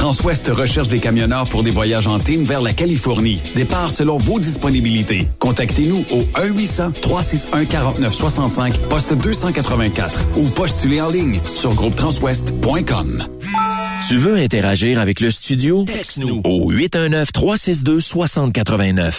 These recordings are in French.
Transwest recherche des camionneurs pour des voyages en team vers la Californie. Départ selon vos disponibilités. Contactez-nous au 1-800-361-4965, poste 284 ou postulez en ligne sur groupetranswest.com. Tu veux interagir avec le studio? Texte-nous Au 819-362-6089.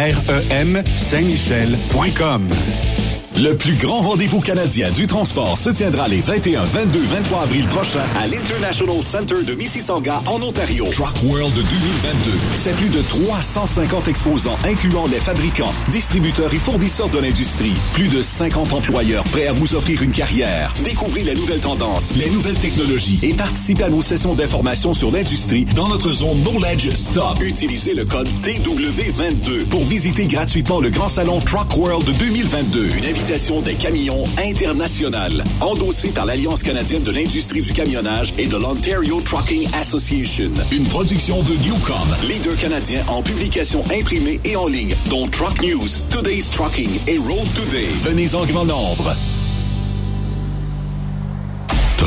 REM Saint-Michel.com. Le plus grand rendez-vous canadien du transport se tiendra les 21, 22, 23 avril prochains à l'International Center de Mississauga en Ontario. Truck World 2022. C'est plus de 350 exposants incluant les fabricants, distributeurs et fournisseurs de l'industrie. Plus de 50 employeurs prêts à vous offrir une carrière. Découvrez les nouvelles tendances, les nouvelles technologies et participez à nos sessions d'information sur l'industrie dans notre zone Knowledge Stop. Utilisez le code TW22 pour visiter gratuitement le grand salon Truck World 2022. Une invitation des camions internationales, endossée par l'Alliance canadienne de l'industrie du camionnage et de l'Ontario Trucking Association. Une production de Newcom, leader canadien en publication imprimée et en ligne, dont Truck News, Today's Trucking et Road Today. Venez en grand nombre.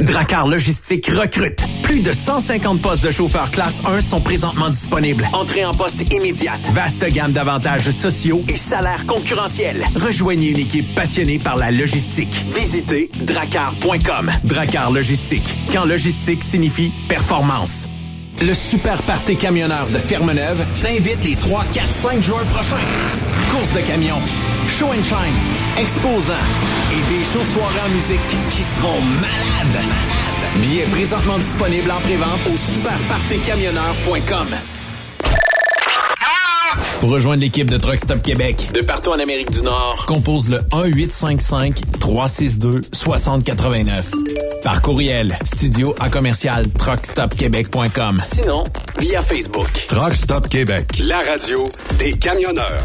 Dracar Logistique recrute. Plus de 150 postes de chauffeur classe 1 sont présentement disponibles. Entrée en poste immédiate. Vaste gamme d'avantages sociaux et salaires concurrentiels. Rejoignez une équipe passionnée par la logistique. Visitez dracar.com. Dracar Logistique. Quand logistique signifie performance. Le Super Party Camionneur de Fermeneuve t'invite les 3, 4, 5 juin prochains. Course de camions, show and shine, exposants et des shows de soirée en musique qui seront malades. Billets présentement disponibles en prévente au superpartycamionneur.com. Pour rejoindre l'équipe de Truck Stop Québec, de partout en Amérique du Nord, compose le 1-855-362-6089. Par courriel, studio à commercial truckstopquebec.com. Sinon, via Facebook. Truck Stop Québec, la radio des camionneurs.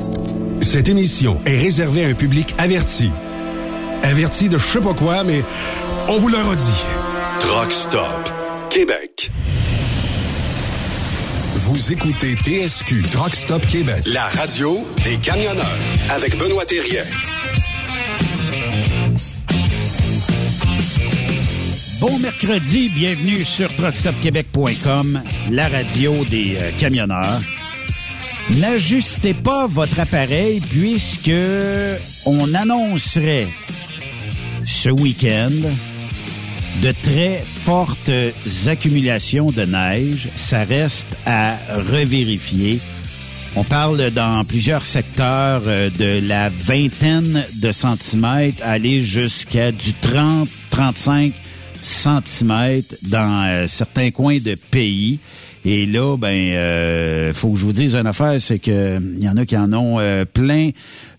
Cette émission est réservée à un public averti. Averti de je sais pas quoi, mais on vous le redit. Truck Stop Québec. Vous écoutez TSQ Truck Stop Québec, la radio des camionneurs avec Benoît Thérien. Bon mercredi, bienvenue sur truckstopquebec.com, la radio des euh, camionneurs. N'ajustez pas votre appareil puisque on annoncerait ce week-end de très fortes accumulations de neige. Ça reste à revérifier. On parle dans plusieurs secteurs euh, de la vingtaine de centimètres, aller jusqu'à du 30-35 centimètres dans euh, certains coins de pays. Et là, ben, euh, faut que je vous dise une affaire, c'est que il y en a qui en ont euh, plein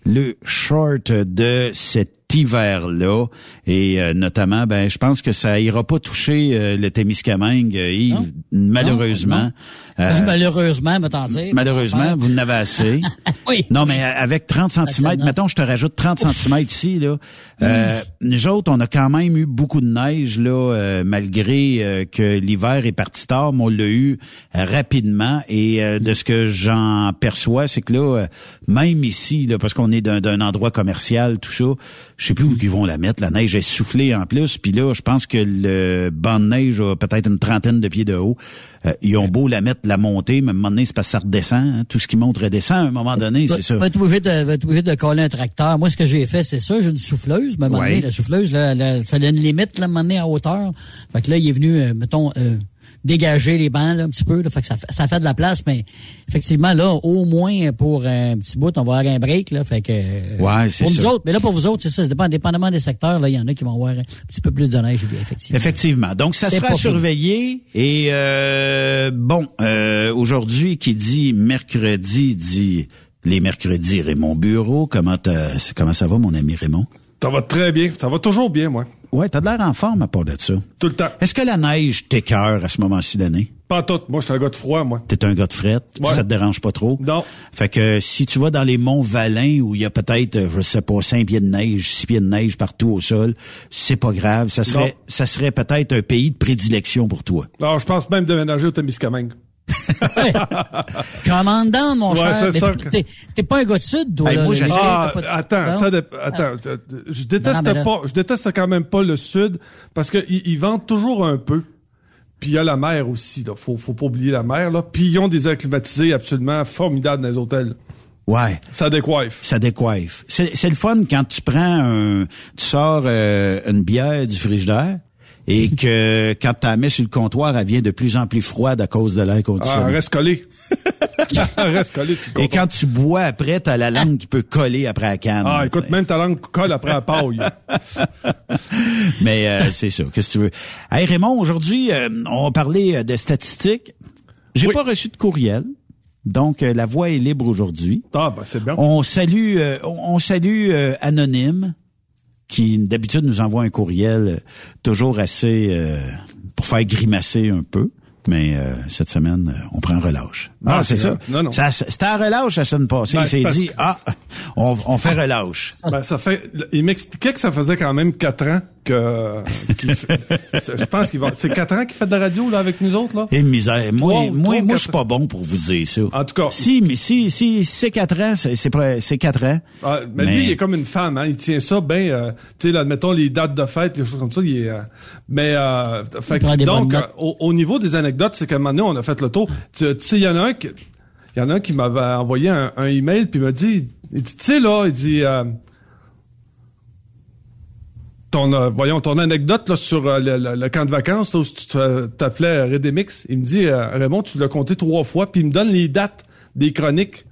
le short de cet hiver-là. Et euh, notamment, ben, je pense que ça ira pas toucher euh, le Témiscamingue, euh, Yves, Non. malheureusement. Euh, malheureusement, me t'en dire. Malheureusement, vous en avez assez. Oui. Non, mais avec 30 cm, mettons, je te rajoute 30 cm ici, là. Euh, nous autres, on a quand même eu beaucoup de neige, là, euh, malgré euh, que l'hiver est parti tard, mais on l'a eu rapidement. Et euh, de ce que j'en perçois, c'est que là, même ici, là, parce qu'on est d'un d'un endroit commercial, tout ça, je sais plus où ils vont la mettre. La neige est soufflée en plus. Puis là, je pense que le banc de neige a peut-être une trentaine de pieds de haut. Euh, ils ont beau la mettre, la monter, mais à un moment donné, c'est parce que ça redescend. hein. Tout ce qui monte redescend à un moment donné, c'est ça. Va être obligé de, va être obligé de coller un tracteur. Moi, ce que j'ai fait, c'est ça. J'ai une souffleuse. Mais à un moment Ouais. donné, la souffleuse, là, là, ça a une limite, là, à un moment donné, à hauteur. Fait que là, il est venu, euh, mettons, euh, dégager les bancs, là, un petit peu. Là, fait que ça, fait- ça fait de la place, mais effectivement, là, au moins, pour euh, un petit bout, on va avoir un break, là. Fait que, euh, Ouais, c'est pour nous autres. Mais là, pour vous autres, c'est ça. Ça dépend, dépendamment des secteurs, là, il y en a qui vont avoir un petit peu plus de neige, effectivement. Effectivement. Donc, ça C'est sera pas surveillé. Et euh, bon, euh, aujourd'hui, qui dit mercredi, dit les mercredis Raymond Bureau. Comment, t'as- comment ça va, mon ami Raymond? Ça va très bien. Ça va toujours bien, moi. Ouais, t'as de l'air en forme à part de ça. Tout le temps. Est-ce que la neige t'écœure à ce moment-ci d'année? Pas tout. Moi, je suis un gars de froid, moi. T'es un gars de frette, Ouais. ça te dérange pas trop? Non. Fait que si tu vas dans les monts Valin où il y a peut-être, euh, je sais pas, cinq pieds de neige, six pieds de neige partout au sol, c'est pas grave. Ça serait, Non. ça serait peut-être un pays de prédilection pour toi. Alors, je pense même déménager au Témiscamingue. Ouais. Commandant, mon Ouais, cher. c'est Mais ça t'es- que- T'es t'es pas un gars de sud, toi, Hey, là, moi, là, Ah, attends, ça attends. euh, Je déteste Non, non, mais là- pas, je déteste quand même pas le sud parce que ils, ils vendent toujours un peu. Puis il y a la mer aussi, là. Faut, faut pas oublier la mer, là. Puis ils ont des airs climatisés absolument formidables dans les hôtels. Ouais. Ça décoiffe. Ça décoiffe. C'est c'est le fun quand tu prends un, tu sors euh, une bière du frigidaire et que quand tu la mets sur le comptoir, elle vient de plus en plus froide à cause de l'air Ah, conditionné. reste collé. reste collé, c'est et quand tu bois après, t'as la langue qui peut coller après la canne. Ah, écoute, même ta langue colle après la paille. Mais euh, c'est ça. Qu'est-ce que tu veux? Hey Raymond, aujourd'hui, euh, on va parler euh, de statistiques. J'ai Oui. pas reçu de courriel. Donc, euh, la voix est libre aujourd'hui. Ah, ben, c'est bien. On salue, euh, on on salue euh, Anonyme, qui d'habitude nous envoie un courriel euh, toujours assez euh, pour faire grimacer un peu. Mais euh, cette semaine, euh, on prend relâche. Ah, Ah, c'est ça. non, non. Ça- C'était en relâche la semaine passée. Ben, il s'est dit, que- ah, on, on fait relâche. Ben, ça fait, il m'expliquait que ça faisait quand même quatre ans que, je pense qu'il va, c'est quatre ans qu'il fait de la radio, là, avec nous autres, là? Et misère. Moi, moi, moi, je suis pas bon pour vous dire ça. En tout cas. Si, mais si, si, c'est quatre ans, c'est, c'est, près- c'est quatre ans. Ah, mais, lui, il est comme une femme, hein. Il tient ça bien, euh, tu sais, là, admettons les dates de fête, les choses comme ça, il est, euh, mais, euh, fait donc, euh, au, au niveau des anecdotes, c'est qu'à un moment donné, on a fait le tour. Tu, tu sais, il y en a un qui, il y en a un qui m'avait envoyé un, un email puis il m'a dit, il dit, tu sais, là, il dit, euh, ton, euh, voyons, ton anecdote là, sur euh, le, le- le camp de vacances, là, où tu te- t'appelais Redemix, il me dit, euh, Raymond, tu l'as compté trois fois, puis il me donne les dates des chroniques.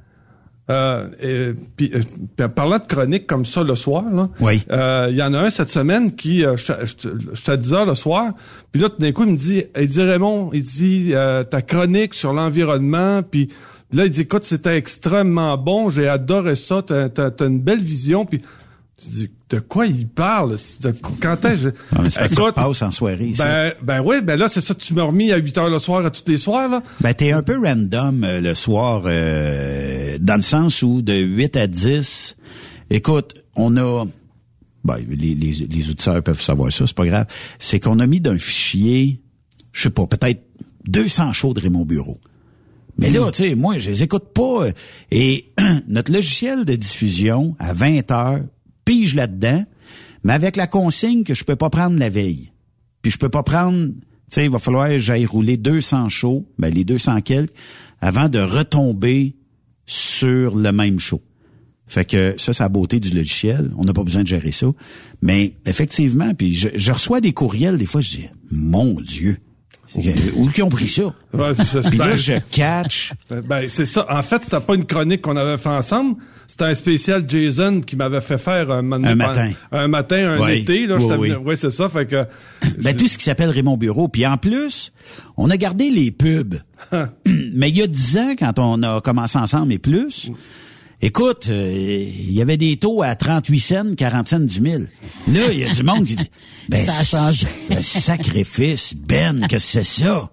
Euh, et, puis, euh, parlant de chroniques comme ça le soir, là, Oui. euh, il y en a un cette semaine qui, euh, je te disais le soir, puis là, tout d'un coup, il me dit, il dit Raymond, il dit euh, ta chronique sur l'environnement, puis là, il dit, écoute, c'était extrêmement bon, j'ai adoré ça, t'as as, une belle vision, puis dis, de quoi il parle? De- quand est-ce que Ah, mais c'est repasses en soirée, ici. ben, ben oui, ben là, c'est ça, tu m'as remis à 8 heures le soir à tous les soirs, là. Ben, t'es un peu random euh, le soir, euh, dans le sens où de 8 à 10, écoute, on a, ben, les, les, les auditeurs peuvent savoir ça, c'est pas grave, c'est qu'on a mis d'un fichier, je sais pas, peut-être 200 shows de Raymond Bureau. Mais là, tu sais, moi, je les écoute pas. Et notre logiciel de diffusion, à 20 heures, pige là-dedans, mais avec la consigne que je peux pas prendre la veille. Puis je peux pas prendre, tu sais, il va falloir que j'aille rouler 200 shows, ben les 200 quelques, avant de retomber sur le même show. Fait que ça, c'est la beauté du logiciel. On n'a pas besoin de gérer ça. Mais effectivement, puis je, je reçois des courriels, des fois, je dis, mon Dieu, où qu'ils ont pris ça? Ouais, c'est- Puis là, je catch. Ben, c'est ça. En fait, c'était pas une chronique qu'on avait fait ensemble. C'était un spécial Jason qui m'avait fait faire un, Un matin. Un matin, un Oui, été, là. oui, oui. c'est ça. Fait que. Ben, tout ce qui s'appelle Raymond Bureau. Puis en plus, on a gardé les pubs. Mais il y a dix ans, quand on a commencé ensemble et plus, écoute, euh, il y avait des taux à 38 cents, 40 cents du mille. Là, il y a du monde qui dit, ben, Ça a changé. Ben, sacrifice, Ben, qu'est-ce que c'est ça?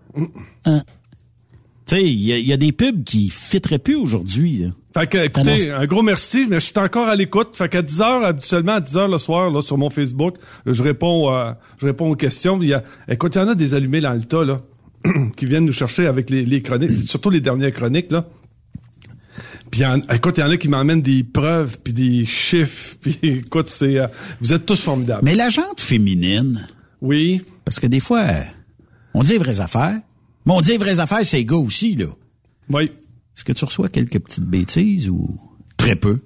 Tu sais, il y, a- il y a des pubs qui fitteraient plus aujourd'hui. Fait que, écoutez, un gros merci, mais je suis encore à l'écoute. Fait qu'à 10 heures, habituellement, à 10 heures le soir, là, sur mon Facebook, je réponds, euh, je réponds aux questions. Il y a, écoute, il y en a des allumés dans le tas, là, qui viennent nous chercher avec les, les chroniques, surtout les dernières chroniques, là. Puis, en- écoute, il y en a qui m'emmènent des preuves, puis des chiffres, puis écoute, c'est, euh, vous êtes tous formidables. Mais la jante féminine, Oui. parce que des fois, on dit les vraies affaires. Mais on dit les vraies affaires, c'est gars aussi, là. Oui. Est-ce que tu reçois quelques petites bêtises ou très peu?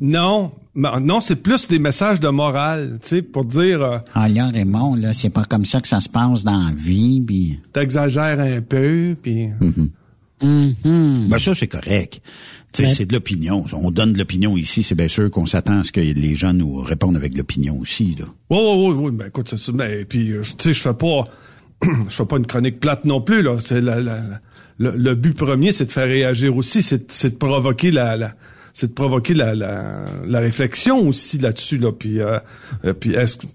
Non. Non, c'est plus des messages de morale, tu sais, pour dire, euh, Ah là, Raymond, là, c'est pas comme ça que ça se passe dans la vie, puis... t'exagères un peu, puis... Ben ça, c'est correct. Tu sais, Mais- c'est de l'opinion. On donne de l'opinion ici, c'est bien sûr qu'on s'attend à ce que les gens nous répondent avec de l'opinion aussi, là. Oui, oui, oui, oui, ben écoute, c'est ça. Mais puis, euh, tu sais, je fais pas, je fais pas une chronique plate non plus là. C'est la, la- la- le, le but premier, c'est de faire réagir aussi, c'est, c'est de provoquer la, la c'est de provoquer la, la, la réflexion aussi là-dessus là. Puis, euh, euh, puis est-ce que-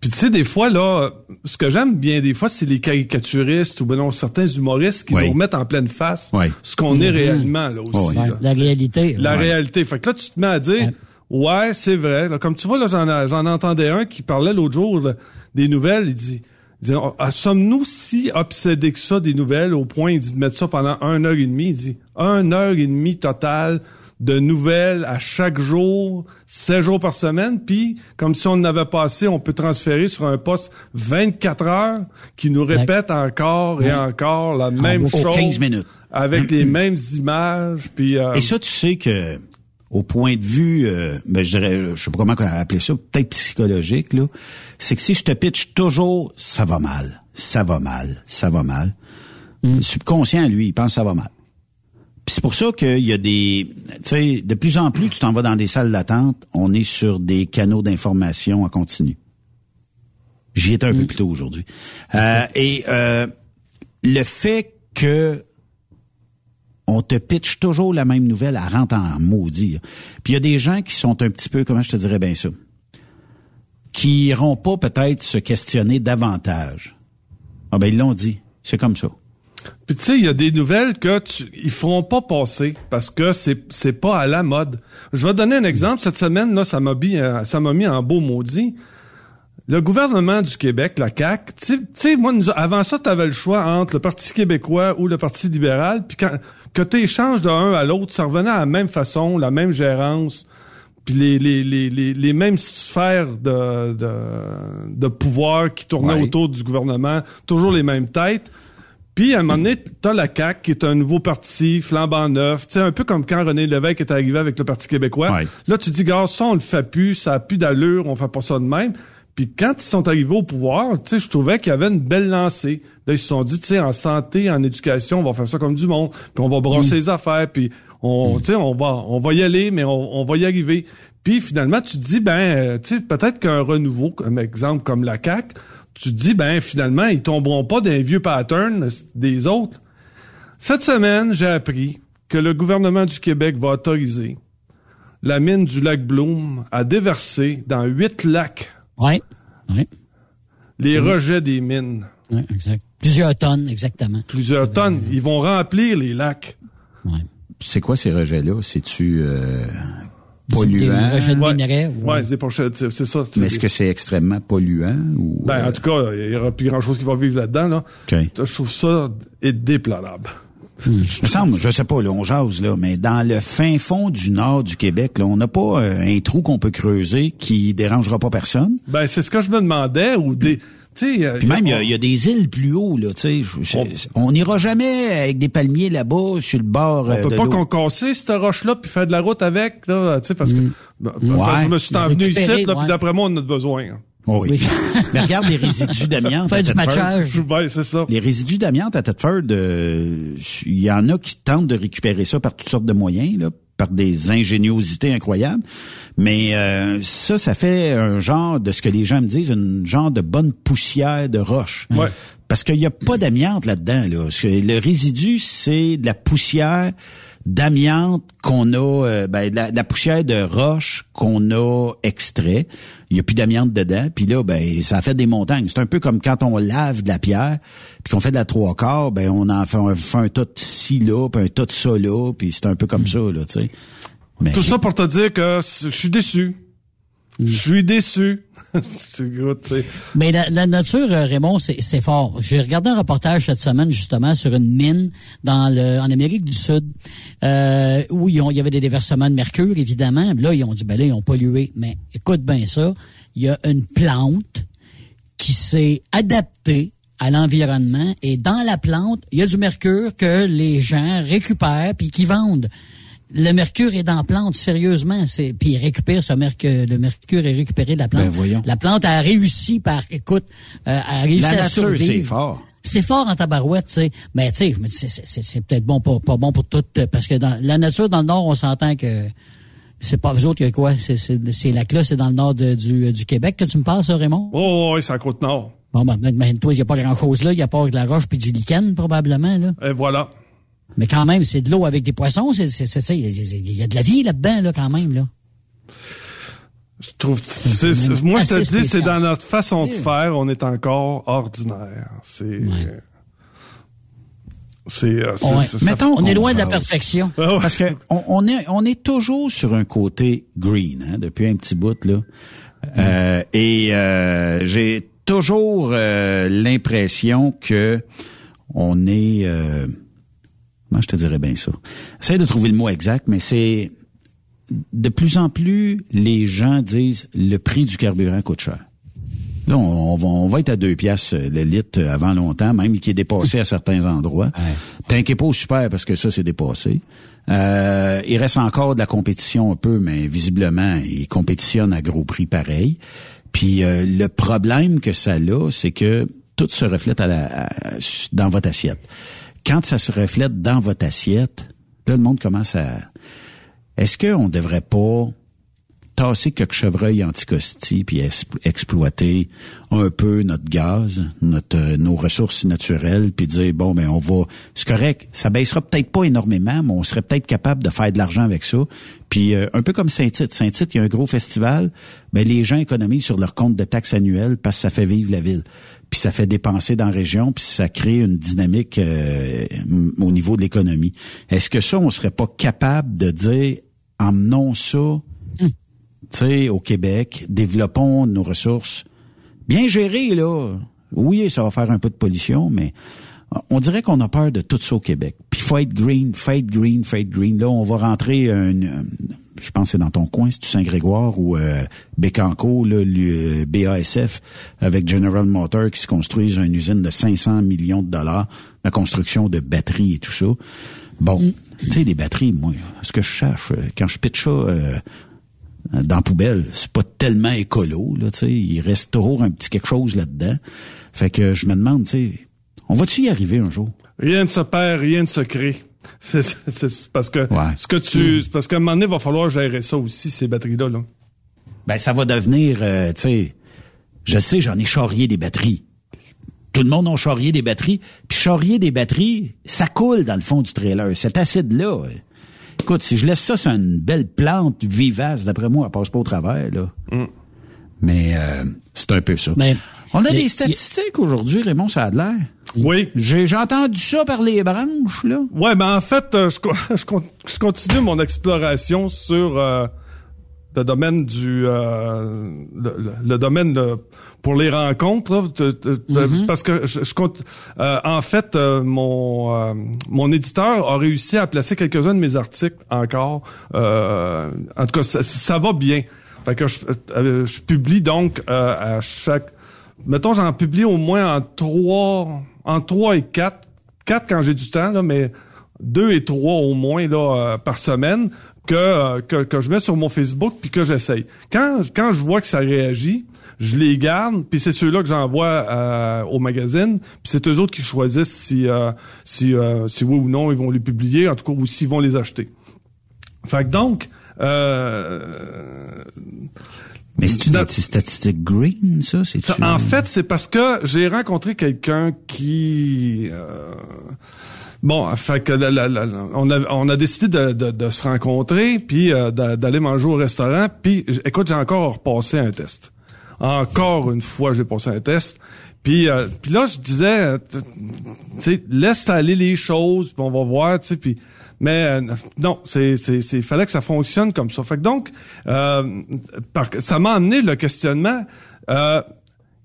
puis tu sais, des fois, là, ce que j'aime bien des fois, c'est les caricaturistes ou ben non, certains humoristes qui Oui. nous remettent en pleine face Oui. ce qu'on est réellement là aussi. Oui. Ouais, là. la réalité. La Ouais. réalité. Fait que là, tu te mets à dire, ouais, c'est vrai. Là, comme tu vois, là, j'en, j'en entendais un qui parlait l'autre jour là, des nouvelles. Il dit, il dit Ah, sommes-nous si obsédés que ça des nouvelles au point il dit, de mettre ça pendant une heure et demie? Il dit, une heure et demie totale de nouvelles à chaque jour, sept jours par semaine, puis comme si on en avait pas assez, on peut transférer sur un poste 24 heures qui nous répète encore et encore la même Aux chose. 15 minutes. Avec les mêmes images, puis... euh, Et ça, tu sais que au point de vue, euh, ben, je dirais, je sais pas comment appeler ça, peut-être psychologique, là, c'est que si je te pitch toujours, ça va mal, ça va mal, ça va mal. Le subconscient, lui, il pense que ça va mal. Puis c'est pour ça qu'il y a des, tu sais, de plus en plus, tu t'en vas dans des salles d'attente, on est sur des canaux d'information en continu. J'y étais un peu plus tôt aujourd'hui. Euh, et euh, le fait que on te pitch toujours la même nouvelle, elle rentre en maudit. Puis il y a des gens qui sont un petit peu, comment je te dirais bien ça, qui iront pas peut-être se questionner davantage. Ah ben ils l'ont dit, c'est comme ça. Puis tu sais, il y a des nouvelles que tu, ils feront pas passer parce que c'est c'est pas à la mode. Je vais donner un exemple. Cette semaine là, ça m'a mis euh, ça m'a mis en beau maudit. Le gouvernement du Québec, la CAC, tu sais, moi, nous- avant ça, tu avais le choix entre le Parti québécois ou le Parti libéral, puis quand que tu échanges d'un à l'autre, ça revenait à la même façon, la même gérance, puis les, les, les, les, les mêmes sphères de, de, de pouvoir qui tournaient Ouais. autour du gouvernement, toujours les mêmes têtes. Puis, à un moment donné, t'as la CAQ, qui est un nouveau parti, flambant neuf. Tu un peu comme quand René Lévesque est arrivé avec le Parti québécois. Ouais. Là, tu dis, gars, ça, on le fait plus, ça a plus d'allure, on fait pas ça de même. Puis quand ils sont arrivés au pouvoir, tu sais, je trouvais qu'il y avait une belle lancée. Là, ils se sont dit, tu sais, en santé, en éducation, on va faire ça comme du monde. Puis on va brosser les affaires, puis on, tu sais, on va, on va y aller, mais on, on va y arriver. Puis finalement, tu te dis, ben, euh, tu sais, peut-être qu'un renouveau, comme exemple comme la CAQ, tu te dis, ben, finalement, ils tomberont pas d'un vieux pattern des autres. Cette semaine, j'ai appris que le gouvernement du Québec va autoriser la mine du lac Bloom à déverser dans huit lacs les rejets des mines. Oui, exact. Plusieurs tonnes, exactement. Plusieurs tonnes. Ils vont remplir les lacs. Ouais. C'est quoi ces rejets-là? C'est-tu euh, Des polluant? rejets de Ouais. minerais. ou- Ouais, c'est pour c'est c'est ça. Mais est-ce des- que c'est extrêmement polluant? Ou, Ben, euh, en tout cas, il y aura plus grand chose qui va vivre là-dedans, là. OK. Je trouve ça déplorable. Il me semble, je sais pas, là, on jase, là, mais dans le fin fond du nord du Québec, là, on n'a pas euh, un trou qu'on peut creuser qui dérangera pas personne? Ben, c'est ce que je me demandais, ou des, Puis même, il y a- il y, a des îles plus haut, là, tu sais. On n'ira jamais avec des palmiers là-bas, sur le bord On euh, peut de pas concasser cette roche-là puis faire de la route avec, là, tu sais, parce que ben, Ouais. je me suis envenu ici, là, puis ouais. d'après moi, on a besoin. hein. Oh oui. Oui. mais regarde les résidus d'amiante. Faire du matchage. Ben, c'est ça. Les résidus d'amiante à Thetford, euh, il y en a qui tentent de récupérer ça par toutes sortes de moyens, là, par des ingéniosités incroyables. Mais euh, ça, ça fait un genre de ce que les gens me disent, un genre de bonne poussière de roche. Ouais. Parce qu'il n'y a pas d'amiante là-dedans. Là. Le résidu, c'est de la poussière d'amiante qu'on a, euh, ben, de la, de la poussière de roche qu'on a extrait. Il n'y a plus d'amiante dedans. Puis là, ben, ça fait des montagnes. C'est un peu comme quand on lave de la pierre, puis qu'on fait de la trois quarts, ben, on en fait, on fait un tas de ci là, puis un tas de ça là, puis c'est un peu comme ça, là, tu sais. Mais Tout ça pour te dire que je suis déçu. Je suis déçu. Mais la, la nature, euh, Raymond, c'est fort. J'ai regardé un reportage cette semaine justement sur une mine dans le en Amérique du Sud euh, où il y avait des déversements de mercure, évidemment. Là, ils ont dit, ben là, ils ont pollué. Mais écoute bien ça, il y a une plante qui s'est adaptée à l'environnement et dans la plante, il y a du mercure que les gens récupèrent puis qui vendent. Le mercure est dans la plante, sérieusement. C'est puis ils récupèrent ce mercure. Le mercure est récupéré de la plante. Ben, voyons. La plante a réussi par, écoute, euh, a réussi la à nature, survivre. c'est fort. C'est fort en tabarouette, tu sais. Mais tu sais, je me dis, c'est- c'est c'est- c'est peut-être bon, pas, pas bon pour tout, euh, parce que dans la nature dans le nord, on s'entend que c'est pas vous autres, il a quoi? C'est c'est c'est lac là, c'est dans le nord de- du, du Québec que tu me parles, ça, Raymond? Oh, ouais, c'est à Côte-Nord. Bon, ben, ben, toi, il y a pas grand chose là, il y a pas de la roche puis du lichen probablement là. Et voilà. Mais quand même, c'est de l'eau avec des poissons, c'est ça, il y, a- de la vie là-dedans là quand même là. Je trouve, moi, je te dis, c'est dans notre façon de faire, on est encore ordinaire. C'est, c'est, euh, c'est- Ouais. Mettons On est loin de la perfection. Ah ouais. Parce que on, on est on est toujours sur un côté green hein, depuis un petit bout là. Euh, et euh, j'ai toujours euh, l'impression que on est euh, moi je te dirais bien ça. Essaye de trouver le mot exact, mais c'est de plus en plus les gens disent le prix du carburant coûte cher. Là, on, on va, on va être à deux piastres euh, le litre avant longtemps, même qui est dépassé à certains endroits. T'inquiète pas au super parce que ça, c'est dépassé. Euh, il reste encore de la compétition un peu, mais visiblement, ils compétitionnent à gros prix pareil. Puis euh, le problème que ça a, c'est que tout se reflète à la, à- dans votre assiette. Quand ça se reflète dans votre assiette, là, le monde commence à... Est-ce qu'on devrait pas tasser quelques chevreuils anticosti puis exploiter un peu notre gaz, notre nos ressources naturelles puis dire bon ben on va c'est correct, ça baissera peut-être pas énormément mais on serait peut-être capable de faire de l'argent avec ça. Puis euh, un peu comme Saint-Tite, Saint-Tite il y a un gros festival, ben les gens économisent sur leur compte de taxes annuelles parce que ça fait vivre la ville. Puis ça fait dépenser dans la région, puis ça crée une dynamique euh, au niveau de l'économie. Est-ce que ça, on serait pas capable de dire, emmenons ça, hum. tu sais, au Québec, développons nos ressources, bien gérées, là. Oui, ça va faire un peu de pollution, mais on dirait qu'on a peur de tout ça au Québec. Puis fight green, fight green, fight green. Là, on va rentrer un, je pense que c'est dans ton coin, c'est Saint-Grégoire ou euh, le euh, BASF, avec General Motors qui se construisent une usine de 500 millions de dollars, la construction de batteries et tout ça. Bon, mm. tu sais, les batteries, moi, ce que je cherche, euh, quand je pitch ça euh, dans la poubelle, c'est pas tellement écolo, là, tu sais, il reste toujours un petit quelque chose là-dedans. Fait que je me demande, tu sais, on va-tu y arriver un jour? Rien ne se perd, rien ne se crée. C'est parce que ce que tu, parce qu'à un moment donné, il va falloir gérer ça aussi ces batteries-là. Là. Ben ça va devenir, euh, tu sais, je sais, j'en ai charrié des batteries. Tout le monde a charrié des batteries. Puis charrier des batteries, ça coule dans le fond du trailer. Cet acide-là, écoute, si je laisse ça sur une belle plante vivace, d'après moi, elle passe pas au travers là. Mm. Mais euh, c'est un peu ça. On a des statistiques aujourd'hui, Raymond Sadler. Oui. J'ai entendu ça par les branches, là. Ouais, ben en fait, euh, je, je, continue mon exploration sur euh, le domaine du euh, le, domaine de, pour les rencontres mm-hmm. parce que je, compte en fait mon mon éditeur a réussi à placer quelques-uns de mes articles encore en tout cas ça, ça va bien fait que je, je publie donc à chaque mettons, j'en publie au moins en trois, en trois et quatre. Quatre quand j'ai du temps, là, mais deux et trois au moins là euh, par semaine que, euh, que, que je mets sur mon Facebook puis que j'essaye. Quand quand je vois que ça réagit, je les garde puis c'est ceux-là que j'envoie euh, au magazine puis c'est eux autres qui choisissent si si si oui ou non ils vont les publier en tout cas ou s'ils vont les acheter. Fait que donc mais c'est une statistique green, ça? c'est En fait, c'est parce que j'ai rencontré quelqu'un qui... Euh, bon, fait que on, a, on a décidé de, de, se rencontrer, puis euh, d'aller manger au restaurant, puis écoute, j'ai encore repassé un test. Encore une fois, j'ai passé un test. Puis, euh, puis là, je disais, tu sais, laisse aller les choses, puis on va voir, tu sais, puis mais euh, non, c'est c'est fallait que ça fonctionne comme ça. Fait que donc euh, ça m'a amené le questionnement euh,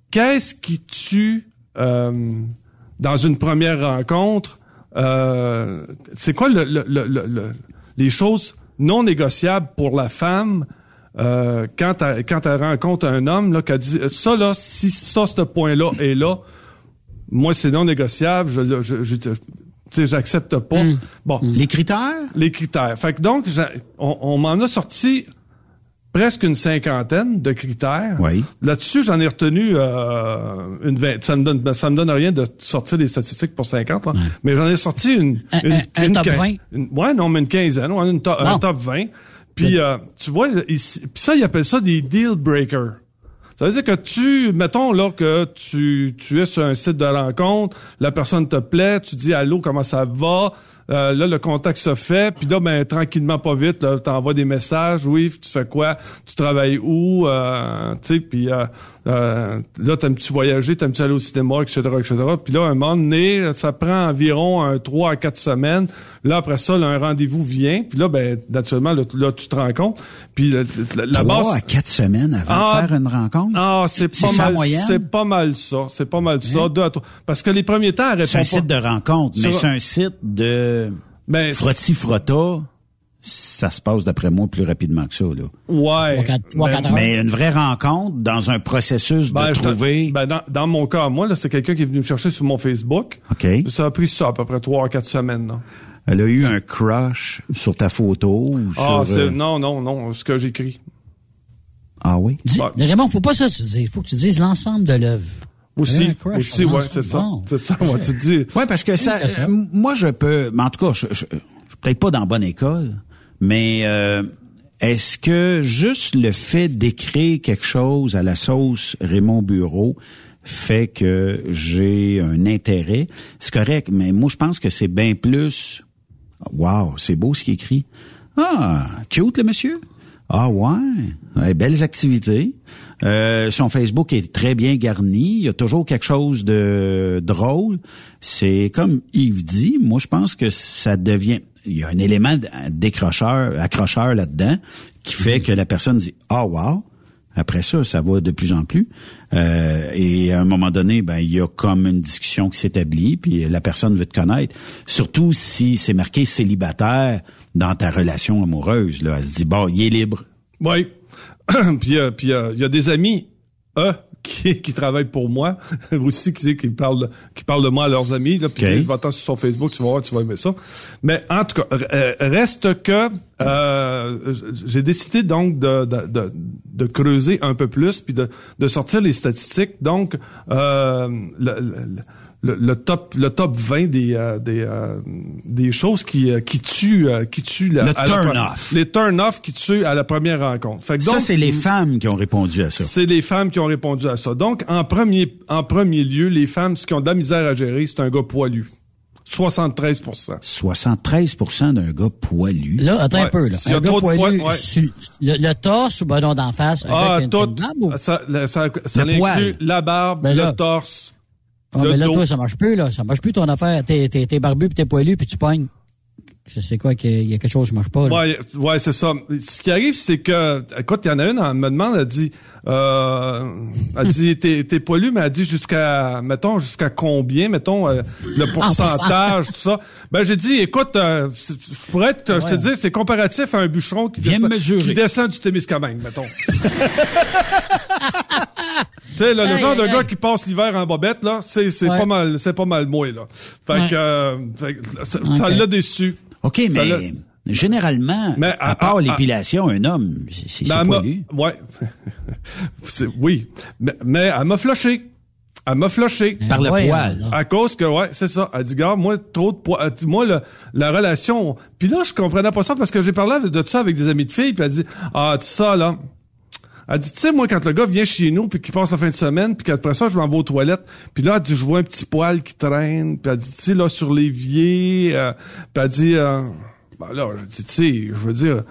qu'est-ce qui tue dans une première rencontre c'est quoi le, le, le, les choses non négociables pour la femme quand elle, quand elle rencontre un homme là qui dit ça là si ça ce point là est là moi c'est non négociable je, je, je, tu sais, j'accepte pas. Hmm. Bon. Hmm. Les critères? Les critères. Fait que donc, on, m'en a sorti presque une cinquantaine de critères. Oui. Là-dessus, j'en ai retenu euh, une vingt. Ça me donne, ben, ça me donne rien de sortir des statistiques pour 50, mais j'en ai sorti une, un, une, un, top 20. ouais, non, mais une quinzaine, ouais, une un top 20. Puis, euh, tu vois, ici, puis ça, ils appellent ça des deal breakers. Ça veut dire que tu, mettons là que tu, tu es sur un site de rencontre, la personne te plaît, tu dis allô, comment ça va, euh, là, le contact se fait, puis là, ben, tranquillement, pas vite, tu envoies des messages, oui, tu fais quoi, tu travailles où, euh, tu sais, puis euh, euh, là, t'aimes-tu voyager, t'aimes-tu aller au cinéma, etc., etc. Puis là, un moment donné, ça prend environ un 3 à 4 semaines. Là, après ça, là, un rendez-vous vient, puis là, ben, naturellement, là, tu te rends compte. Puis la, la, 3 à 4 semaines avant de ah, faire une rencontre? Ah, c'est pas mal, c'est pas mal ça, c'est pas mal ça, hein? deux à Parce que les premiers temps, C'est un site de rencontre, mais c'est un site de ben, frotti frotta ça se passe d'après moi plus rapidement que ça là. Ouais. Ben, mais une vraie rencontre dans un processus de ben, trouver. Ben dans, dans, mon cas, moi là, c'est quelqu'un qui est venu me chercher sur mon Facebook. Ok. Ça a pris ça à peu près trois à quatre semaines. Là. Elle a eu un crush sur ta photo ou ah, sur. Euh... non non non, ce que j'écris. Ah oui? Dis, Raymond, faut pas ça tu dis. Faut que tu dises l'ensemble de l'œuvre. Aussi, aussi, ouais, c'est ça. C'est ça, moi, tu dis. Ouais, parce que ça, euh, moi, je peux, mais en tout cas, je, je, je suis peut-être pas dans la bonne école, mais euh, est-ce que juste le fait d'écrire quelque chose à la sauce Raymond Bureau fait que j'ai un intérêt? C'est correct, mais moi je pense que c'est bien plus. Wow, c'est beau ce qu'il écrit. Ah, cute le monsieur. Ah ouais, belles activités. Euh, son Facebook est très bien garni. Il y a toujours quelque chose de drôle. C'est comme Yves dit, moi je pense que ça devient... Il y a un élément décrocheur, accrocheur là-dedans qui fait que la personne dit « Ah, oh, wow! » Après ça, ça va de plus en plus. Euh, et à un moment donné, ben il y a comme une discussion qui s'établit, puis la personne veut te connaître. Surtout si c'est marqué célibataire dans ta relation amoureuse. Là, elle se dit bon, il est libre. Oui. puis euh, puis euh, il y a des amis, eux, qui, qui travaillent pour moi. Aussi qui, qui parlent qui parlent de moi à leurs amis là. Puis okay. sur son Facebook tu vas voir tu vas aimer ça. Mais en tout cas euh, reste que euh, j'ai décidé donc de, de, de, de, creuser un peu plus puis de, de sortir les statistiques. Donc euh, le, le, le, le, top le top 20 des euh, des, euh, des choses qui euh, qui tuent qui tuent la, le turn off les turn off qui tuent à la première rencontre. Fait que donc, ça c'est les femmes qui ont répondu à ça. C'est les femmes qui ont répondu à ça. Donc en premier en premier lieu les femmes qui ont de la misère à gérer, c'est un gars poilu. 73% 73% d'un gars poilu. Là, attends un peu. Là. Un gars poilu, ouais. le, le, torse ou ben non, d'en face? Ah, avec tout. Une barbe, ou? Ça, ça, ça, inclut la barbe, ben le torse, ah, mais là, toi, ça marche plus, là. Ça marche plus ton affaire. T'es, t'es, t'es barbu puis t'es poilu puis tu pognes. C'est quoi qu'il y a quelque chose qui marche pas? Là. Ouais, ouais, c'est ça. Ce qui arrive, c'est que, écoute, il y en a une, elle me demande, elle dit, euh, elle dit, t'es, t'es poilu, mais elle dit jusqu'à, mettons, jusqu'à combien, mettons, euh, le ah, pourcentage, tout ça. Ben, j'ai dit, écoute, euh, je pourrais te, dire, c'est comparatif à un bûcheron qui, descend, qui descend du Témiscamingue, mettons. Tu sais, le genre de gars qui passe l'hiver en bobette, là, c'est, c'est pas mal, c'est pas mal moi, là. Fait que, euh, ça, l'a déçu. OK, mais généralement, mais à, part l'épilation, un homme, c'est, ben, pas lui. Ouais. oui. Mais, mais elle m'a flushé. Elle m'a flushé. Par le poil. À cause que, ouais, c'est ça. Elle dit, gars, moi, trop de poil. Moi, le, la relation. Puis là, je comprenais pas ça parce que j'ai parlé de ça avec des amis de filles, puis elle dit, ah, ça, là, elle dit, tu sais, moi, quand le gars vient chez nous, puis qu'il passe la fin de semaine, puis qu'après ça, je m'en vais aux toilettes, puis là, elle dit, je vois un petit poil qui traîne, puis elle dit, tu sais, là, sur l'évier, euh, puis elle dit, euh, ben là, je dis, tu sais, je veux dire,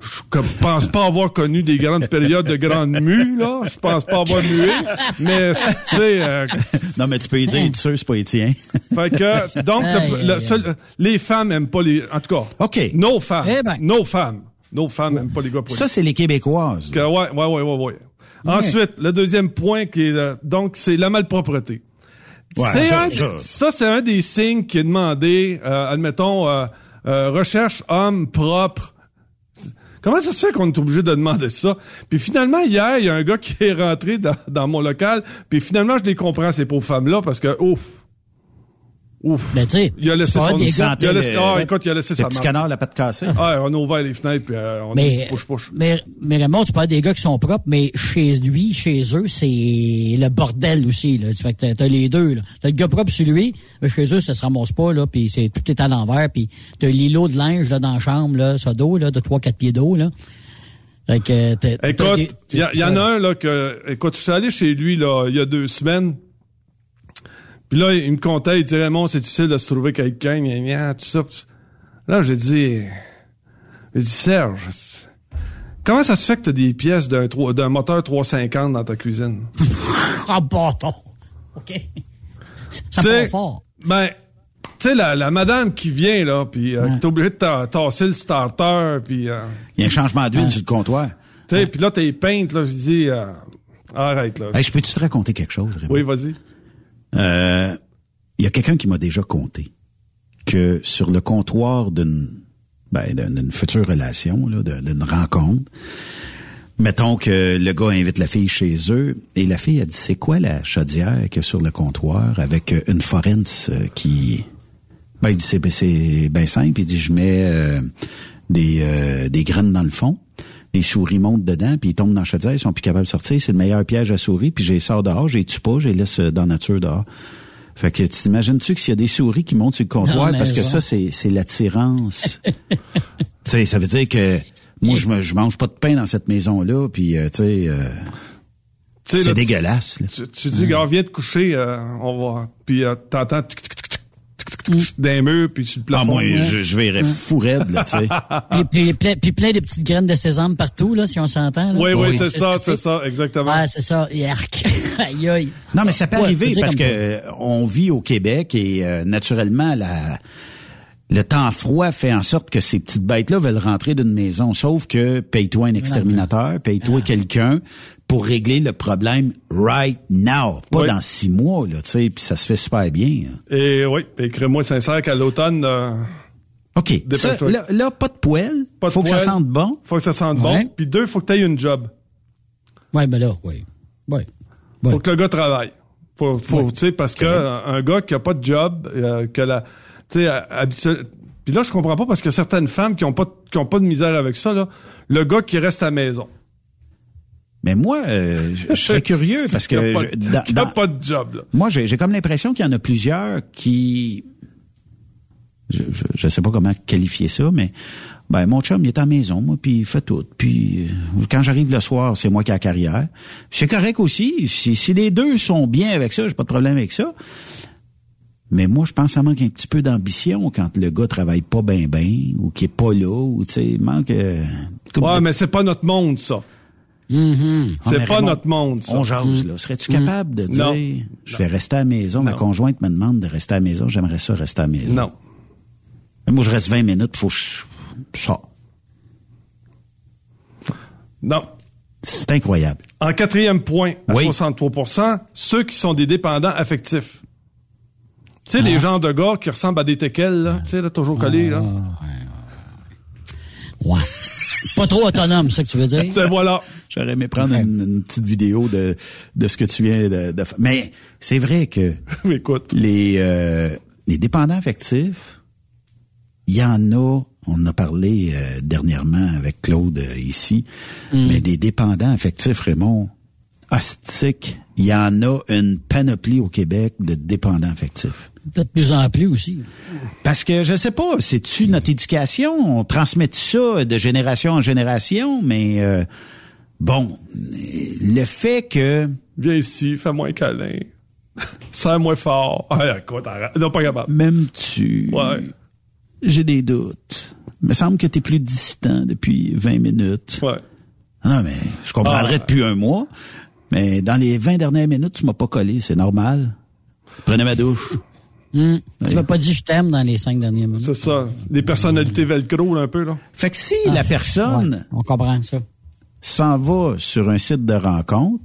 je pense pas avoir connu des grandes périodes de grandes mues, là. Je pense pas avoir mué. Mais, tu sais... Euh, non, mais tu peux y dire, tu sais, c'est pas Étienne. fait que, donc, le, les femmes aiment pas les... En tout cas, OK. nos femmes. Eh ben. Nos femmes. Nos femmes n'aiment pas les gars Ça, c'est les Québécoises. Que, ouais, ouais, ouais, ouais, ouais. Ensuite, le deuxième point qui est, euh, donc, c'est la malpropreté. Ouais, ça, ça. c'est un des signes qui est demandé, euh, admettons, euh, euh, recherche homme propre. Comment ça se fait qu'on est obligé de demander ça? Puis finalement, hier, il y a un gars qui est rentré dans, dans mon local, puis finalement, je les comprends, ces pauvres femmes-là, parce que, ouf, Ouf. Ben, tu sais. Il a laissé son... Il a laissé, ah, écoute, il a laissé sa petit canard, la patte cassée. Ah, on a ouvert les fenêtres, puis euh, on mais, a push push. Mais, mais Raymond, tu parles des gars qui sont propres, mais chez lui, chez eux, c'est le bordel aussi, là. Tu fait que t'as les deux, là. T'as le gars propre sur lui, mais chez eux, ça se ramasse pas, là, puis c'est, tout est à l'envers, puis t'as l'îlot de linge, là, dans la chambre, là, ça d'eau, là, de 3-4 pieds d'eau, là. Fait que, écoute, il y, y, en a un, là, que, écoute, je suis allé chez lui, là, il y a deux semaines, puis là, il me comptait, il disait, Raymond, c'est difficile de se trouver quelqu'un, gna, gna, tout ça. Là, j'ai dit, j'ai dit, Serge, comment ça se fait que t'as des pièces d'un, d'un moteur 350 dans ta cuisine? ah, bâton! OK. Ça part fort. Ben, tu sais, la, la madame qui vient, là, puis euh, t'es obligé de tasser le starter, puis... Euh, il y a un changement d'huile sur le comptoir. Tu sais, puis là, t'es peinte, là, je dis, euh, arrête, là. je peux-tu te raconter quelque chose, Raymond? Oui, vas-y. Euh, il y a quelqu'un qui m'a déjà conté que sur le comptoir d'une ben, d'une future relation, d'une rencontre, mettons que le gars invite la fille chez eux et la fille a dit c'est quoi la chaudière a sur le comptoir avec une forens euh, qui ben il dit c'est ben, simple. Il dit je mets euh, des des graines dans le fond les souris montent dedans, puis ils tombent dans la chaudière, ils sont plus capables de sortir. C'est le meilleur piège à souris, puis j'ai sors dehors, j'ai tue pas, je les laisse dans la nature dehors. Fait que t'imagines-tu que s'il y a des souris qui montent sur le comptoir, parce que ça, c'est, c'est l'attirance. tu sais, ça veut dire que moi, je, me, je mange pas de pain dans cette maison-là, puis euh, tu sais... Euh, c'est dégueulasse. Tu, tu, dis, gars, viens te coucher, euh, on va... Puis t'entends d'un mur, puis sur le plafond. Ah, moi, je, je verrais fou raide, là, tu sais. puis, puis, plein, puis plein de petites graines de sésame partout, là, si on s'entend. là. Oui, oui, c'est ce ça, c'est ça, exactement. Ouais, c'est ça. Yark. aïe, aïe. Non, mais ça peut Ouais, arriver parce que euh, on vit au Québec et euh, naturellement la le temps froid fait en sorte que ces petites bêtes-là veulent rentrer d'une maison. Sauf que paye-toi un exterminateur, paye-toi quelqu'un pour régler le problème right now, pas Oui. dans six mois, là, tu sais, puis ça se fait super bien. hein. Et oui, écris-moi sincère qu'à l'automne, euh, OK. Ça, là, là, pas de poêle. pas de faut que ça sente bon. Faut que ça sente Ouais. bon. Puis deux, faut que tu aies une job. Ouais, ben là, oui. Ouais. Ouais. Faut que le gars travaille. Faut, faut, tu sais, parce que un gars qui a pas de job, euh, que la, tu sais, habituel. Puis là, je comprends pas parce que certaines femmes qui ont pas, de- qui ont pas de misère avec ça, là, le gars qui reste à la maison. Mais moi, euh, je je serais curieux parce a que pas, je- dans- qui a dans- pas de job, là. Moi, j'ai comme l'impression qu'il y en a plusieurs qui... Je, je sais pas comment qualifier ça, mais ben mon chum, il est à la maison, moi, puis il fait tout. Puis euh, quand j'arrive le soir, c'est moi qui ai la carrière. C'est correct aussi. Si, si les deux sont bien avec ça, j'ai pas de problème avec ça. Mais moi, je pense que ça manque un petit peu d'ambition quand le gars travaille pas bien ben ou qui est pas là ou tu sais, il manque euh, Ouais, de- mais c'est pas notre monde, ça. Ah, C'est mais pas Raymond, notre monde, ça. On jase, là. Serais-tu capable de dire, Non. je vais rester à la maison, ma Non. conjointe me demande de rester à la maison, j'aimerais ça rester à la maison. Non. Mais moi, je reste 20 minutes, faut que je, sors. Non. C'est incroyable. En quatrième point, à Oui. 63% ceux qui sont des dépendants affectifs. Tu sais, les genres de gars qui ressemblent à des teckels, là, tu sais, là, toujours collés, là. Ouais. Pas trop autonome, c'est ça que tu veux dire? C'est voilà. J'aurais aimé prendre une, une petite vidéo de, de ce que tu viens de, de faire. Mais c'est vrai que Écoute. les, euh, les dépendants affectifs, il y en a, on en a parlé euh, dernièrement avec Claude euh, ici, mais des dépendants affectifs, Raymond, hostique, il y en a une panoplie au Québec de dépendants affectifs. De plus en plus aussi. Parce que je sais pas, c'est-tu notre éducation? On transmet ça de génération en génération, mais euh, bon, le fait que Viens ici, fais-moi un câlin. Serre-moi fort. Ah, écoute, arrête. Non, pas capable. même tu Ouais. j'ai des doutes. Il me semble que tu es plus distant depuis 20 minutes. Ouais. Non, mais je comprendrais Ah. depuis un mois, mais dans les 20 dernières minutes, tu m'as pas collé, c'est normal. Prenez ma douche. Hum. Tu m'as pas dit je t'aime dans les cinq dernières minutes. C'est ça. Des personnalités velcro, là, un peu, là. Fait que si la personne Ouais, on comprend ça. S'en va sur un site de rencontre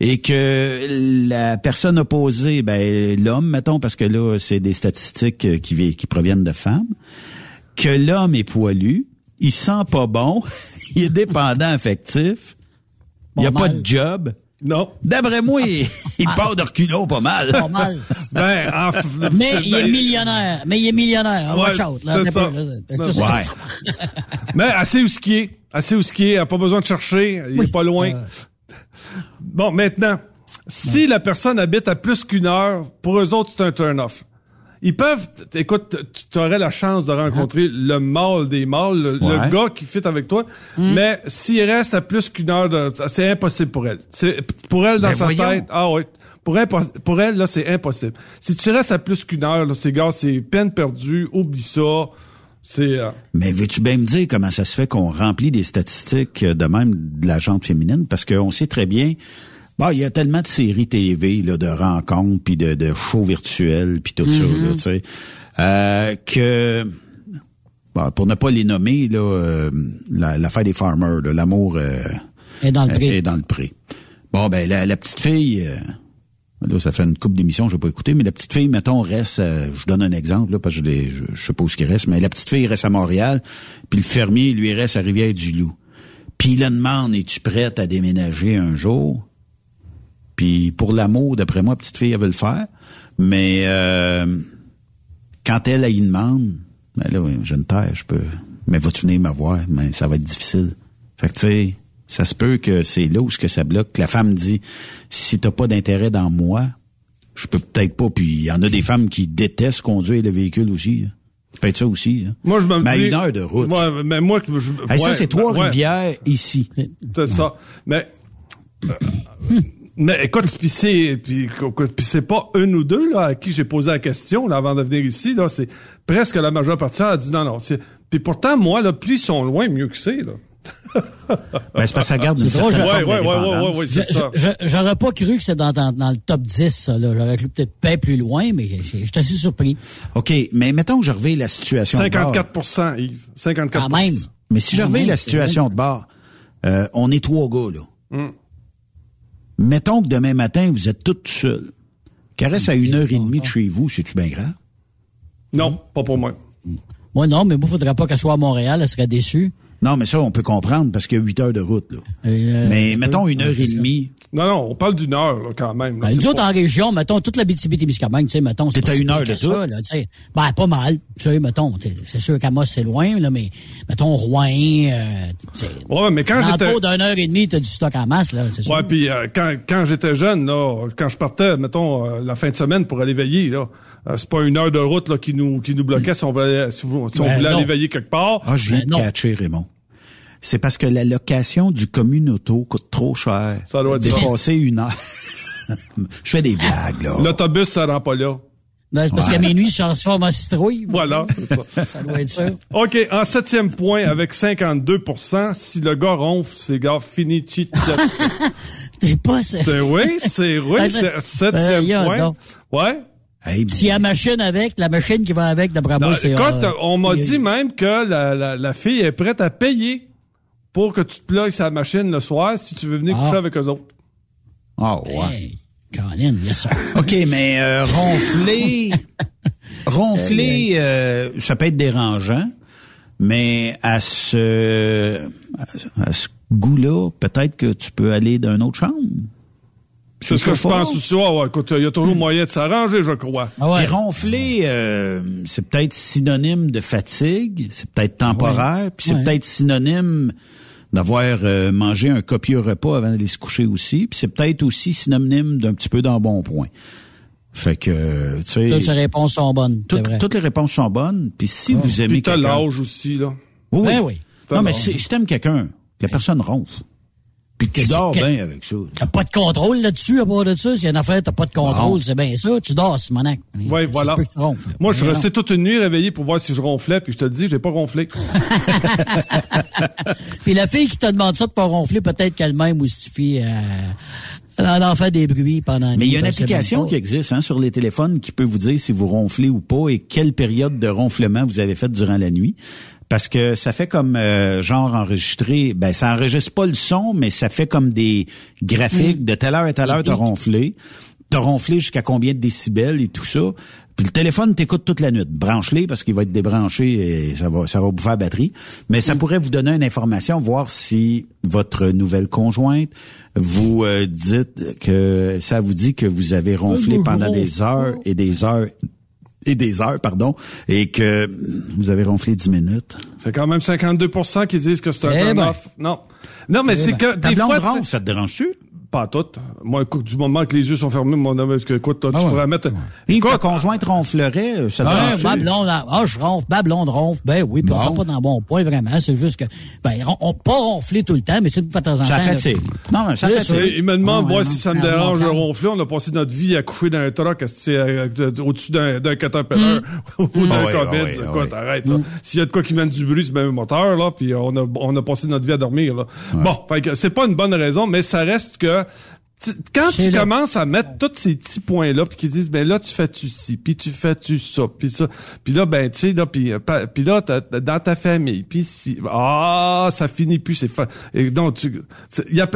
et que la personne opposée, ben l'homme, mettons, parce que là, c'est des statistiques euh, qui, qui proviennent de femmes, que l'homme est poilu, il sent pas bon, il est dépendant affectif, il a Pas de job. Non. D'après moi, il, il part de reculons pas mal. Pas mal. Ben, en f- Mais il est ben, millionnaire. Mais il est millionnaire. Ouais, Watch out. Là, c'est T'as ça. peu, là. Non, ça. Ouais. Mais assez où ce qui est. Assez où ce qui est. Il a pas besoin de chercher. Il Oui. est pas loin. Euh. Bon, maintenant. Si la personne habite à plus qu'une heure, pour eux autres, c'est un turn-off. Ils peuvent, écoute, tu aurais la chance de rencontrer le mâle des mâles, le, le Ouais. gars qui fit avec toi, mais s'il reste à plus qu'une heure, de, c'est impossible pour elle. C'est pour elle dans Ben sa voyons. tête. Ah oui. Pour elle, pour elle là, c'est impossible. Si tu restes à plus qu'une heure, là, c'est gars, c'est peine perdue. Oublie ça. C'est euh, Mais veux-tu bien me dire comment ça se fait qu'on remplit des statistiques euh, de même de la jante féminine? Parce qu'on sait très bien, bon, il y a tellement de séries TV, là, de rencontres, puis de, de shows virtuels, puis tout ça, là, tu sais, euh, que... bon, pour ne pas les nommer, là, euh, la- l'affaire des farmers, l'amour euh, Et dans le est dans le pré. Bon, ben, la, la petite fille... euh, Là, ça fait une couple d'émissions, je vais pas écouter, mais la petite fille, mettons, reste, euh, je vous donne un exemple, là, parce que je, je, je sais pas où ce qu'il reste, mais la petite fille reste à Montréal, puis le fermier, lui, reste à Rivière-du-Loup. Puis il la demande, es-tu prête à déménager un jour? Puis pour l'amour, d'après moi, petite fille, elle veut le faire. Mais euh, quand elle, elle y demande, ben là, oui, j'ai une terre, je peux. Mais vas-tu venir me voir? Mais ça va être difficile. Fait que tu sais, ça se peut que c'est là où ce que ça bloque. Que la femme dit, si t'as pas d'intérêt dans moi, je peux peut-être pas. Puis il y en a des femmes qui détestent conduire le véhicule aussi. hein. Ça peut être ça aussi. hein. Moi, je me Mais à dis. une heure de route. Ouais, mais moi, je, Hey, ça, c'est ouais, Trois-Rivières ici. C'est ça. Mais euh, Mais écoute, puis c'est puis, puis c'est pas un ou deux là à qui j'ai posé la question là, avant de venir ici là, c'est presque la majeure partie a dit non non, c'est puis pourtant moi là plus ils sont loin mieux que c'est là. ben, c'est parce que ça garde une drôle, certaine Ouais, ouais, ouais, J'aurais pas cru que c'est dans, dans, dans le top 10, ça, là. J'aurais cru peut-être bien plus loin, mais je suis assez surpris. OK, mais mettons que je reviens la situation de bord. 54% Yves, 54 Quand même. Mais si je reviens la situation de bord, euh, on est trois gars, là. Mm. Mettons que demain matin, vous êtes tous seuls. Caresse à une heure et demie de chez vous, c'est-tu bien grave? Non, pas pour moi. Moi, non, mais moi, faudrait pas qu'elle soit à Montréal, elle serait déçue. Non, mais ça, on peut comprendre parce qu'il y a huit heures de route, là. Euh, mais euh, mettons une heure et demie. Non, non, on parle d'une heure, là, quand même. là. Ben, nous autres, pas- en région, mettons, toute la BTB-Témiscamingue, tu sais, mettons, c'est T'es à une heure de ça, là, tu sais. Ben, pas mal, tu sais, mettons, tu sais, c'est sûr qu'Amos, c'est loin, là, mais, mettons, Rouen, euh, tu sais. Ouais, mais quand j'étais... D'une heure et demie, t'as du stock en masse, là, c'est sûr. Ouais, puis euh, quand, quand j'étais jeune, là, quand je partais, mettons, euh, la fin de semaine pour aller veiller, là, c'est pas une heure de route là, qui nous qui nous bloquait si on voulait, si, on Ben voulait aller veiller quelque part. Ah, je viens Ben de non. catcher, Raymond. C'est parce que la location du communauto coûte trop cher. Ça doit être ça. Dépasser une heure. je fais des blagues, là. L'autobus, ça rend pas là. Ben, c'est parce qu'à minuit, je transforme en citrouille. Voilà. ça. Ça doit être ça. OK, en septième point, avec 52% si le gars ronfle, c'est gars fini chit T'es pas, c'est... C'est- Oui, c'est oui, Ben, c'est septième ben, point. donc. Ouais. Hey, S'il y a la machine avec, la machine qui va avec, d'après moi, c'est... écoute, euh, on m'a dit même que la, la, la fille est prête à payer pour que tu te plugues sa machine le soir si tu veux venir Ah. coucher avec eux autres. Ah, ouais. Hey, Colin, yes, sir. OK, mais euh, ronfler, ronfler, euh, ça peut être dérangeant, mais à ce, à, à ce goût-là, peut-être que tu peux aller d'une autre chambre. C'est ce que je sais pense aussi. Ah ouais, écoute, il y a toujours moyen de s'arranger, je crois. Ah ouais. Puis ronfler, euh, c'est peut-être synonyme de fatigue, c'est peut-être temporaire, puis c'est Ouais. peut-être synonyme d'avoir euh, mangé un copieux repas avant d'aller se coucher aussi, puis c'est peut-être aussi synonyme d'un petit peu d'embonpoint. Fait que, tu Toutes ces sais, réponses sont bonnes, toutes, vrai. toutes les réponses sont bonnes, puis si vous aimez quelqu'un... l'âge aussi, là. Oui, Ben oui. Non, mais si, si t'aimes quelqu'un, que la personne ronfle, puis tu dors bien avec ça. T'as pas de contrôle là-dessus, à part de ça? S'il y a une affaire, t'as pas de contrôle, c'est bien ça. Tu dors, Simonac. Se voilà. peut que tu ronfles. Moi, je resté toute une nuit réveillé pour voir si je ronflais, puis je te le dis, j'ai pas ronflé. Puis la fille qui te demande ça de pas ronfler, peut-être qu'elle-même justifie, euh, elle en fait des bruits pendant la Mais il y a une application qui existe hein, sur les téléphones qui peut vous dire si vous ronflez ou pas et quelle période de ronflement vous avez fait durant la nuit. Parce que ça fait comme euh, genre enregistré, ben ça enregistre pas le son, mais ça fait comme des graphiques de telle heure à telle heure t'as ronflé. T'as ronflé jusqu'à combien de décibels et tout ça. Puis le téléphone t'écoute toute la nuit. Branche-les parce qu'il va être débranché et ça va ça va bouffer la batterie. Mais ça pourrait vous donner une information, voir si votre nouvelle conjointe vous euh, dites que ça vous dit que vous avez ronflé pendant des heures et des heures et des heures, pardon, et que vous avez ronflé 10 minutes. C'est quand même 52% qui disent que c'est un Eh ben. off. Non. Non, mais Eh c'est ben. que Ta des blonde fois, ronfle, ça te dérange-tu? Pas tout. Moi, écoute, du moment que les yeux sont fermés, mon homme, que, écoute, toi, tu Ah ouais. pourrais mettre. Yves, ta conjointe ronflerait, ça te Ah, ma blonde, ah, je ronfle, ma blonde ronfle. Ben oui, puis on fait pas dans le bon point, vraiment. C'est juste que, ben, on, on pas ronfler tout le temps, mais c'est une fois de temps en temps. Ça fatigue. Non, mais ça C'est fatigue. il me demande, Ah, ouais, voir non. si ça me dérange de ronfler. On a passé notre vie à coucher dans un que, euh, de- au-dessus d'un, d'un caterpillar ou d'un Ah ouais, COVID. ah ouais, écoute, ouais. arrête, là. S'il y a de quoi qui mène du bruit, c'est même un moteur, là, puis on a, on a passé notre vie à dormir, là. Bon, fait que c'est pas une bonne raison, mais ça reste que, tu- quand tu là. commences à mettre tous ces petits points-là, puis qu'ils disent, ben là, tu fais-tu ci, puis tu fais-tu ça, puis ça, puis là, ben, tu sais, là, puis, euh, puis là, t'as- t'as- dans ta famille, puis si, ah, ça finit plus, c'est fa- et donc, tu,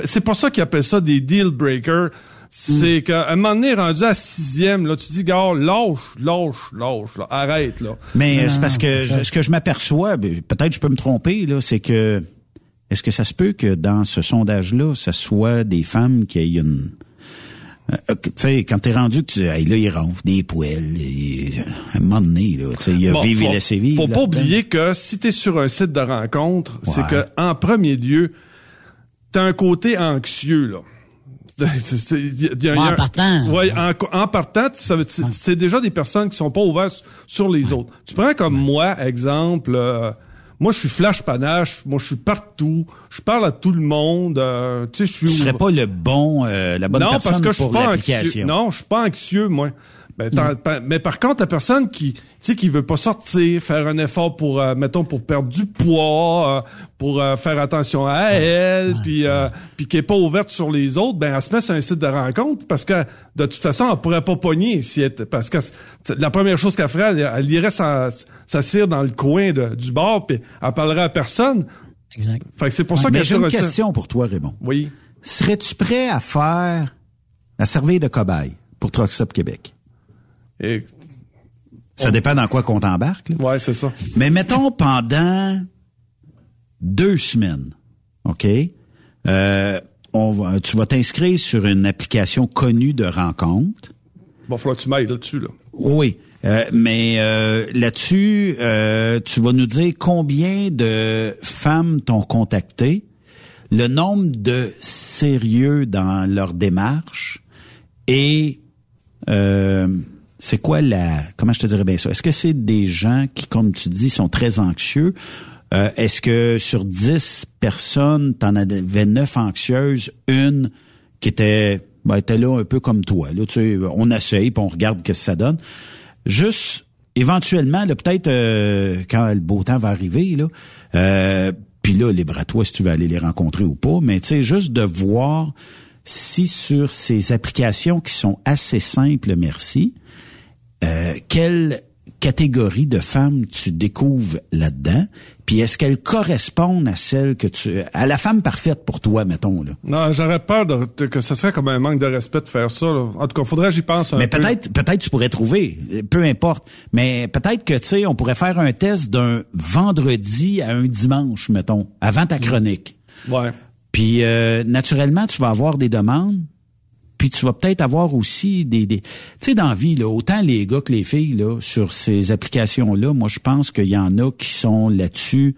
c'est pour ça qu'ils appellent ça des deal breakers. C'est qu'à un moment donné, rendu à sixième, là, tu dis, gars, lâche, lâche, lâche, là, arrête, là. Mais c'est parce que ce que je m'aperçois, ben, peut-être je peux me tromper, là, c'est que est-ce que ça se peut que dans ce sondage-là, ça soit des femmes qui aient une euh, euh, tu sais, quand t'es rendu que tu hey, là, il ronfle des poêles, et, à un moment donné, là, tu sais, il y a Bon, vivre et vivre. Faut pas oublier que si t'es sur un site de rencontre, c'est que en premier lieu, t'as un côté anxieux là. C'est- c'est- il y a- il y a Ouais, en un- partant. Ouais, en, en partant, ça veut- c'est c'est déjà des personnes qui sont pas ouvertes sur les autres. Tu prends comme moi, exemple, euh, moi, je suis flash panache. Moi, je suis partout. Je parle à tout le monde. euh, tu sais, je suis. Tu serais pas le bon, euh, la bonne non, personne parce que je suis pour pas anxieux. l'application. Non, je suis pas anxieux, moi. Ben, t'en- pa- Mais par contre, la personne qui, tu sais, qui veut pas sortir, faire un effort pour, euh, mettons, pour perdre du poids, euh, pour euh, faire attention à elle, puis, euh, puis qui est pas ouverte sur les autres, ben, elle se met sur un site de rencontre parce que de toute façon, elle pourrait pas pogner si elle, parce que la première chose qu'elle ferait, elle, elle irait sa- s'asseoir dans le coin de- du bar, puis elle parlerait à personne. Exact. Fait que c'est pour ça que j'ai une question pour toi, Raymond. Oui. Serais-tu prêt à faire la servir de cobaye pour Truck Stop Québec? Et, Ça dépend dans quoi qu'on t'embarque. là. ouais, c'est ça. Mais mettons pendant deux semaines, OK? Euh, on va, tu vas t'inscrire sur une application connue de rencontre. Bon, falloir que tu m'aides là-dessus, là. Oui, euh, mais euh, là-dessus, euh, tu vas nous dire combien de femmes t'ont contacté, le nombre de sérieux dans leur démarche et euh, c'est quoi la comment je te dirais bien ça? Est-ce que c'est des gens qui, comme tu dis, sont très anxieux? Euh, Est-ce que sur 10 personnes, t'en avais 9 anxieuses, une qui était ben, était là un peu comme toi. Là, tu sais, on essaye puis on regarde ce que ça donne. Juste éventuellement, peut-être euh, quand le beau temps va arriver, là, euh, puis là, libre à toi si tu veux aller les rencontrer ou pas, mais tu sais, juste de voir si sur ces applications qui sont assez simples, merci, euh, quelle catégorie de femmes tu découvres là-dedans, puis est-ce qu'elles correspondent à celle que tu... à la femme parfaite pour toi, mettons, là? Non, j'aurais peur de, que ce serait comme un manque de respect de faire ça. là. En tout cas, faudrait que j'y pense un Mais peu. peut-être, peut-être tu pourrais trouver, peu importe. Mais peut-être que tu sais, on pourrait faire un test d'un vendredi à un dimanche, mettons, avant ta chronique. Ouais. Puis euh, naturellement, tu vas avoir des demandes. Puis tu vas peut-être avoir aussi des, des tu sais dans la vie là, autant les gars que les filles là sur ces applications là, moi je pense qu'il y en a qui sont là-dessus.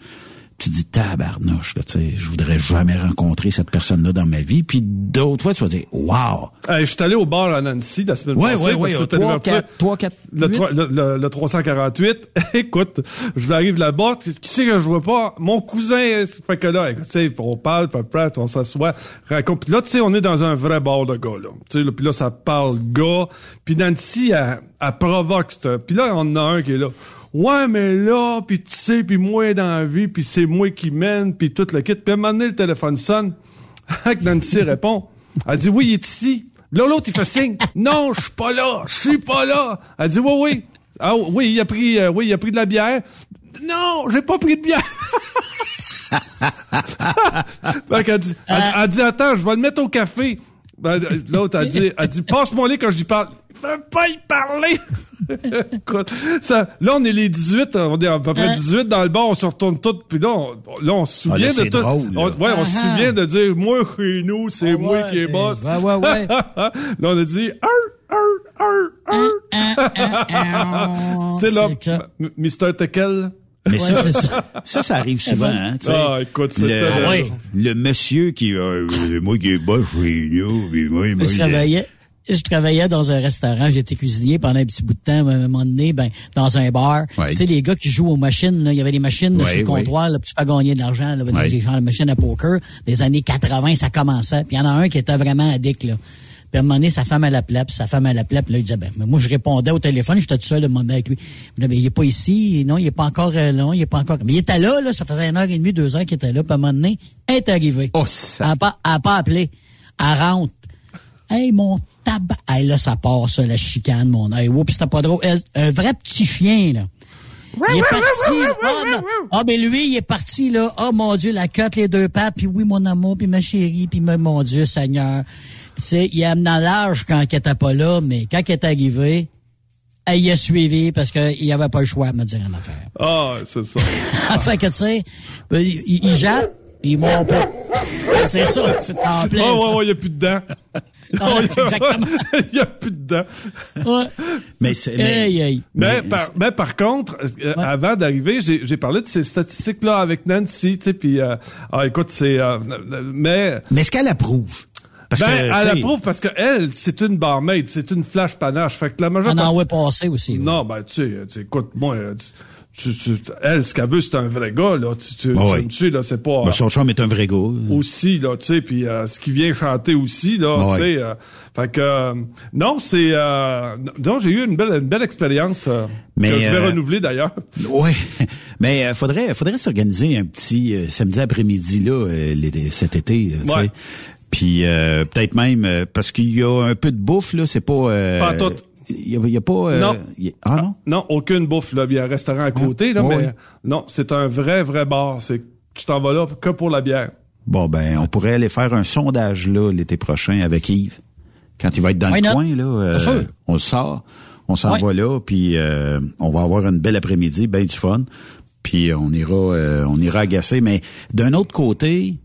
Tu dis tabarnouche là, tu sais, je voudrais jamais rencontrer cette personne-là dans ma vie. Puis d'autres fois tu vas dire wow. Je suis allé au bar à Nancy la semaine Ouais, passée. ouais, ouais, que au c'était 3, l'ouverture. 4, 3, 4, Le, 3 le, le- le 348. écoute, je arrive là-bas. Qui c'est que je vois pas? Mon cousin. Fait que là, écoute, tu sais, on parle, après, on s'assoit, raconte. Puis là, tu sais, on est dans un vrai bar de gars, là. Tu sais, là, puis là, ça parle gars. Puis Nancy, elle, elle provoque. Puis là, on en a un qui est là. Ouais, mais là, puis tu sais, puis moi dans la vie, puis c'est moi qui mène, puis tout le kit. Puis à un moment donné, le téléphone sonne. Nancy répond. Elle dit, oui, il est ici. Là, l'autre, il fait signe. Non, je suis pas là. Je suis pas là. Elle dit, oui, oui. Ah, oui, il a pris, euh, oui, il a pris de la bière. Non, j'ai pas pris de bière. fait qu'elle dit, elle, elle dit, attends, je vais le mettre au café. Ben, L'autre, elle dit, elle dit, passe-moi les quand je lui parle. Il fait pas y parler. Écoute, ça, là, on est les 18, on est à peu près 18 dans le bar, on se retourne tous, puis là, on, là, on se Ah, là, souvient de c'est tout. drôle, là. On- ouais, on se Ah, ah. souvient de dire, moi, chez nous, c'est Ah moi ouais, qui est boss. ouais, ouais, ouais. là, on a dit. Tu sais, là, Mr. Tekel. Mais ça, Ouais, c'est ça. ça, ça arrive souvent, hein, tu sais. Ah, écoute, ça, le, le- ouais, le monsieur qui, euh, c'est moi qui est bas puis moi, moi, je il- travaillais je travaillais dans un restaurant, j'étais cuisinier pendant un petit bout de temps, à un moment donné, ben, dans un bar. Ouais. Tu sais, les gars qui jouent aux machines, là, il y avait des machines là, Ouais, sur le comptoir, là, puis tu fais gagner de l'argent, là, Ouais. des gens de machines à poker. Des années 80, ça commençait. Puis il y en a un qui était vraiment addict, là. Puis à un moment donné, sa femme à la plaie, puis sa femme à la plaie, puis là, il disait, ben, mais moi, je répondais au téléphone, j'étais tout seul, à demander avec lui. Puis là, ben, il est pas ici, non, il est pas encore, euh, non, il est pas encore. Mais il était là, là, ça faisait une heure et demie, deux heures qu'il était là, puis à un moment donné, elle est arrivée. Oh, Elle ça. elle a pas appelé. Elle rentre. Hey, mon tabac. Hey, là, ça part, ça, la chicane, mon. Hey, oups, c'était pas drôle. Elle- un vrai petit chien, là. Il est parti. Ah, non. Ah, ben lui, il est parti, là. Oh, mon Dieu, la cote, les deux pattes, puis oui, mon amour, puis ma chérie, puis mon- mon Dieu, Seigneur. Tu sais, il a amené l'âge quand il était pas là, mais quand il est arrivé, elle y a suivi parce qu'il n'y avait pas le choix de me dire une affaire. Ah, c'est ça. fait que, tu sais, ben, il, il, il jappe, puis il mord pas. C'est ça, c'est en plein, Oh, ouais, ouais, il n'y a plus de dents. Exactement. Il n'y a plus de dents. Ouais. Mais, c'est- mais- Hey, hey. Mais, Mais- par, mais par contre, euh, Ouais. avant d'arriver, j'ai j'ai parlé de ces statistiques-là avec Nancy, tu sais, puis euh, ah, écoute, c'est... euh, mais... mais est-ce qu'elle approuve? Parce ben, que, elle tu sais, approuve parce que elle, c'est une barmaid, c'est une flash panache. Fait que la majeure On en partie- voit passer aussi. ouais. Non, ben, tu sais, tu sais, écoute, moi, euh, tu, tu, elle, ce qu'elle veut, c'est un vrai gars, là. Tu, tu, Ah tu oui. me suis, là, c'est pas... Ben, son chum est un vrai gars. aussi là tu sais puis euh, ce qui vient chanter aussi là Ouais. tu sais euh, fait que euh, non c'est euh, non j'ai eu une belle une belle expérience euh, Mais, que je vais euh, renouveler d'ailleurs Oui, mais euh, faudrait faudrait s'organiser un petit euh, samedi après-midi là euh, cet été, euh, tu sais. Ouais. Puis euh, peut-être même euh, parce qu'il y a un peu de bouffe là, c'est pas euh, Pas tout. Il y a, il y a pas euh, Non. il y a- ah non? non aucune bouffe là il y a un restaurant à côté là mais non c'est un vrai vrai bar c'est tu t'en vas là que pour la bière Bon ben on pourrait aller faire un sondage là l'été prochain avec Yves quand il va être dans Why le not? coin là, euh, Bien sûr. on le sort, on s'en va là puis euh, on va avoir une belle après-midi, ben du fun. Puis on ira euh, on ira agacer mais d'un autre côté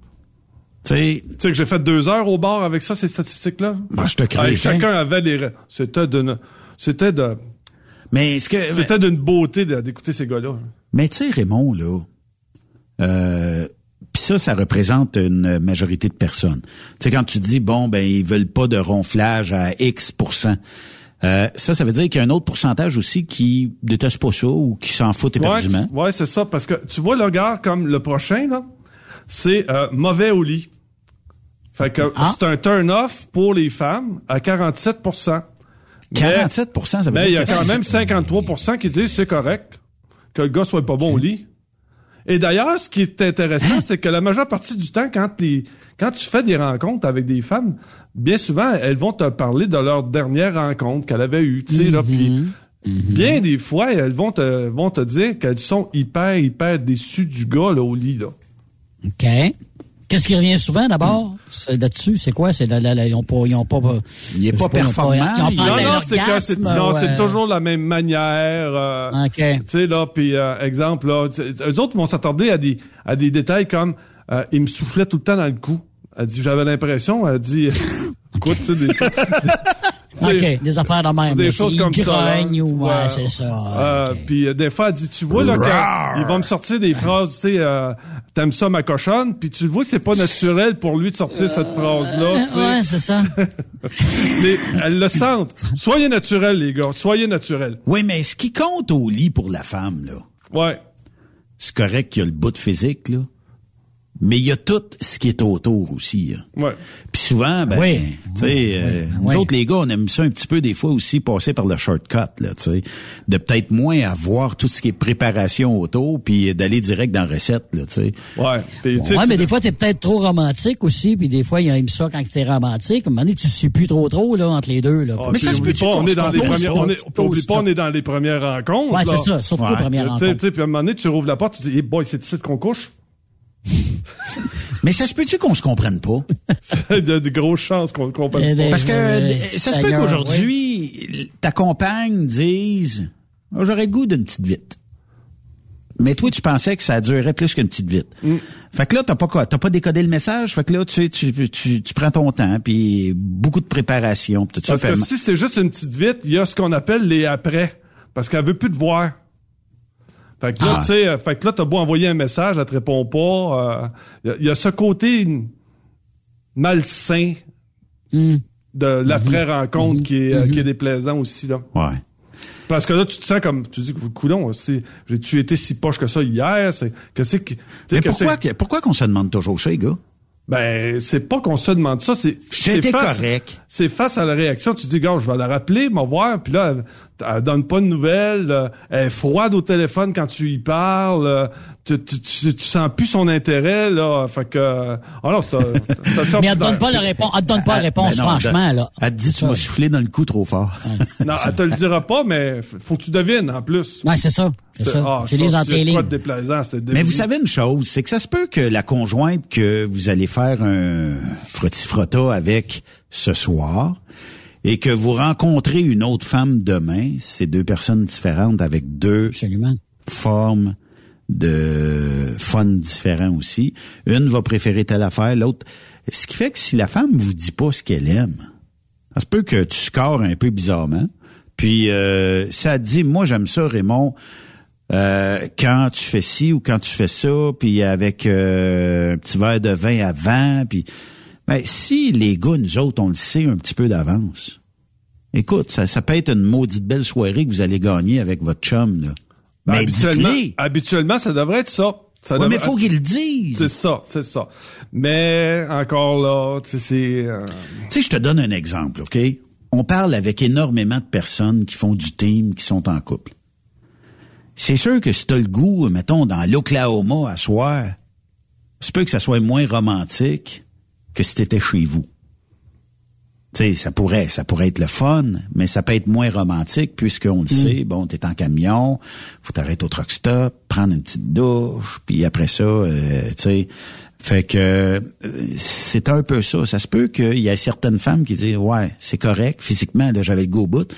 tu sais, tu sais que j'ai fait deux heures au bar avec ça ces statistiques là Ben, je te crée. chacun avait des c'était d'une c'était de mais que c'était d'une beauté de- d'écouter ces gars là Mais tu sais, Raymond, là, euh, puis ça, ça représente une majorité de personnes. Tu sais, quand tu dis, bon, ben, ils veulent pas de ronflage à X euh, ça, ça veut dire qu'il y a un autre pourcentage aussi qui déteste pas ça ou qui s'en fout éperdument. Ouais, ouais, c'est ça. Parce que tu vois le gars comme le prochain, là, c'est euh, mauvais au lit. Fait que Ah. c'est un turn-off pour les femmes à 47 Mais- 47 ça veut Mais il y a que quand même 53% qui disent c'est correct que le gars soit pas bon au lit. Et d'ailleurs, ce qui est intéressant, c'est que la majeure partie du temps, quand les, quand tu fais des rencontres avec des femmes, bien souvent, elles vont te parler de leur dernière rencontre qu'elle avait eue, tu sais, là, puis bien des fois, elles vont te, vont te dire qu'elles sont hyper, hyper déçues du gars, là, au lit, là. OK. Qu'est-ce qui revient souvent d'abord? C'est là-dessus? C'est quoi? C'est la, la, la- ils ont pas, ils ont pas, Il est je pas sais ils ont performant, ils ont il- pas Non, non, c'est c'est, non, c'est euh, toujours la même manière. euh, OK. Tu sais là, puis euh, exemple là, eux autres vont s'attarder à des à des détails comme euh, il me soufflait tout le temps dans le cou. Elle dit j'avais l'impression, elle dit écoute, tu sais des, OK, des affaires de même. des choses ils comme ça. ou, ouais, Ouais. c'est ça. Euh. Puis euh, des fois, elle dit, tu vois là, quand il va me sortir des phrases, tu sais, euh, t'aimes ça ma cochonne, puis tu le vois que c'est pas naturel pour lui de sortir cette phrase-là. tu sais. Ouais, c'est ça. Mais elle le sent. Soyez naturel, les gars. Soyez naturel. Oui, mais ce qui compte au lit pour la femme, là, Ouais. c'est correct qu'il y a le bout de physique, là. Mais il y a tout ce qui est autour aussi. là. Ouais. Puis souvent, ben, Oui. tu sais, euh, nous oui. autres les gars, on aime ça un petit peu des fois aussi passer par le shortcut, là, tu sais, de peut-être moins avoir tout ce qui est préparation autour, puis d'aller direct dans la recette, là, tu sais. Ouais. Ouais, mais des fois, t'es peut-être trop romantique aussi, puis des fois, ils aiment ça quand t'es romantique. À un moment donné, tu sais plus trop trop, là, entre les deux, là. Ah, Mais ça se peut-tu pas, on est dans les premières, pas, on tu est, oublie pas, on est dans les premières rencontres. Ouais, c'est ça, surtout les premières Tu sais, rencontres. tu sais, puis à un moment donné, tu rouvres la porte, tu dis, boy, c'est ici qu'on couche. Mais ça se peut-tu qu'on se comprenne pas? Il y a de grosses chances qu'on ne comprenne pas. Parce que Euh, ça se peut qu'aujourd'hui, ta compagne dise, Ah, j'aurais le goût d'une petite vite. Mais toi, tu pensais que ça durerait plus qu'une petite vite. Mm. Fait que là, t'as pas quoi, t'as pas décodé le message. Fait que là, tu, tu, tu, tu prends ton temps, puis beaucoup de préparation, tout ça. Parce que fait- si c'est juste une petite vite, il y a ce qu'on appelle les après. Parce qu'elle veut plus te voir. Fait que là, Ah. tu sais, euh, fait que là, t'as beau envoyer un message, elle te répond pas. euh, Il y a- il y, a ce côté malsain Hmm. de l'après-rencontre qui, est, euh, qui est déplaisant aussi, là. Ouais. Parce que là, tu te sens comme, tu dis, coudon, j'ai-tu été si poche que ça hier? C'est, que c'est que, Mais que pourquoi, que- pourquoi qu'on se demande toujours ça, les gars? Ben, c'est pas qu'on se demande ça, c'est J'étais c'est face- correct. C'est face à la réaction, tu dis gars, je vais la rappeler, m'en voir, puis là elle, elle donne pas de nouvelles, euh, elle est froide au téléphone quand tu y parles, euh, tu, tu, tu, tu sens plus son intérêt là, fait que euh, ah non, c'est c'est Mais elle te donne pas la réponse, elle te donne pas la réponse, non, franchement, elle- là. Elle te dit, tu m'as soufflé dans le cou trop fort. Non, elle te le dira pas, mais faut que tu devines en plus. Ouais, c'est ça. C'est ça. Ah, c'est les c'est déplaisant, c'est Mais vous savez une chose, c'est que ça se peut que la conjointe que vous allez faire un frotti-frotta avec ce soir et que vous rencontrez une autre femme demain, c'est deux personnes différentes avec deux Absolument. formes de fun différents aussi. Une va préférer telle affaire, l'autre. Ce qui fait que si la femme vous dit pas ce qu'elle aime, ça se peut que tu scores un peu bizarrement. Puis euh, ça dit, moi j'aime ça, Raymond, euh, quand tu fais ci ou quand tu fais ça, puis avec euh, un petit verre de vin avant, puis ben, si les gars, nous autres, on le sait un petit peu d'avance, écoute, ça, ça peut être une maudite belle soirée que vous allez gagner avec votre chum, là. Ben, Mais habituellement, habituellement, ça devrait être ça. ça Ouais, devrait- mais faut qu'ils le disent. C'est ça, c'est ça. Mais encore là, tu sais, c'est... euh, Tu sais, je te donne un exemple, OK? On parle avec énormément de personnes qui font du team, qui sont en couple. C'est sûr que si t'as le goût, mettons, dans l'Oklahoma à soir, c'est peut que ça soit moins romantique que si t'étais chez vous. Tu sais, ça pourrait, ça pourrait être le fun, mais ça peut être moins romantique puisqu'on le sait, bon, t'es en camion, faut t'arrêter au truck stop, prendre une petite douche, puis après ça, euh, tu sais, fait que euh, c'est un peu ça. Ça se peut qu'il y ait certaines femmes qui disent, ouais, c'est correct, physiquement, là, j'avais le go bout,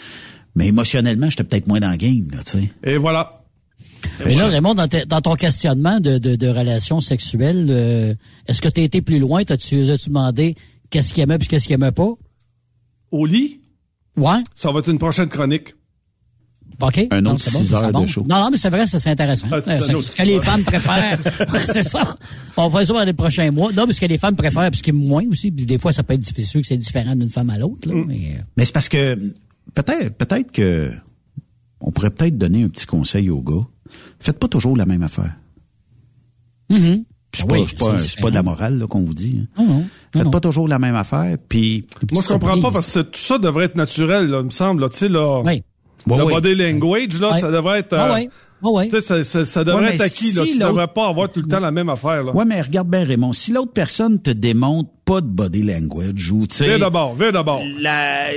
mais émotionnellement, j'étais peut-être moins dans le game, là, tu sais. Et voilà. Mais là, Raymond, dans, ton questionnement de, de, de relations sexuelles, euh, est-ce que tu as été plus loin? T'as-tu as-tu demandé qu'est-ce qu'il aimait puis qu'est-ce qu'il aimait pas? Au lit, Ouais. ça va être une prochaine chronique. OK. Un Non, autre c'est bon, heures de show. Non, non, mais c'est vrai, ça serait intéressant. Ah, c'est Euh, ce que les femmes préfèrent. C'est ça. On va faire ça dans les prochains mois. Non, mais ce que les femmes préfèrent, puis ce qui est moins aussi, puis des fois, ça peut être difficile que c'est différent d'une femme à l'autre, mais... euh, Mais c'est parce que peut-être peut-être que on pourrait peut-être donner un petit conseil aux gars. Faites pas toujours la même affaire. mhm. C'est Ah pas, oui, pas, c'est pas de la morale là, qu'on vous dit. hein. Non, non. Faites non, pas toujours la même affaire. Puis Moi, je comprends pas parce que tout ça devrait être naturel, là, il me semble. là. Tu sais, là, Oui. Le ouais. body language, là, ça devrait être... Ah euh, ouais. Ah ouais. Tu sais, ça, ça, ça devrait Ouais, être acquis, là. si Tu devrais pas avoir tout le temps la même affaire, là. ouais, mais regarde bien Raymond. Si l'autre personne te démontre pas de body language ou tu sais, Viens d'abord, viens d'abord. la,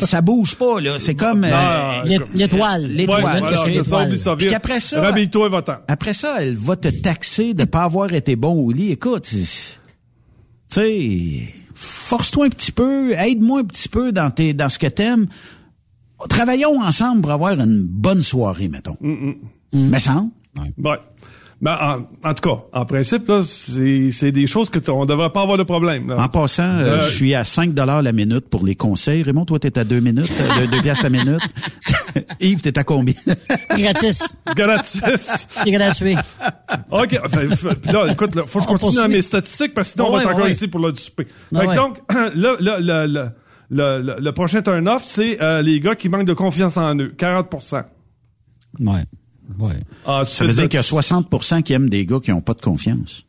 ça bouge pas là. C'est comme euh, L'étoile. L'étoile. Ouais, voilà, c'est ça, Puis et va-t'en. Après ça, elle va te taxer de pas avoir été bon au lit. Écoute, tu sais, force-toi un petit peu, aide-moi un petit peu dans tes, dans ce que t'aimes. Travaillons ensemble pour avoir une bonne soirée, mettons. Mais sans. Ouais. Ben, en, en tout cas, en principe, là, c'est c'est des choses que on devrait pas avoir de problème. Là. En passant, euh, Euh, je suis à 5 dollars la minute pour les conseils. Raymond, toi, t'es à 2 minutes, euh, 2 piastres la minute. Yves, t'es à combien? Gratis. Gratis. C'est gratuit. OK. Puis là, écoute, là, faut que je On continue dans mes statistiques parce que sinon, Ouais, on va être ouais, encore ici pour le souper. Fait donc, le, le, le, le- le prochain turn-off, c'est euh, les gars qui manquent de confiance en eux. 40 Ouais. Ouais. Ensuite, Ça veut dire qu'il y a 60% qui aiment des gars qui ont pas de confiance.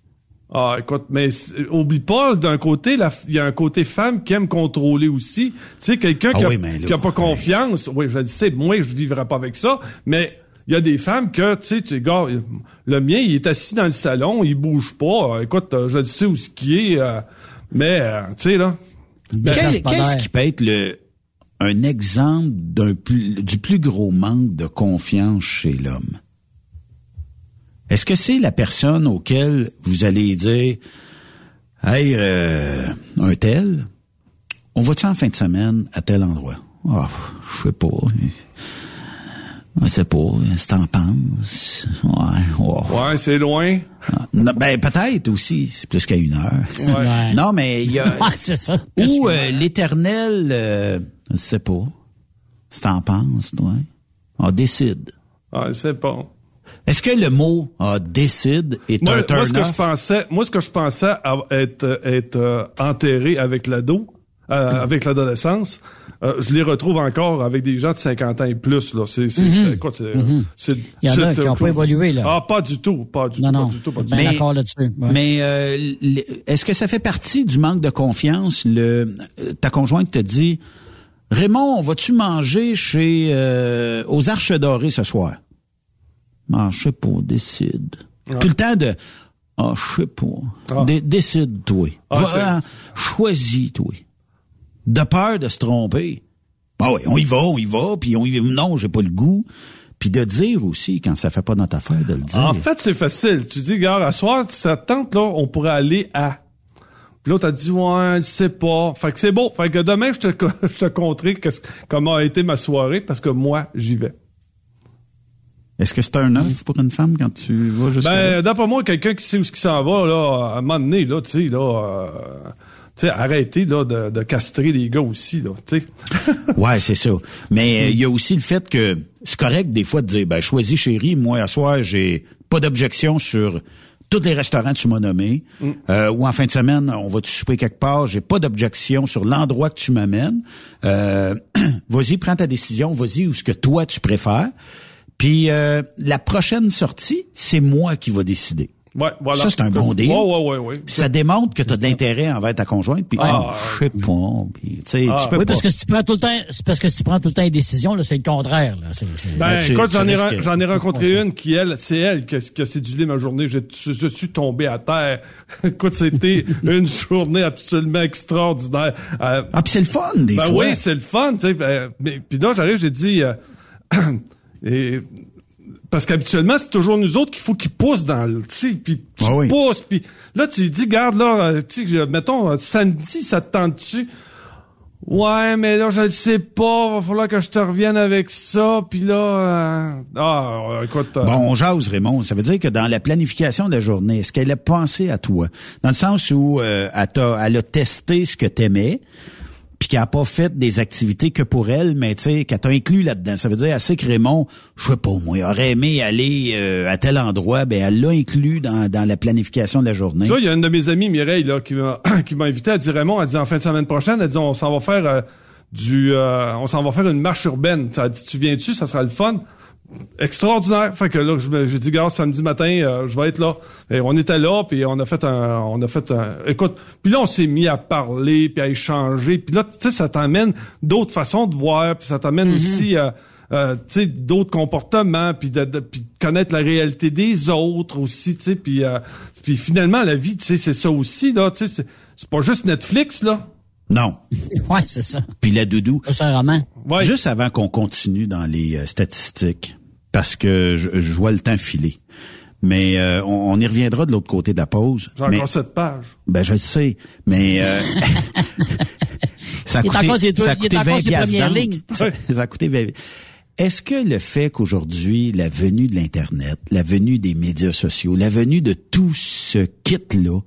Ah, écoute, mais c'est- oublie pas, d'un côté, il y a un côté femme qui aime contrôler aussi. Tu sais, quelqu'un Ah qui, a- oui, mais là, qui a pas confiance. Oui, je le sais, moi, je vivrais pas avec ça, mais il y a des femmes que, tu sais, tu sais, gars, le mien, il est assis dans le salon, il bouge pas. Euh, Écoute, euh, je le sais où ce qui est, euh, mais, euh, tu sais, là. Qu'est-ce qui peut être le un exemple d'un plus, du plus gros manque de confiance chez l'homme? Est-ce que c'est la personne auquel vous allez dire Hey, euh, un tel, on va-tu en fin de semaine à tel endroit? Ah, je sais pas. Je sais pas. Si t'en penses? Ouais, ouais. Ouais, c'est loin. Ah, non, ben, peut-être aussi. C'est plus qu'à une heure. Ouais. non, mais il y a. Ouais, c'est ça. Ou euh, l'éternel, euh, je sais pas. Si t'en penses, toi. On décide. Ouais, c'est pas. Est-ce que le mot ah, décide est Moi, un turn moi, ce que je pensais, moi, ce que je pensais être, être euh, enterré avec l'ado, euh, avec l'adolescence, euh, je les retrouve encore avec des gens de 50 ans et plus, là. C'est, c'est, c'est- écoute, c'est, Mm-hmm. Il y en a qui ont pas évolué, là. Ah, pas du tout, pas du Non, tout, non. pas du tout, pas du Ben tout. Mais- d'accord là-dessus. Ouais. Mais euh, est-ce que ça fait partie du manque de confiance? Le, euh, ta conjointe te dit, Raymond, vas-tu manger chez euh, aux Arches Dorées ce soir? Ah, je sais pas, décide. Tout le temps de Ah, je sais pas. Ah. Dé- décide-toi. Ah, hein, Choisis-toi. De peur de se tromper. Ah oui, on y va, on y va, puis on y va. Non, j'ai pas le goût. Puis de dire aussi, quand ça fait pas notre affaire, de le dire. En fait, c'est facile. Tu dis, gars, à soir, ça te tente, là, on pourrait aller à. Puis l'autre a dit, ouais, je sais pas. Fait que c'est bon. Fait que demain, je te, je te conterai comment a été ma soirée parce que moi, j'y vais. Est-ce que c'est un œuf pour une femme quand tu vas jusqu'à? Ben, d'après moi, quelqu'un qui sait où ce qui s'en va, là, à un moment donné, là, tu sais, là, euh, tu sais, arrêtez, là, de, de castrer les gars aussi, là, tu sais. Ouais, c'est ça. Mais euh, il y a aussi le fait que c'est correct des fois de dire, ben choisis chérie, moi à soir j'ai pas d'objection sur tous les restaurants que tu m'as nommés. Euh, ou en fin de semaine, on va te souper quelque part, j'ai pas d'objection sur l'endroit que tu m'amènes. Euh, vas-y, prends ta décision, vas-y où ce que toi tu préfères. Puis euh, la prochaine sortie, c'est moi qui va décider. Ouais, voilà. Ça, c'est un bon deal. Ouais, ouais, ouais, ouais. Ça démontre que tu as de l'intérêt envers ta conjointe. Puis, ah, je sais pas. Puis, tu sais, Ah. tu peux Oui, pas. parce que si tu prends tout le temps, c'est parce que si tu prends tout le temps une décision, là, c'est le contraire, là. C'est- c'est- Ben, écoute, j'en ai, j'en ai rencontré une qui, elle, c'est elle qui a, qui a sédulé ma journée. Je, je, je suis tombé à terre. écoute, c'était une journée absolument extraordinaire. Euh, Ah, puis c'est le fun, des ben fois. oui, c'est le fun, tu sais. ben, mais puis là, j'arrive, j'ai dit, euh, et, parce qu'habituellement, c'est toujours nous autres qu'il faut qu'ils poussent dans le, tu sais, puis tu Ah oui. pousses, puis là, tu dis, garde là, euh, tu sais, mettons, euh, samedi, ça te tente dessus. Ouais, mais là, je le sais pas, va falloir que je te revienne avec ça, puis là, euh, ah, euh, écoute, euh, Bon, on jase, Raymond. Ça veut dire que dans la planification de la journée, est-ce qu'elle a pensé à toi? Dans le sens où euh, elle, t'a- elle a testé ce que t'aimais, puis qu'elle a pas fait des activités que pour elle, mais tu sais, qu'elle t'a inclus là-dedans. Ça veut dire, elle sait que Raymond, je sais pas moi, aurait aimé aller euh, à tel endroit, ben elle l'a inclus dans, dans la planification de la journée. Tu vois, il y a une de mes amies, Mireille, là, qui m'a, qui m'a invité. Elle dit, Raymond, elle dit, en fin de semaine prochaine, elle dit, on s'en va faire euh, du, euh, on s'en va faire une marche urbaine. Elle dit, tu viens-tu? Ça sera le fun. Extraordinaire. Fait que là, j'ai dit, gars, samedi matin, euh, je vais être là. Et on était là, puis on a fait un, on a fait un, écoute, puis là, on s'est mis à parler, puis à échanger. Puis là, tu sais, ça t'amène d'autres façons de voir, puis ça t'amène aussi, euh, euh, tu sais, d'autres comportements, puis de, de- connaître la réalité des autres aussi, tu sais, puis euh, puis finalement la vie, tu sais, c'est ça aussi là, tu sais, c'est- c'est pas juste Netflix là. Non. Ouais, c'est ça. Puis la doudou. Ça, C'est un roman. Ouais. Juste avant qu'on continue dans les euh, statistiques, parce que je, je vois le temps filer. Mais euh, on, on y reviendra de l'autre côté de la pause. J'ai Mais- encore cette page. Ben, je le sais, mais euh, ça a Il est coûté, encore ses- ça a il est coûté encore 20 ses piastres premières d'encre. lignes. Ça, ça a coûté 20 Est-ce que le fait qu'aujourd'hui, la venue de l'Internet, la venue des médias sociaux, la venue de tout ce kit-là,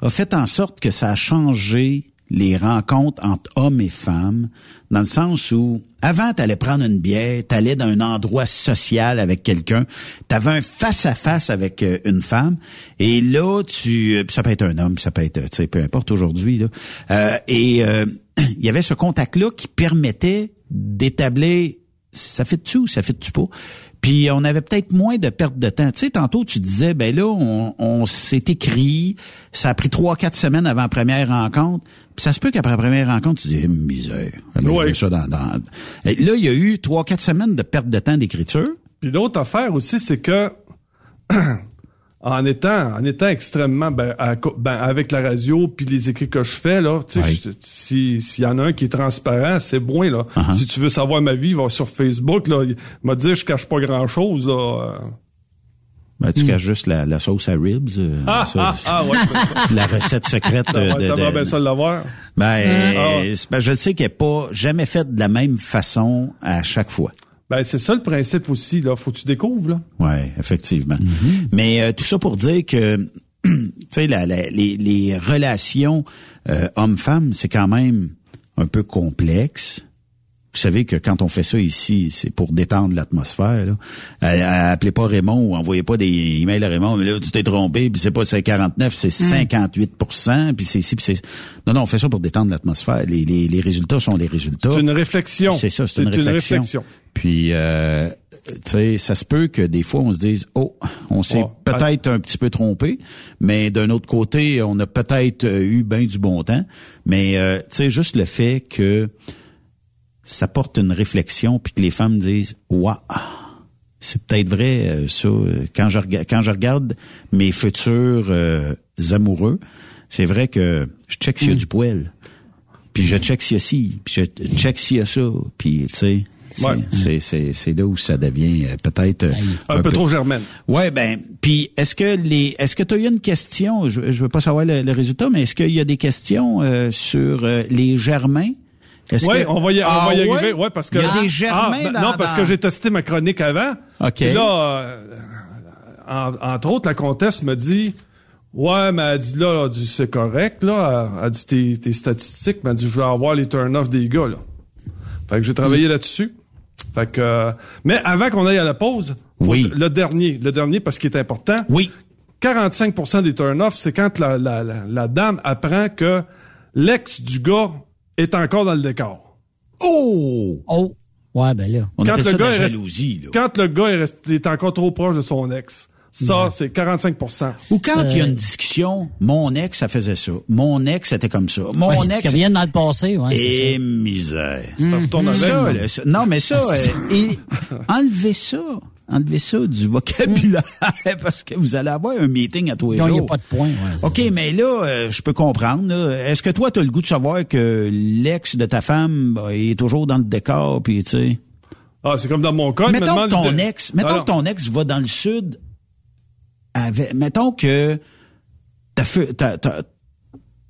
a fait en sorte que ça a changé les rencontres entre hommes et femmes, dans le sens où avant, tu allais prendre une bière, tu allais dans un endroit social avec quelqu'un, tu avais un face-à-face avec euh, une femme, et là, tu euh, ça peut être un homme, ça peut être, tu sais, peu importe aujourd'hui. Euh, et euh, il y avait ce contact-là qui permettait d'établir ça fait-tu ou ça fait-tu pas? Puis on avait peut-être moins de perte de temps. Tu sais, tantôt tu disais, ben là, on, on s'est écrit, ça a pris trois, quatre semaines avant la première rencontre. Puis ça se peut qu'après la première rencontre, tu dis, Eh, misère. Mais Ouais. ça dans, dans- Et Là, il y a eu trois, quatre semaines de perte de temps d'écriture. Puis l'autre affaire aussi, c'est que en étant en étant extrêmement ben, à ben, avec la radio puis les écrits que je fais là, tu sais, si s'il y en a un qui est transparent, c'est bon là. Uh-huh. Si tu veux savoir ma vie, va sur Facebook là, il m'a dit je cache pas grand chose là. Ben, tu caches juste la, la sauce à ribs. euh. Ah, ça, ah, ah, ouais. la recette secrète de, de- de- bien ça l'avoir. Ben, Ah. ben, je sais qu'elle n'est pas jamais faite de la même façon à chaque fois. Ben c'est ça le principe aussi là, faut que tu découvres là. Ouais, effectivement. Mais euh, tout ça pour dire que tu sais les, les relations euh, hommes-femmes, c'est quand même un peu complexe. Vous savez que quand on fait ça ici, c'est pour détendre l'atmosphère. Euh, euh, appelez pas Raymond ou envoyez pas des emails à Raymond, mais là, tu t'es trompé, puis c'est pas c'est 49, c'est 58 puis c'est ici, puis c'est... Non, non, on fait ça pour détendre l'atmosphère. Les, les, les résultats sont les résultats. C'est une réflexion. C'est ça, c'est une, réflexion. Puis, euh, tu sais, ça se peut que des fois, on se dise, oh, on s'est peut-être un petit peu trompé, mais d'un autre côté, on a peut-être euh, eu bien du bon temps. Mais, euh, tu sais, juste le fait que ça porte une réflexion, puis que les femmes disent, waouh, c'est peut-être vrai, euh, ça. euh, Quand je, quand je regarde mes futurs euh, amoureux, c'est vrai que je check s'il y a du poil. Puis je check s'il y a ci, puis je check s'il y a ça. Puis, tu sais, c'est Ouais. c'est- c'est- là où ça devient euh, peut-être... Un, peu, trop germaine. Ouais, ben, puis est-ce que les, est-ce que tu as eu une question? Je, je veux pas savoir le, le résultat, mais est-ce qu'il y a des questions euh, sur euh, les germains? Oui, que- on va y, on Ah va y ouais? arriver. Ouais, parce que il y a des germains Ah, ben, dans, non, parce dans- que j'ai testé ma chronique avant. Ok. Puis là, euh, en- entre autres, la comtesse me dit, ouais, mais elle dit là, elle dit c'est correct là. Elle, elle dit tes, tes statistiques, mais elle dit je vais avoir les turn-off des gars là. Fait que j'ai travaillé là-dessus. Fait que, euh, mais avant qu'on aille à la pause, Oui. le dernier, le dernier parce qu'il est important. Oui. 45% des turn-offs, c'est quand la, la, la, la dame apprend que l'ex du gars est encore dans le décor. Oh Oh. Ouais, ben là. On Quand le ça de gars la resté- jalousie. là. Quand le gars est, resté- est encore trop proche de son ex, ça, c'est 45% Ou quand il y a Euh, une discussion, mon ex, ça faisait ça. Mon ex, c'était comme ça. Mon Ouais, ex... Qui reviennent dans le passé, ouais, c'est Et ça. misère. Ça Ça, là. ça- non, mais ça, Ah, c'est euh, et enlevez ça. Enlevez ça du vocabulaire parce que vous allez avoir un meeting à tous les Non, il n'y a jours. pas de point. ouais, OK, ça. mais là, euh, je peux comprendre. là. Est-ce que toi, tu as le goût de savoir que l'ex de ta femme bah, est toujours dans le décor, puis tu sais... Ah, c'est comme dans mon cas. me Mettons que ton ex, mettons Alors, que ton ex va dans le sud avec, mettons que ta, fu- ta, ta,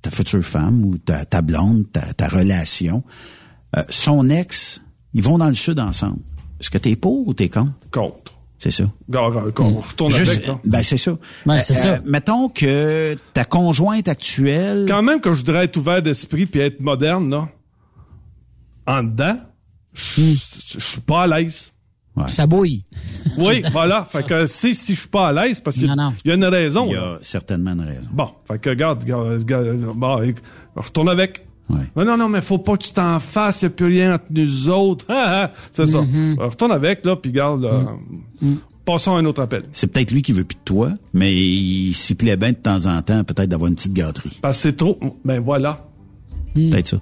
ta future femme ou ta, ta blonde, ta, ta relation, euh, son ex, ils vont dans le sud ensemble. Est-ce que t'es pour ou t'es contre? Contre. C'est ça. Euh, qu'on retourne Juste- avec, là. ben c'est ça. Ben, c'est ça. mettons que ta conjointe actuelle, Quand même que je voudrais être ouvert d'esprit puis être moderne, là, en dedans, je suis pas à l'aise. Ça bouille. Oui, voilà. Fait que si, si je suis pas à l'aise, parce qu'il y, a- il y une raison. il y là. a certainement une raison. Bon, fait que regarde, regarde, regarde, bon, retourne avec. Ouais. Non, non, non, mais faut pas que tu t'en fasses, y a plus rien entre nous autres. C'est ça. Mm-hmm. Retourne avec, là, puis garde, là, Mm. Passons à un autre appel. C'est peut-être lui qui veut plus de toi, mais il s'y plaît bien de temps en temps, peut-être d'avoir une petite gâterie. Parce que c'est trop, ben voilà. Peut-être ça.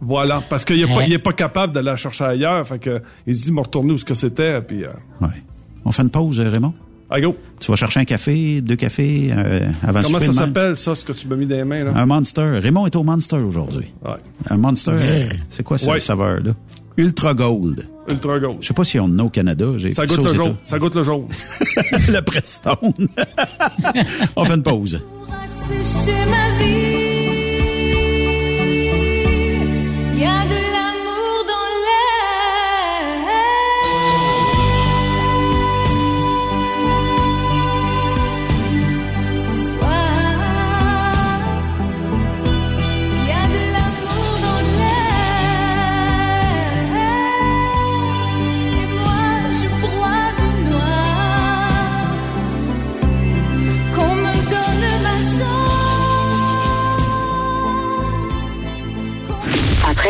Voilà, parce qu'il est, pas, Ouais. il est pas capable d'aller la chercher ailleurs. Fait que il se dit, me retourner où ce que c'était, puis euh, Ouais. On fait une pause, euh, Raymond? allez, go. Tu vas chercher un café, deux cafés euh, avant Comment ça s'appelle, ça, ce que tu m'as mis dans les mains, là? Un Monster. Raymond est au Monster aujourd'hui. Ouais. Un Monster, euh, c'est quoi ce Ouais. saveur-là? Ultra Gold. Ultra Je gauche. sais pas si on en a au Canada. Ça goûte le jaune. Ça goûte le jaune. le Prestone. on fait une pause. Ma vie. Y a de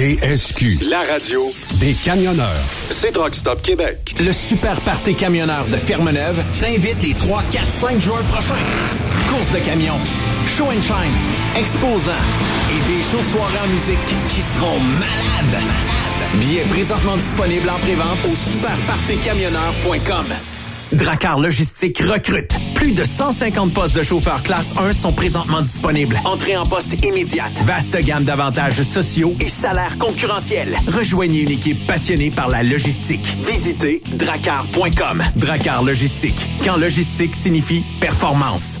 TSQ. La radio des camionneurs. C'est Truck Stop Québec. Le Super Party Camionneur de Fermeneuve t'invite les 3, 4, 5 juin prochains. Course de camions, show and shine, exposants et des shows de soirée en musique qui seront malades. Billets présentement disponibles en prévente au superpartycamionneur.com. Dracar Logistique recrute. Plus de 150 postes de chauffeur classe 1 sont présentement disponibles. Entrée en poste immédiate. Vaste gamme d'avantages sociaux et salaires concurrentiels. Rejoignez une équipe passionnée par la logistique. Visitez dracar.com. Dracar Logistique. Quand logistique signifie performance.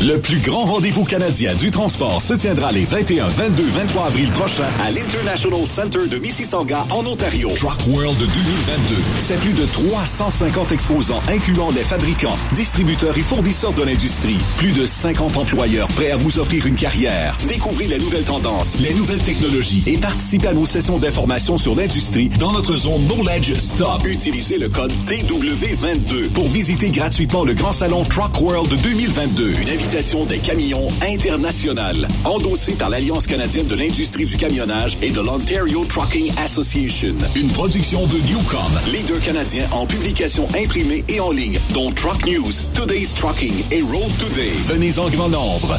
Le plus grand rendez-vous canadien du transport se tiendra les 21, 22, 23 avril prochains à l'International Center de Mississauga en Ontario. Truck World 2022. C'est plus de 350 exposants incluant les fabricants, distributeurs et fournisseurs de l'industrie. Plus de 50 employeurs prêts à vous offrir une carrière. Découvrez les nouvelles tendances, les nouvelles technologies et participez à nos sessions d'information sur l'industrie dans notre zone Knowledge Stop. Utilisez le code TW22 pour visiter gratuitement le grand salon Truck World 2022. Une des camions internationale, endossée par l'Alliance canadienne de l'industrie du camionnage et de l'Ontario Trucking Association. Une production de Newcom, leader canadien en publication imprimée et en ligne, dont Truck News, Today's Trucking et Road Today. Venez en grand nombre.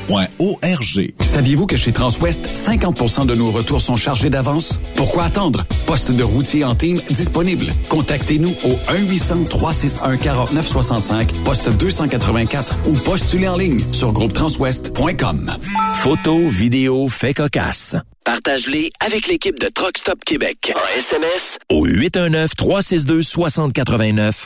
Saviez-vous que chez Transwest, 50% de nos retours sont chargés d'avance? Pourquoi attendre? Poste de routier en team disponible. Contactez-nous au 1-800-361-4965, poste 284 ou postulez en ligne sur groupetranswest.com. Photos, vidéos, faits cocasse. Partage-les avec l'équipe de Truck Stop Québec. En SMS au 819-362-6089.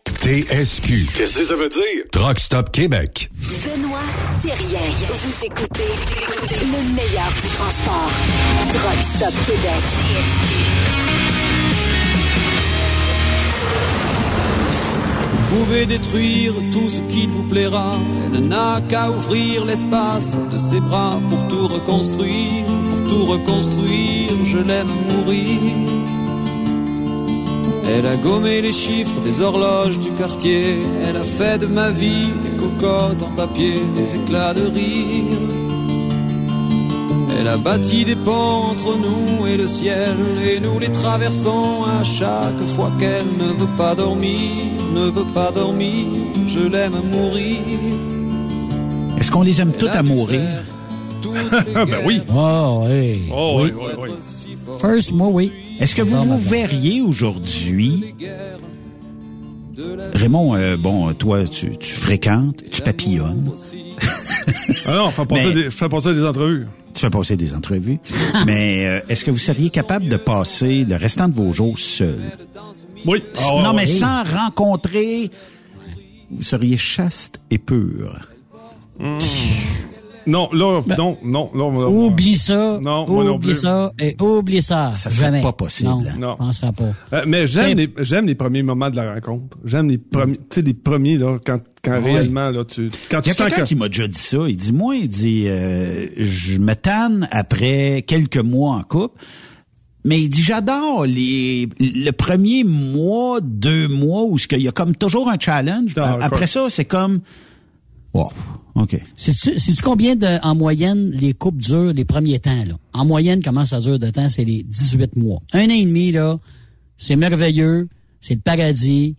TSQ. Qu'est-ce que ça veut dire? Truck Stop Québec. Benoît Thérien. Vous écoutez le meilleur du transport. Truck Stop Québec. Vous pouvez détruire tout ce qui vous plaira. Elle n'a qu'à ouvrir l'espace de ses bras pour tout reconstruire, pour tout reconstruire. Je l'aime mourir. Elle a gommé les chiffres des horloges du quartier. Elle a fait de ma vie des cocottes en papier, des éclats de rire. Elle a bâti des ponts entre nous et le ciel, et nous les traversons à chaque fois qu'elle ne veut pas dormir, ne veut pas dormir. Je l'aime à mourir. Est-ce qu'on les aime toutes à mourir? ben oui. Oh, oui. Oh, oui, oui, oui. First, moi, oui. Est-ce que vous vous verriez aujourd'hui... Raymond, euh, bon, toi, tu, tu fréquentes, tu papillonnes. Ah non, fais passer, Mais- des, fais passer des entrevues. Tu fais passer des entrevues. Mais euh, est-ce que vous seriez capable de passer le restant de vos jours seul? Oui. Ah, ouais, non, mais sans rencontrer... Vous seriez chaste et pur. Non, là, Ben, non, non, non. non, Oublie ça. Non, moi non oublie plus. ça. Et oublie ça. Ça serait Jamais. pas possible. Non, Non. je penserais pas. Euh, mais j'aime les, j'aime les premiers moments de la rencontre. J'aime les premiers, tu sais, les premiers, là, quand, quand réellement, là, tu, quand Il y tu a sens quelqu'un que... qui m'a déjà dit ça. Il dit, moi, il dit, euh, je me tanne après quelques mois en couple. Mais il dit, j'adore les, le premier mois, deux mois où ce qu'il y a comme toujours un challenge. Après quoi. ça, c'est comme, wow, OK. Sais-tu sais-tu combien de, en moyenne les couples durent les premiers temps, là? En moyenne, comment ça dure de temps? C'est les 18 mois. Un an et demi, là, c'est merveilleux, c'est le paradis,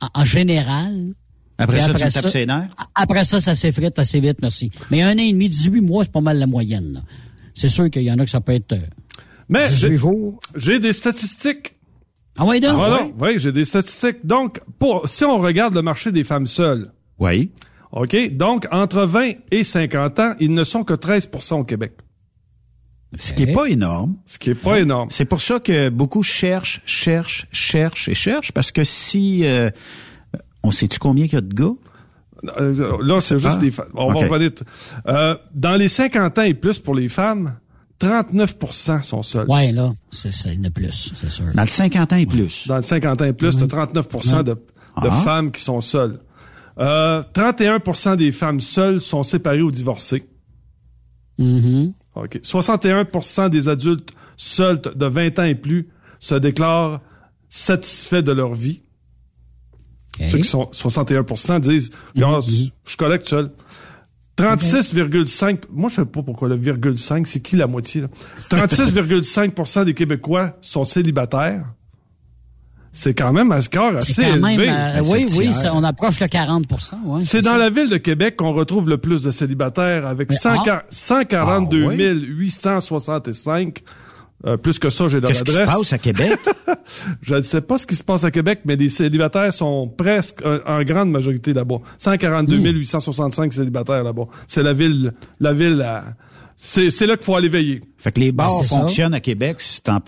en, en général. Après ça, tu me tapes ses nerfs? a- Après ça, ça s'effrite assez vite, merci. Mais un an et demi, 18 mois, c'est pas mal la moyenne, là. C'est sûr qu'il y en a que ça peut être... euh, Mais 18 j'ai, jours. j'ai des statistiques. Ah ouais, donc? Voilà, ouais. oui, j'ai des statistiques. Donc, pour, si on regarde le marché des femmes seules, Oui. OK? Donc, entre 20 et 50 ans, ils ne sont que 13% au Québec. Ce qui est pas énorme. Ce qui est pas énorme. C'est pour ça que beaucoup cherchent, cherchent, cherchent et cherchent, parce que si... euh, on sait-tu combien il y a de gars? Euh, là, c'est juste Ah, des femmes. On ok. va revenir. Euh, dans les 50 ans et plus pour les femmes, 39% sont seuls. Ouais, là, c'est c'est une plus, c'est sûr. Dans le 50 ans et plus. Dans le 50 ans et plus, t'as 39 de, de Ah. femmes qui sont seules. Euh, 31% des femmes seules sont séparées ou divorcées. Mhm. OK. 61% des adultes seuls de 20 ans et plus se déclarent satisfaits de leur vie. Ceux qui sont 61% disent Regarde, je suis correct seul. 36,5 moi je sais pas pourquoi le virgule 5 c'est qui la moitié là? 36,5% des Québécois sont célibataires. C'est quand même un score assez C'est quand même, élevé. euh, oui, oui, ça, on approche le 40 ouais, C'est dans ça. la ville de Québec qu'on retrouve le plus de célibataires avec Mais, 100 ah. 142 Ah, oui? 865. Euh, plus que ça, j'ai dans Qu'est-ce qui se l'adresse. passe à Québec? Je ne sais pas ce qui se passe à Québec, mais les célibataires sont presque euh, en grande majorité là-bas. 142 Hmm. 865 célibataires là-bas. C'est la ville, la ville, à- c'est c'est là qu'il faut aller veiller. Fait que les bars Ben, ça. fonctionnent à Québec, c'est en,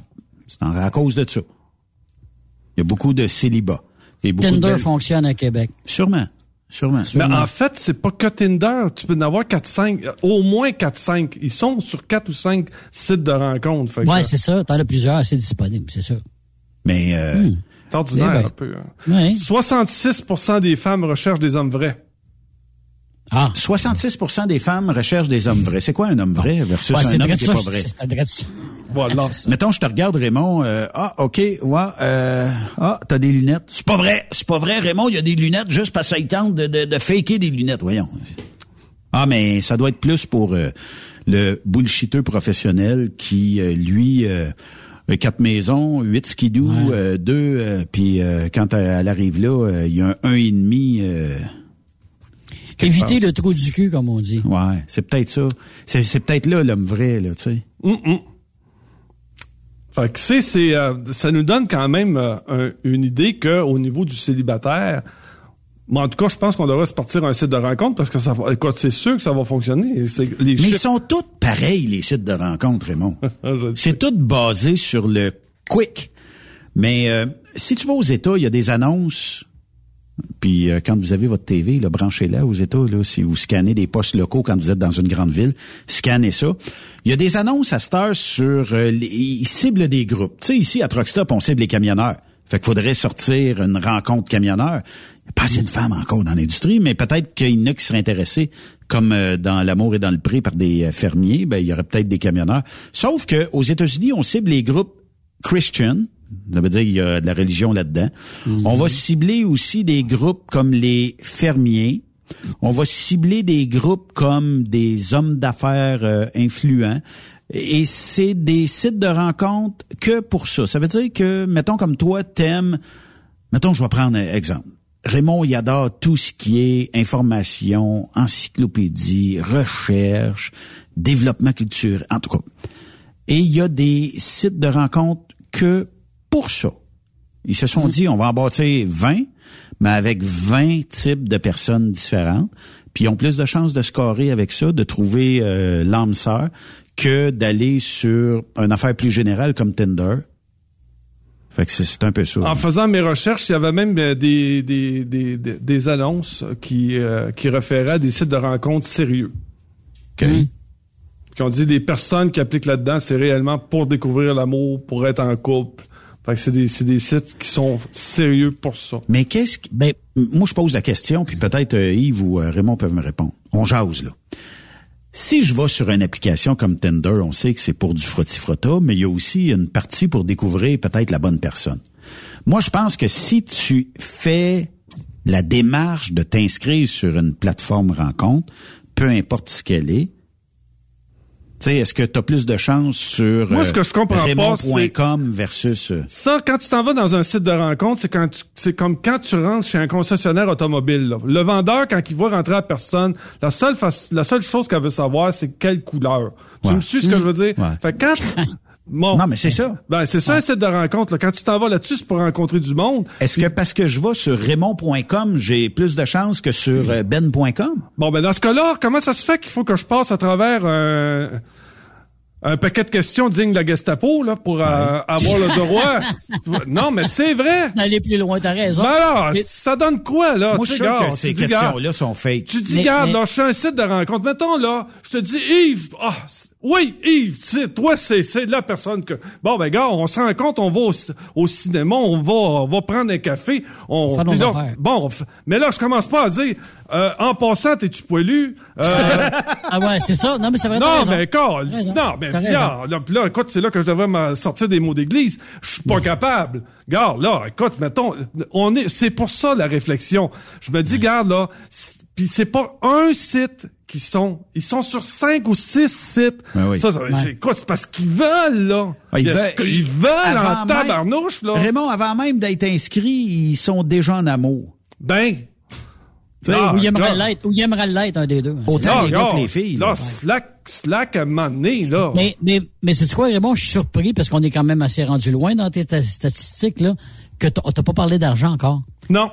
c'est en- à cause de ça. Il y a beaucoup de célibats. A beaucoup de Tinder belles- fonctionne à Québec. Sûrement. Sûrement. Mais en fait, c'est pas que Tinder. Tu peux en avoir 4-5, euh, au moins 4-5. Ils sont sur 4 ou 5 sites de rencontres. Fait que, Ouais, c'est ça. T'en as plusieurs, c'est disponible, c'est sûr. Mais euh, c'est ordinaire Eh ben. un peu. hein. Oui. 66 des femmes recherchent des hommes vrais. Ah. 66% des femmes recherchent des hommes vrais. C'est quoi un homme vrai versus Ouais, un homme qui ça, est pas vrai? Voilà. Mettons, je te regarde, Raymond. euh, ah, OK, ouais. Euh, ah, t'as des lunettes. C'est pas vrai. C'est pas vrai, Raymond. Il y a des lunettes juste parce que ça il tente de, de, de faker des lunettes. Voyons. Ah, mais ça doit être plus pour euh, le bullshiteux professionnel qui, euh, lui, euh, a quatre maisons, huit skidoo, euh, deux, euh, puis euh, quand elle, arrive là, euh, il y a un un et demi. Quelque Éviter part. le trou du cul, comme on dit. Ouais, c'est peut-être ça. C'est, c'est peut-être là l'homme vrai, là, tu sais. Hum, hum. Fait que c'est, c'est, euh, ça nous donne quand même euh, un- une idée que au niveau du célibataire, mais en tout cas, je pense qu'on devrait se partir un site de rencontre parce que ça va, écoute, c'est sûr que ça va fonctionner. Et c'est- les Mais ils sont tous pareils, les sites de rencontres, Raymond. C'est tout basé sur le quick. Mais euh, si tu vas aux États, il y a des annonces. Puis euh, quand vous avez votre TV, là, branchez-la aux États, là, si vous scannez des postes locaux quand vous êtes dans une grande ville, scannez ça. Il y a des annonces à cette heure sur... euh, ils ciblent des groupes. Tu sais, ici, à Truckstop, on cible les camionneurs. Fait qu'il faudrait sortir une rencontre camionneur. Pas de femmes encore dans l'industrie, mais peut-être qu'il y en a qui seraient intéressés, comme euh, dans L'amour et dans le pré par des euh, fermiers, ben, il y aurait peut-être des camionneurs. Sauf que aux États-Unis, on cible les groupes Christian. Ça veut dire qu'il y a de la religion là-dedans. On va cibler aussi des groupes comme les fermiers. On va cibler des groupes comme des hommes d'affaires euh, influents. Et c'est des sites de rencontres que pour ça. Ça veut dire que, mettons comme toi, t'aimes... Mettons, je vais prendre un exemple. Raymond, il adore tout ce qui est information, encyclopédie, recherche, développement culturel, en tout cas. Et il y a des sites de rencontres que pour ça. Ils se sont dit, on va en bâtir 20, mais avec 20 types de personnes différentes. Puis ils ont plus de chances de scorer avec ça, de trouver euh, l'âme sœur, que d'aller sur une affaire plus générale comme Tinder. Fait que c'est- un peu ça. En faisant mes recherches, il y avait même euh, des, des, des, des, annonces qui, euh, qui référaient à des sites de rencontres sérieux. OK. Qui ont dit les personnes qui appliquent là-dedans, c'est réellement pour découvrir l'amour, pour être en couple. Fait que c'est des, c'est des sites qui sont sérieux pour ça. Mais qu'est-ce que... Ben, moi, je pose la question, puis peut-être euh, Yves ou euh, Raymond peuvent me répondre. On jase, là. Si je vais sur une application comme Tinder, on sait que c'est pour du frotti-frotta, mais il y a aussi une partie pour découvrir peut-être la bonne personne. Moi, je pense que si tu fais la démarche de t'inscrire sur une plateforme rencontre, peu importe ce qu'elle est, sais, est-ce que tu as plus de chance sur Moi, ce que je comprends pas, Raymond.com versus... euh, Ça, quand tu t'en vas dans un site de rencontre, c'est quand tu- c'est comme quand tu rentres chez un concessionnaire automobile. là. Le vendeur, quand il voit rentrer la personne, la seule la seule chose qu'elle veut savoir, c'est quelle couleur. Tu Ouais. me suis ce que je veux dire? Ouais. Fait que quand Bon. Non, mais c'est ça. Ben, c'est ça un site de rencontre. là. Quand tu t'en vas là-dessus, c'est pour rencontrer du monde. Est-ce que parce que je vais sur Raymond.com, j'ai plus de chance que sur euh, Ben.com? Bon, ben dans ce cas-là, comment ça se fait qu'il faut que je passe à travers un, un paquet de questions dignes de la Gestapo là, pour euh, avoir le droit? non, mais c'est vrai. D'aller plus loin, t'as raison. Ben alors, Mais- ça donne quoi, là? Moi, Tu je suis sûr que ces tu dis, gars, questions-là sont fake. Tu dis, Mais- regarde, mais- là, je suis un site de rencontre. Mettons, là, je te dis, Yves, ah, oui, Yves, tu sais, toi, c'est, c'est la personne que, bon, ben, gars, on se rencontre, on va au, au cinéma, on va, on va prendre un café, on, là, affaires. bon, mais là, je commence pas à dire, euh, en passant, t'es-tu poilu? Euh, Ah ouais, c'est ça. Non, mais c'est vrai. t'as non, raison. mais quand, non, mais là, puis là, écoute, c'est là que je devrais me sortir des mots d'église. Je suis pas capable. Garde, là, écoute, mettons, on est, c'est pour ça la réflexion. Je me dis, garde, là, puis c'est pas un site qui sont, ils sont sur cinq ou six sites. Ben oui. Ça, ça- c'est quoi? C'est parce qu'ils veulent, là. Ah, ils veulent- ils veulent avant en tabarnouche, là? Raymond, avant même d'être inscrit, ils sont déjà en amour. Ben. Ah, Ou il aimerait l'être, ou il aimerait l'être, un des deux. Autant Là, les gars que les filles. Là, là. slack, slack à un moment donné, là. Mais, mais, mais c'est quoi, Raymond? Je suis surpris parce qu'on est quand même assez rendu loin dans tes ta- statistiques, là, que t'as pas parlé d'argent encore. Non.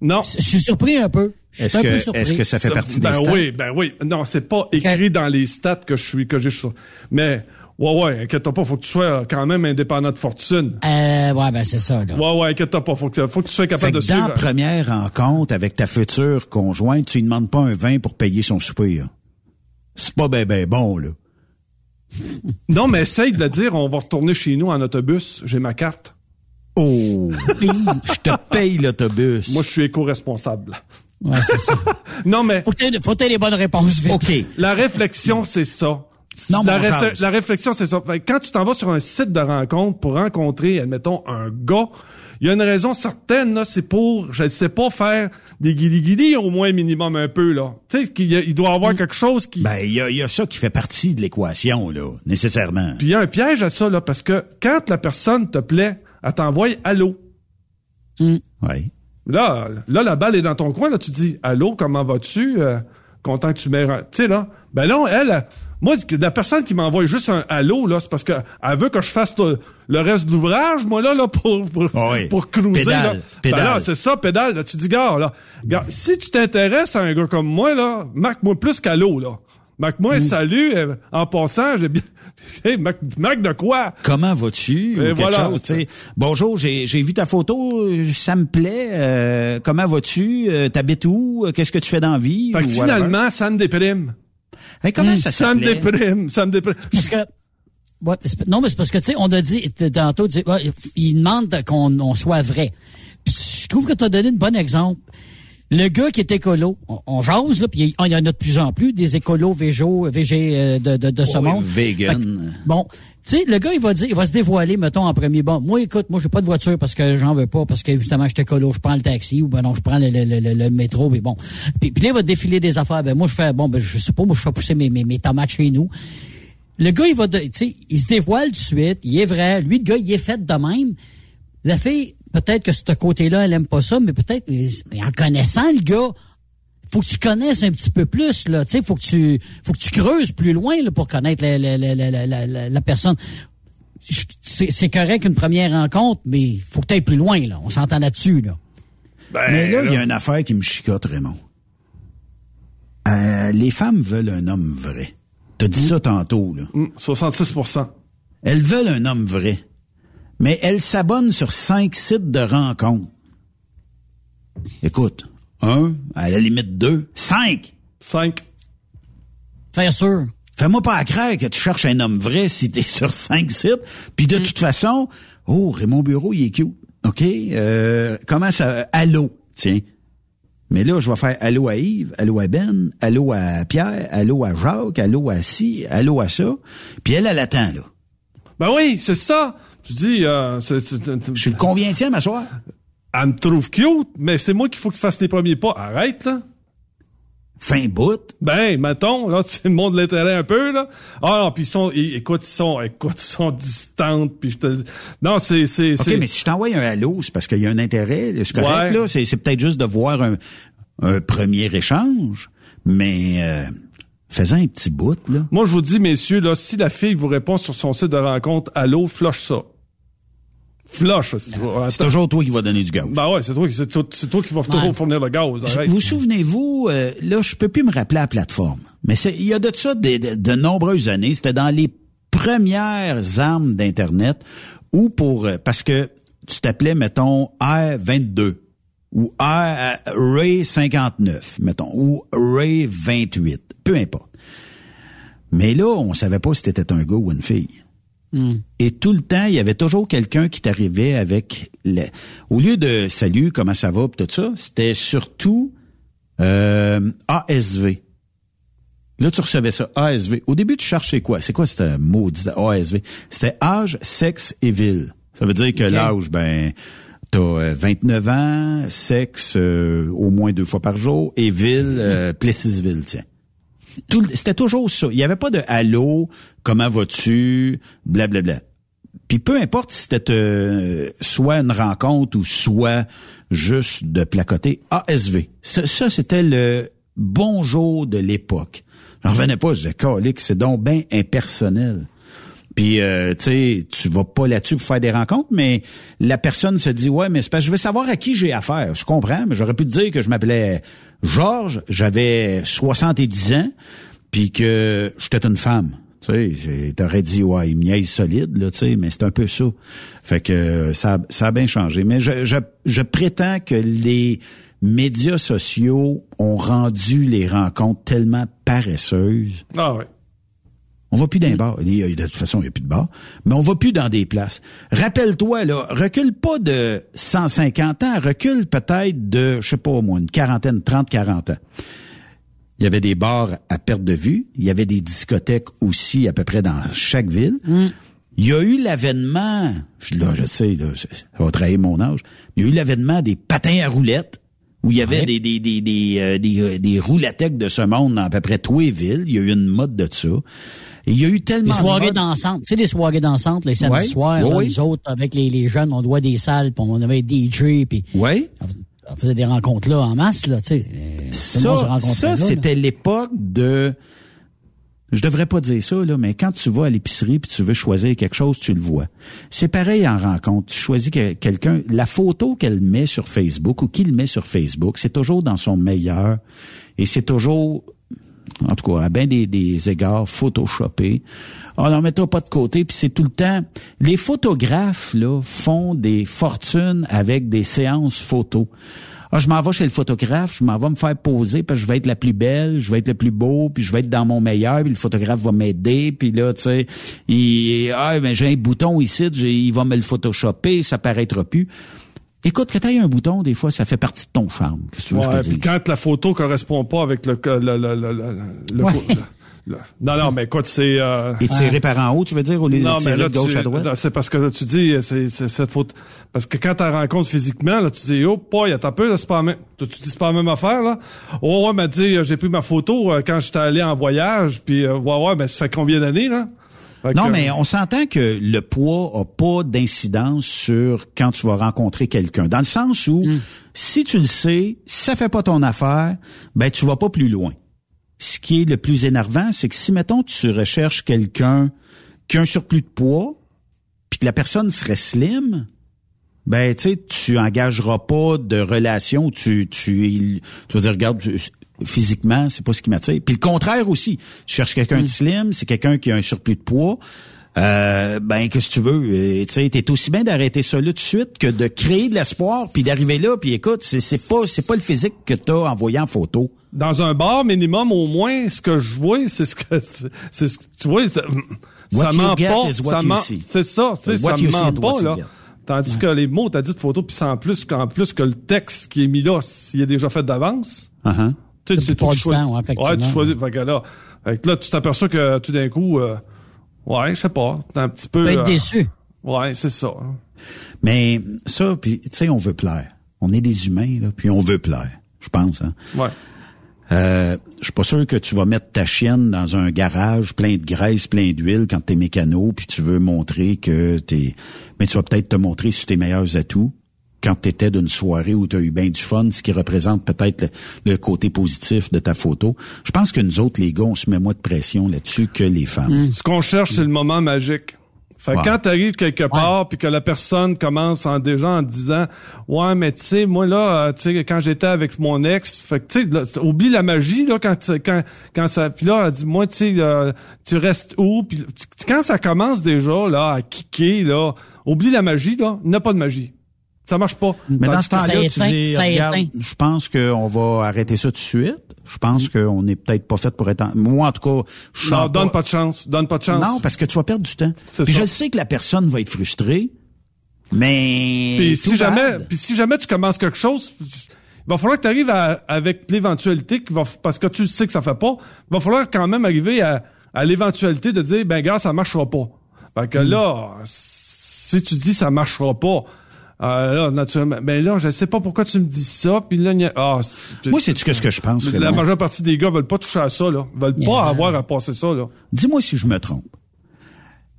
Non. Je suis surpris un peu. Est-ce que, est-ce que ça fait partie ben des stats? oui, ben oui. Non, c'est pas écrit dans les stats que je suis, que j'ai sur. Mais, ouais, ouais, inquiète-toi pas, faut que tu sois quand même indépendant de fortune. Euh, ouais, ben c'est ça, là. Ouais, ouais, inquiète-toi pas, faut que, faut que tu sois Fait capable que de suivre. dans la première rencontre avec ta future conjointe, tu lui demandes pas un vin pour payer son souper. là. C'est pas ben ben bon, là. Non, mais essaye de le dire, on va retourner chez nous en autobus, j'ai ma carte. Oh, je te paye l'autobus. Moi, je suis éco-responsable. Ouais, c'est ça. Non, mais Faut que faut les bonnes réponses vite. OK. la réflexion, c'est ça. Non, la, ré- la réflexion, c'est ça. Fait que Quand tu t'en vas sur un site de rencontre pour rencontrer, admettons, un gars, il y a une raison certaine, là, c'est pour, je ne sais pas, faire des guidi-guidi au moins minimum un peu, là. Tu sais, qu'il y a- il doit y avoir quelque chose qui... Ben, il y a, il y a ça qui fait partie de l'équation, là, nécessairement. Puis il y a un piège à ça, là, parce que quand la personne te plaît, elle t'envoie allô? Oui. Là, là, la balle est dans ton coin, là, tu dis Allô, comment vas-tu? Euh, content que tu m'aies. Tu sais, là. Ben non, elle, moi, la personne qui m'envoie juste un allô, là, c'est parce que elle veut que je fasse le, le reste de l'ouvrage, moi, là, là, pour, pour, Ah oui. pour cruiser. Pédale, là. Ben pédale. là, c'est ça, pédale. Là, tu dis, gars, là, gars, si tu t'intéresses à un gars comme moi, là, marque-moi plus qu'allô, là. Marque-moi Mm. un salut, euh, en passant, j'ai bien. Hey, marque, marque de quoi? Comment vas-tu? Ou Et quelque voilà, chose, tu sais? Bonjour, j'ai j'ai vu ta photo, euh, ça me plaît. euh, comment vas-tu? Euh, T'habites où? Qu'est-ce que tu fais dans la vie? Fait que finalement, ça me déprime. Hey, comment ça Ça me déprime, ça me déprime. Parce que, ouais, non, mais c'est parce que, tu sais, on a dit, tantôt, ouais, il demande qu'on on soit vrai. Puis je trouve que tu as donné un bon exemple. Le gars qui est écolo, on, on jase, là, puis il y en a de plus en plus, des écolos végéaux, végés euh, de, de, de ce monde. vegan. Que, Bon, tu sais, le gars, il va dire, il va se dévoiler, mettons, en premier. Bon, moi, écoute, moi, j'ai pas de voiture parce que j'en veux pas, parce que justement, je suis écolo, je prends le taxi ou ben non, je prends le, le, le, le- le métro, mais bon. Puis, puis là, il va défiler des affaires. Ben moi, je fais, bon, ben je sais pas, moi, je fais pousser mes, mes, mes tomates chez nous. Le gars, il va, tu sais, il se dévoile tout de suite, il est vrai. Lui, le gars, il est fait de même. La fille, peut-être que ce côté-là, elle aime pas ça, mais peut-être, mais en connaissant le gars, faut que tu connaisses un petit peu plus là, tu sais, faut que tu faut que tu creuses plus loin là, pour connaître la, la, la, la, la, la- la personne. C'est correct une première rencontre, mais faut que tu ailles plus loin là. On s'entend là-dessus là. Ben, Mais là, il y a une affaire qui me chicote, Raymond. Euh, les femmes veulent un homme vrai. T'as dit ça tantôt, là. Hum, 66% Elles veulent un homme vrai. Mais elles s'abonnent sur cinq sites de rencontres. Écoute, un, à la limite deux, cinq. 5. Faire sûr. Fais-moi pas à croire que tu cherches un homme vrai si t'es sur cinq sites. Puis de toute façon, oh, Raymond Bureau, il est cute. OK? Euh, comment ça... Allô, tiens. Mais là, je vais faire allô à Yves, allô à Ben, allô à Pierre, allô à Jacques, allô à ci, allô à ça. Puis elle, elle attend, là. Ben oui, c'est ça. Je dis, euh, c'est, c'est- c'est- Je suis le combienième à soir? elle me trouve cute, mais c'est moi qu'il faut qu'il fasse les premiers pas. Arrête, là. fin bout. Ben, mettons, là, tu montres l'intérêt un peu, là. Ah non, puis ils sont, ils- écoute, ils sont, écoute, ils sont distantes, puis je te... Non, c'est, c'est, OK, c'est... mais si je t'envoie un allô, c'est parce qu'il y a un intérêt. C'est correct, Ouais. là. C'est, c'est peut-être juste de voir un, un premier échange, mais euh, faisant un petit bout, là. Moi, je vous dis, messieurs, là, si la fille vous répond sur son site de rencontre, allô, flush ça. Flush, veux. C'est toujours toi qui vas donner du gaz. Ben ouais, c'est toi, toi, toi qui vas toujours fournir le gaz. Arrête. Vous souvenez-vous, euh, là, je peux plus me rappeler la plateforme, mais il y a de ça de, de- de nombreuses années. C'était dans les premières armes d'Internet où pour, euh, parce que tu t'appelais, mettons, R22 ou R, euh, Ray 59, mettons, ou Ray 28, peu importe. Mais là, on savait pas si c'était un gars ou une fille. Et tout le temps, il y avait toujours quelqu'un qui t'arrivait avec le... au lieu de salut, comment ça va, tout ça, c'était surtout euh, ASV. Là, tu recevais ça, ASV. Au début, tu cherchais quoi? C'est quoi ce maudit ASV? C'était âge, sexe et ville. Ça veut dire que l'âge, ben, t'as euh, 29 ans, sexe euh, au moins deux fois par jour, et ville, euh, Plessisville, tiens. C'était toujours ça. Il n'y avait pas de allô, comment vas-tu, blablabla. Puis peu importe si c'était euh, soit une rencontre ou soit juste de placoter, ASV. Ça, c'était le bonjour de l'époque. J'en revenais pas, je disais, c'est donc bien impersonnel. Puis, euh, tu sais, tu vas pas là-dessus pour faire des rencontres, mais la personne se dit, ouais, mais c'est parce que je veux savoir à qui j'ai affaire. Je comprends, mais j'aurais pu te dire que je m'appelais Georges, j'avais 70 ans, puis que j'étais une femme. Tu sais, t'aurais dit, ouais, il me niaise solide, là, tu sais, mais c'est un peu ça. Fait que euh, ça, ça a bien changé. Mais je, je, je prétends que les médias sociaux ont rendu les rencontres tellement paresseuses Ah ouais. On va plus dans les bars. Il y a- De toute façon, il n'y a plus de bars. Mais on va plus dans des places. Rappelle-toi, là, recule pas de 150 ans, recule peut-être de, je sais pas, au moins une quarantaine, 30, 40 ans. Il y avait des bars à perte de vue. Il y avait des discothèques aussi à peu près dans chaque ville. Il y a eu l'avènement, je- là, je sais, là, ça va trahir mon âge, il y a eu l'avènement des patins à roulettes, où il y avait Ouais. des, des, des, des, euh, des, euh, des de ce monde dans à peu près tous les villes. Il y a eu une mode de ça. Et il y a eu tellement Les de soirées dansantes. Tu sais, les soirées dansantes, les samedis Ouais. soirs, Oui, là, oui. nous autres, avec les, les jeunes, on doit des salles, puis on avait des DJ, puis Oui. on faisait des rencontres là en masse, là, tu sais. Euh, Ça, ça c'était l'époque de... Je devrais pas dire ça, là, mais quand tu vas à l'épicerie puis tu veux choisir quelque chose, tu le vois. C'est pareil en rencontre. Tu choisis que- quelqu'un, la photo qu'elle met sur Facebook ou qu'il met sur Facebook, c'est toujours dans son meilleur et c'est toujours, en tout cas, à bien des, des égards, photoshopé. On n'en mettra pas de côté, puis c'est tout le temps. Les photographes là font des fortunes avec des séances photos. Ah, je m'en vais chez le photographe, je m'en vais me faire poser parce que je vais être la plus belle, je vais être le plus beau, puis je vais être dans mon meilleur, puis le photographe va m'aider, puis là, tu sais, il, ah, ben, j'ai un bouton ici, il va me le photoshopper, ça paraîtra plus. Écoute, que t'aies un bouton, des fois, ça fait partie de ton charme. Que que je Ouais, puis dise? quand la photo correspond pas avec le le le le le, le- le- Ouais. non non mais écoute c'est euh... Et tirer par en haut, tu veux dire, au lieu non de tirer mais là de gauche tu- à droite? là, c'est parce que là, tu dis c'est cette faute parce que quand tu rencontres physiquement là tu dis oh pas il y a ta peu là c'est pas la même tu tu dis c'est pas la même affaire là oh ouais m'a dit euh, j'ai pris ma photo euh, quand j'étais allé en voyage puis euh, ouais ouais mais ça fait combien d'années là? Non, mais on s'entend que le poids a pas d'incidence sur quand tu vas rencontrer quelqu'un. Dans le sens où, si tu le sais, si ça fait pas ton affaire, ben tu vas pas plus loin. Ce qui est le plus énervant, c'est que si, mettons, tu recherches quelqu'un qui a un surplus de poids, puis que la personne serait slim, ben tu sais, tu engageras pas de relation. où Tu tu tu vas dire regarde physiquement c'est pas ce qui m'attire. Puis le contraire aussi. Tu cherches quelqu'un de slim, c'est quelqu'un qui a un surplus de poids. Euh, ben qu'est-ce que tu veux? Euh, Tu sais, t'es aussi bien d'arrêter ça là tout de suite que de créer de l'espoir puis d'arriver là puis écoute c'est c'est pas c'est pas le physique que t'as envoyé en photo. dans un bar minimum au moins ce que je vois c'est ce que c'est ce que tu vois ça, ment pas ça ment c'est ça tu sais ça ment pas là tandis que les mots t'as dit de photo puis c'est en plus qu'en plus que le texte qui est mis là s'il est déjà fait d'avance Uh-huh. Tu sais, qui choisis. effectivement. ouais, tu choisis. Fait que là, fait que là, tu t'aperçois que tout d'un coup, euh, ouais, je sais pas, t'es un petit peu. Tu peux être euh, déçu. Ouais, c'est ça. Mais ça puis tu sais on veut plaire. On est des humains là puis on veut plaire. Je pense hein. Ouais. Euh, je suis pas sûr que tu vas mettre ta chienne dans un garage plein de graisse, plein d'huile quand t'es mécano, puis tu veux montrer que t'es... Mais tu vas peut-être te montrer sur tes meilleurs atouts quand t'étais d'une soirée où t'as eu bien du fun, ce qui représente peut-être le, le côté positif de ta photo. Je pense que nous autres, les gars, on se met moins de pression là-dessus que les femmes. Ce qu'on cherche, c'est le moment magique. Fait que Ouais. quand t'arrives quelque part puis que la personne commence en déjà en disant ouais mais tu sais moi là euh, tu sais quand j'étais avec mon ex fait que tu sais oublie la magie là quand tu- quand quand ça puis là elle dit moi tu sais euh, tu restes où? Puis tu- quand ça commence déjà là à kicker là oublie la magie là il n'y a pas de magie ça marche pas Mais dans ce temps-là, tu dis, regarde, je pense qu'on va arrêter ça tout de suite. Je pense qu'on n'est peut-être pas fait pour être... en- Moi, en tout cas, je non donne pas de chance donne pas de chance Non, parce que tu vas perdre du temps. Puis ça. je sais que la personne va être frustrée, mais... Puis si jamais, puis si jamais tu commences quelque chose, il va falloir que tu arrives avec l'éventualité qui va, parce que tu sais que ça fait pas, il va falloir quand même arriver à, à l'éventualité de dire, ben gars, ça marchera pas. Fait que là, si tu dis ça marchera pas, euh, là, naturellement, ben là, je sais pas pourquoi tu me dis ça, puis là, il y a- ah, c'est- Moi, c'est-tu que ce que je pense, La majeure partie des gars veulent pas toucher à ça, là. Veulent pas avoir à passer ça, là. Dis-moi si je me trompe.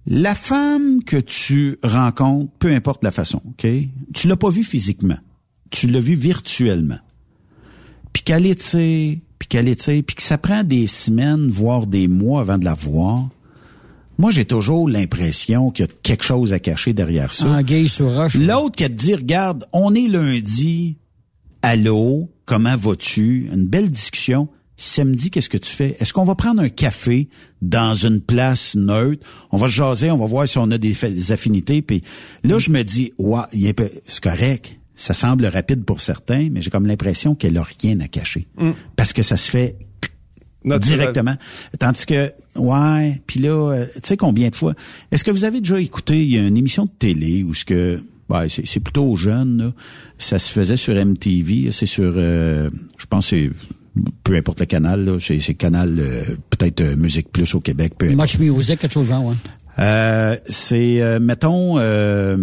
La femme que tu rencontres, peu importe la façon, OK? Tu l'as pas vue physiquement. Tu l'as vue virtuellement. Puis qu'elle étire, puis qu'elle étire, puis que ça prend des semaines, voire des mois avant de la voir. Moi, j'ai toujours l'impression qu'il y a quelque chose à cacher derrière ça. Ah, gay sur roche. L'autre qui a te dit, regarde, on est lundi, allô, comment vas-tu? Une belle discussion. Samedi, qu'est-ce que tu fais? Est-ce qu'on va prendre un café dans une place neutre? On va se jaser, on va voir si on a des, affinités. Puis là, je me dis, ouais, il est peu- c'est correct. Ça semble rapide pour certains, mais j'ai comme l'impression qu'elle a rien à cacher. Mm. Parce que ça se fait Naturel. directement. Tandis que, ouais, puis là, euh, tu sais combien de fois, est-ce que vous avez déjà écouté, il y a une émission de télé où ce que, ouais, c'est c'est plutôt jeune, là. ça se faisait sur MTV, c'est sur, euh, je pense que c'est, peu importe le canal, là, c'est c'est canal, euh, peut-être euh, Musique Plus au Québec, peu importe. Much Music, quelque chose genre, ouais. Euh, c'est, euh, mettons, euh,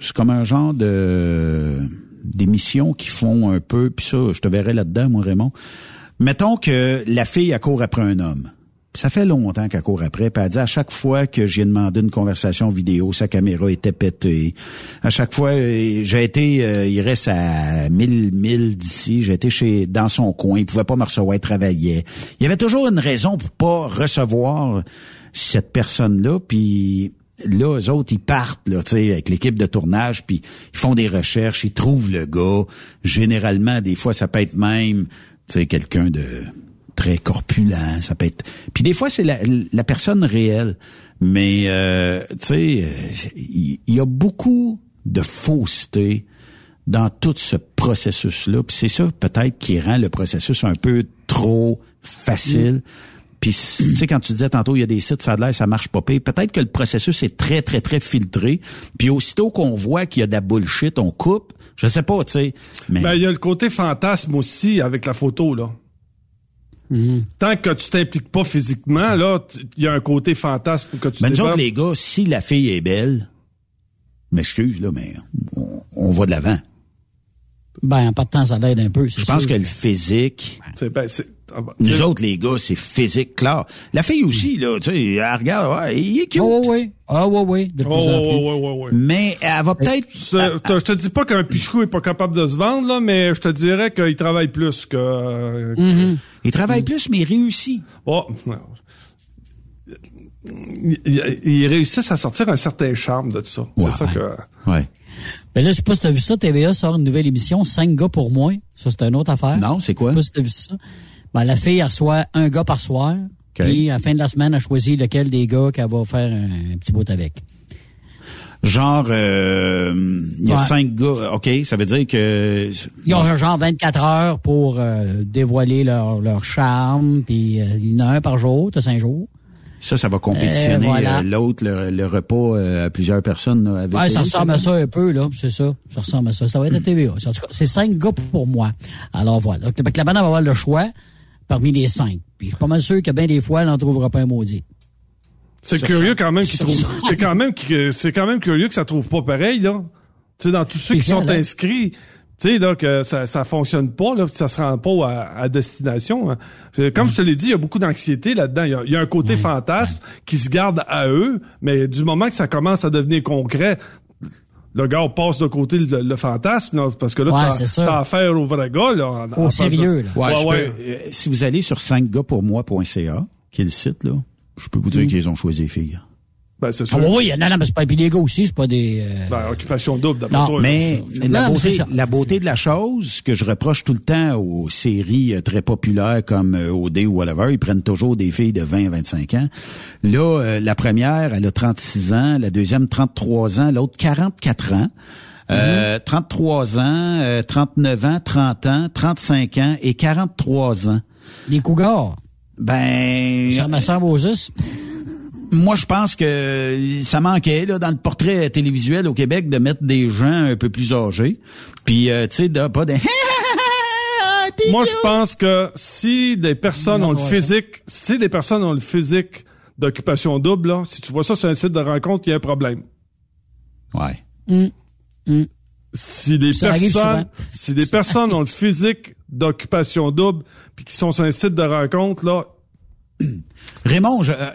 c'est comme un genre de d'émissions qui font un peu, puis ça, je te verrai là-dedans, moi, Raymond. Mettons que la fille, elle court après un homme. Ça fait longtemps qu'elle court après, puis elle dit à chaque fois que j'ai demandé une conversation vidéo, sa caméra était pétée. À chaque fois, euh, j'ai été, euh, il reste à 1000 1000 d'ici, été chez dans son coin, il pouvait pas me recevoir, il travaillait. Il y avait toujours une raison pour pas recevoir cette personne-là, puis là, eux autres, ils partent, là, avec l'équipe de tournage, puis ils font des recherches, ils trouvent le gars. Généralement, des fois, ça peut être même, quelqu'un de très corpulent, ça peut être... Puis des fois, c'est la, la personne réelle. Mais, euh, tu sais, euh, il y, a beaucoup de fausseté dans tout ce processus-là. Puis c'est ça, peut-être, qui rend le processus un peu trop facile. Puis, tu sais, quand tu disais tantôt, il y a des sites, ça a l'air, ça marche pas pire. Peut-être que le processus est très, très, très filtré. Puis aussitôt qu'on voit qu'il y a de la bullshit, on coupe. Je sais pas, tu sais. Mais Ben, il y a le côté fantasme aussi avec la photo, là. Tant que tu t'impliques pas physiquement, là, il y a un côté fantasme que tu Ben, nous autres, les gars, si la fille est belle, m'excuse, là, mais on, on va de l'avant. Ben, en partant, ça l'aide un peu. Je pense sûr. que le physique, C'est- ben, c'est- ah, bah, nous autres, les gars, c'est physique, clair. La fille aussi, là, tu sais, elle regarde, ouais, il est cute. Oh, oui. Ah, oui, oui. De plus Oh, en plus. ouais, ouais, ouais. Mais elle va peut-être... C'est- t'as- Je te dis pas qu'un pichou est pas capable de se vendre, là, mais je te dirais qu'il travaille plus que... euh, Mhm. Il travaille plus, mais il réussit. Oh. Ils ils- ils réussissent à sortir un certain charme de ça. Ouais. C'est ça que... Ouais. Ben là, je sais pas si t'as vu ça, TVA sort une nouvelle émission, 5 gars pour moi. Ça, c'est une autre affaire. Non, c'est quoi? Je sais pas si t'as vu ça. Ben, la fille, elle reçoit un gars par soir. Puis, à la fin de la semaine, elle choisit lequel des gars qu'elle va faire un, un petit bout avec. Genre, euh, il y a Ouais. cinq gars, OK, ça veut dire que... Ils ont un genre 24 heures pour euh, dévoiler leur, leur charme. Puis, euh, il y en a un par jour, t'as 5 jours. Ça, ça va compétitionner Euh, voilà. euh, l'autre, le, le repas euh, à plusieurs personnes. là, avec Ouais, ça ressemble à ça un peu, là. C'est ça. Ça ressemble à ça. Ça va être à TVA. En tout cas, c'est cinq gars pour moi. Alors voilà. Donc, la madame va avoir le choix parmi les cinq. Puis je suis pas mal sûr que bien des fois, elle n'en trouvera pas un maudit. C'est curieux quand même qu'ils trouvent. ça. C'est quand même que c'est quand même curieux que ça trouve pas pareil là. Tu sais dans tous ceux qui sont inscrits, Tu sais, là, que ça, ça fonctionne pas, là, ça se rend pas à, à destination. hein. Euh, Comme je te l'ai dit, il y a beaucoup d'anxiété là-dedans. Il y a, il y a un côté fantasme qui se garde à eux, mais du moment que ça commence à devenir concret, le gars passe de côté le, le fantasme, là, parce que là, Ouais, t'as- affaire au vrai gars, là. en- en face de- Ouais, Ouais, je ouais. peux- euh, si vous allez sur 5gars-pour-moi.ca, qui est le site, là, je peux vous dire Mm. qu'ils ont choisi les filles. Ben, c'est Ah sûr. oui, oui, non, non, mais c'est pas, puis les gars aussi, c'est pas des, euh, Ben, occupation double, d'après Non, toi. Mais Non, la, mais c'est beauté, ça. la beauté de la chose, que je reproche tout le temps aux séries euh, très populaires comme euh, OD ou whatever, ils prennent toujours des filles de 20 à 25 ans. Là, euh, la première, elle a 36 ans, la deuxième, 33 ans, l'autre, 44 ans. Euh, 33 ans, euh, 39 ans, 30 ans, 35 ans et 43 ans. des cougars. Ben, Ça, soeur Moses. moi, je pense que ça manquait là dans le portrait télévisuel au Québec de mettre des gens un peu plus âgés. Puis, euh, tu sais, de pas des... Moi, je pense que si des personnes ont le physique, si des personnes ont le physique d'occupation double, là, si tu vois ça sur un site de rencontre, il y a un problème. Ouais. Hum, hum. Si des Ça personnes, si des personnes ont le physique d'occupation double, puis qui sont sur un site de rencontre, là, Raymond, je, euh,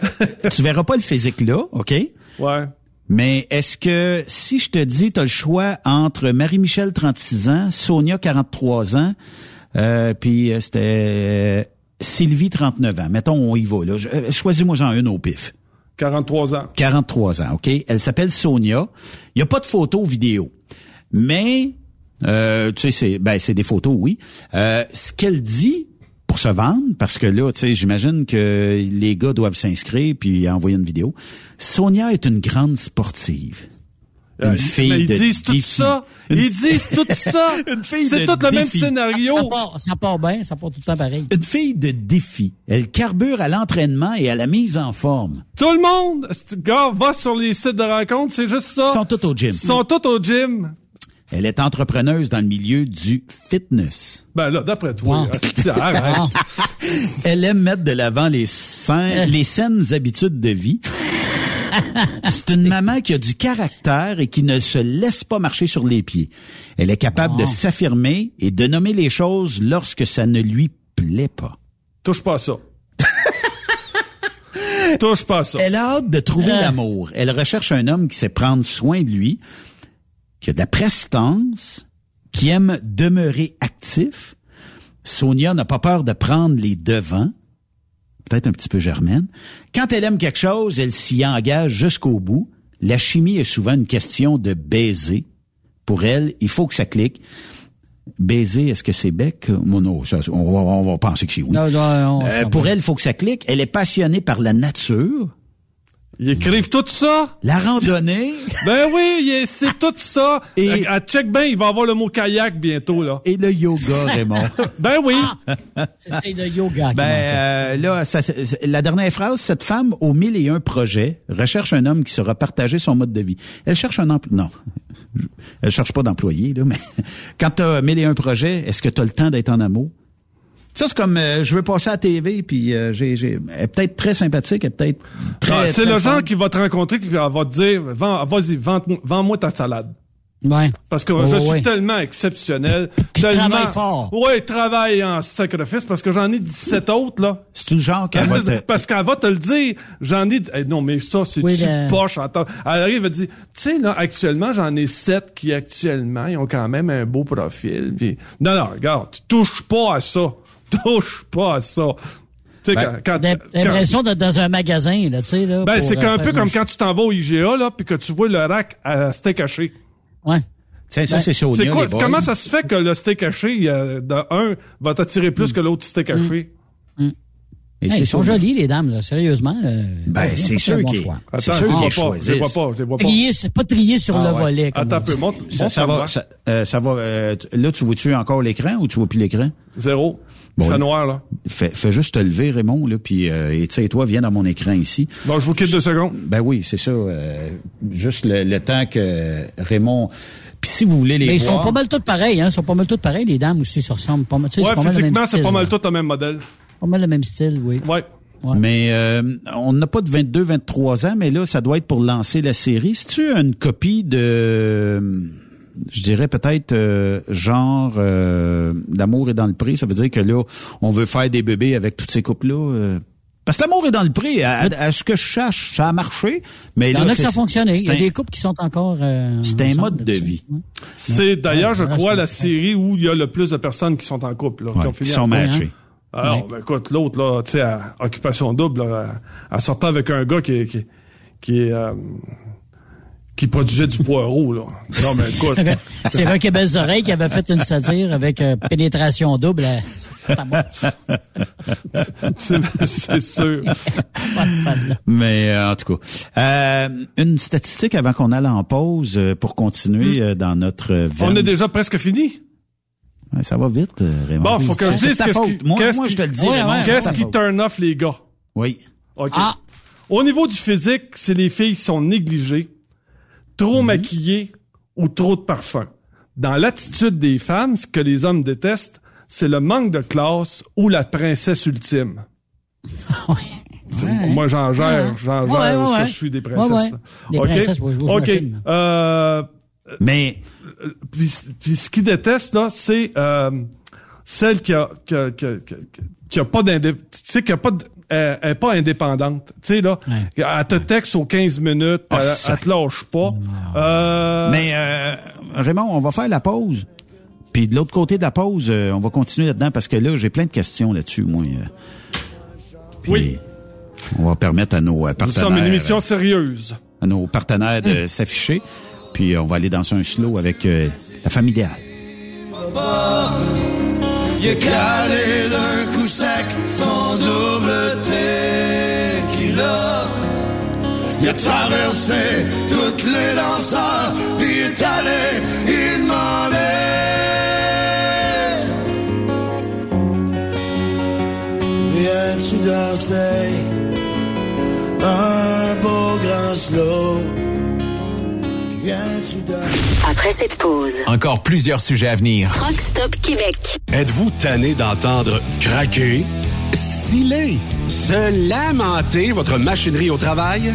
tu verras pas le physique là, OK? ouais. Mais est-ce que si je te dis, tu as le choix entre Marie-Michel, 36 ans, Sonia, 43 ans, euh, puis euh, c'était euh, Sylvie, 39 ans. Mettons, on y va. là. Choisis-moi genre une au pif. 43 ans. 43 ans, OK? Elle s'appelle Sonia. Il n'y a pas de photo vidéo. Mais, euh, tu sais, c'est ben, c'est des photos, oui. Euh, ce qu'elle dit pour se vendre, parce que là, tu sais, j'imagine que les gars doivent s'inscrire puis envoyer une vidéo. Sonia est une grande sportive. Une Euh, fille mais ils de disent tout défi. ça. Une Ils disent tout ça. Une fille C'est de tout le même défi. scénario. Ça part, ça part bien, ça part tout le temps pareil. Une fille de défi. Elle carbure à l'entraînement et à la mise en forme. Tout le monde, ce gars, va sur les sites de rencontre, c'est juste ça. Ils sont tous au gym. Ils sont tous au gym. Elle est entrepreneuse dans le milieu du fitness. Ben là, d'après toi, asti, arrête. Ah. Elle aime mettre de l'avant les, sains- les saines habitudes de vie. C'est une maman qui a du caractère et qui ne se laisse pas marcher sur les pieds. Elle est capable de s'affirmer et de nommer les choses lorsque ça ne lui plaît pas. Touche pas à ça. Touche pas à ça. Elle a hâte de trouver Ah. l'amour. Elle recherche un homme qui sait prendre soin de lui, qui a de la prestance, qui aime demeurer actif. Sonia n'a pas peur de prendre les devants. Peut-être un petit peu germaine. Quand elle aime quelque chose, elle s'y engage jusqu'au bout. La chimie est souvent une question de baiser. Pour elle, il faut que ça clique. Baiser, est-ce que c'est bec? Moi, non, ça, on, va, on va penser que c'est oui. Non, non, Euh, pour elle, il faut que ça clique. Elle est passionnée par la nature, Ils écrivent tout ça. la randonnée Ben oui, il- c'est tout ça. Et- À check ben, il va avoir le mot kayak bientôt, là. et le yoga, Raymond. Ben oui. C'est c'est le yoga. ben euh, là, ça- la dernière phrase, cette femme aux mille et un projets recherche un homme qui saura partager son mode de vie. Elle cherche un emploi. Non, elle cherche pas d'employé là, mais quand tu as mille et un projets, est-ce que tu as le temps d'être en amour? Ça, c'est comme, euh, je veux passer à la TV, puis euh, j'ai, j'ai, elle est peut-être très sympathique, elle est peut-être très... Ah, c'est très le fun. genre qui va te rencontrer, qui va va te dire, Vends- vas-y, vends-moi ta salade. Ouais. Parce que Oh, je ouais. suis tellement exceptionnel. Puis tellement... travaille fort. Ouais, travaille en sacrifice parce que j'en ai 17 autres, là. C'est le genre qu'elle va te- Parce qu'elle va te le dire. J'en ai... eh, non, mais ça, c'est Oui, le- poche. Attends. Elle arrive et dit, tu sais, là, actuellement, j'en ai 7 qui, actuellement, ils ont quand même un beau profil. Puis... Non, non, regarde, tu touches pas à ça. Touche pas à ça. Tu sais, Ben, quand... quand- l'impression d'être dans un magasin, là, tu sais, là. Ben, pour, c'est euh, un peu comme quand tu t'en vas au IGA, là, puis que tu vois le rack à steak haché. Ouais. Tiens, ça, Ben, c'est Sonia, C'est quoi, les boys. comment ça se fait que le steak haché, euh, de un, va t'attirer plus Mm. que l'autre steak haché? Et Hey, c'est ils sont jolis, les dames, là, sérieusement. euh, Ben, c'est sûr bon qu'ils- c'est sûr je qu'ils vois pas, vois choisissent. pas, vois pas. Trier, c'est pas trier sur Ah le ouais. volet. comme Attends un peu, montre, Ça, montre ça va, ça, euh, ça va. euh, là, tu vois-tu encore l'écran ou tu vois plus l'écran? Zéro. Bon, Très noir, là. Fais, fais juste te lever, Raymond, là, puis euh, et tu sais, toi, viens dans mon écran ici. Bon, je vous quitte deux secondes. Ben oui, c'est ça. euh, juste le, le temps que Raymond. Puis si vous voulez les Mais ils sont pas mal toutes pareilles, hein. Ils sont pas mal toutes pareilles, les dames aussi, se ressemblent pas mal. Tu sais, Ouais, pas physiquement, c'est pas mal là. tout le même modèle. Pas mal le même style, oui. Ouais. Ouais. Mais euh, on n'a pas de 22, 23 ans, mais là, ça doit être pour lancer la série. C'est-tu une copie de je dirais peut-être euh, genre euh, l'amour est dans le prix. Ça veut dire que là, on veut faire des bébés avec toutes ces couples-là. euh, parce que l'amour est dans le prix. À, à ce que je cherche, ça a marché. Mais Il y en a que ça a c'est- fonctionné. Il y a un- des couples qui sont encore. euh, C'est un mode de vie. C'est d'ailleurs, je crois, la série où il y a le plus de personnes qui sont en couple. Là, Ouais, ont qui fini sont matchés. Alors, ben, écoute, l'autre, là, tu sais, à occupation double, là, à, à sortant avec un gars qui est, qui, qui est, euh, qui produisait du poireau, là. Non, mais écoute. C'est Rock et Belles Oreilles qui avait fait une satire avec euh, pénétration double. euh, C'est à moi. c'est c'est sûr. Mais euh, en tout cas, euh, une statistique avant qu'on aille en pause pour continuer euh, dans notre On est déjà presque fini. Ouais, ça va vite, Raymond. Bon, faut que je dise qu'est-ce qui, Moi, qu'est-ce moi, qui- je te le dis, Ouais, Qu'est-ce qui turn off les gars? Oui. OK. Ah. Au niveau du physique, c'est les filles qui sont négligées, trop Mhm. maquillées ou trop de parfum. Dans l'attitude des femmes, ce que les hommes détestent, c'est le manque de classe ou la princesse ultime. C'est- Moi, j'en gère, j'en Ouais, gère ouais, est-ce que ouais. je suis des princesses. Ouais, ouais. Des OK? princesses, ouais, je OK. Euh, Mais puis, puis ce qu'ils détestent, là, c'est euh, celle qui a, qui a, qui a, qui a- qui a pas d'indé... Tu sais, qui a pas de... Elle elle est pas indépendante. Tu sais, là, elle te texte aux 15 minutes, Ah, elle, ça- elle te lâche pas. Euh, Mais euh, Raymond, on va faire la pause. Puis de l'autre côté de la pause, euh, on va continuer là-dedans parce que là, j'ai plein de questions là-dessus, moi. euh. Puis, Oui. On va permettre à nos euh, nous partenaires, sommes une émission sérieuse. à nos partenaires de s'afficher. Puis euh, on va aller danser un slow avec euh, la familiale. Calé d'un son double tequila. Il a traversé toutes les danseurs, puis il est allé, il demandait. Viens-tu danser un beau grand slow? Viens-tu danser? Après cette pause, Encore plusieurs sujets à venir. Rock Stop Québec. Êtes-vous tanné d'entendre craquer, se lamenter votre machinerie au travail?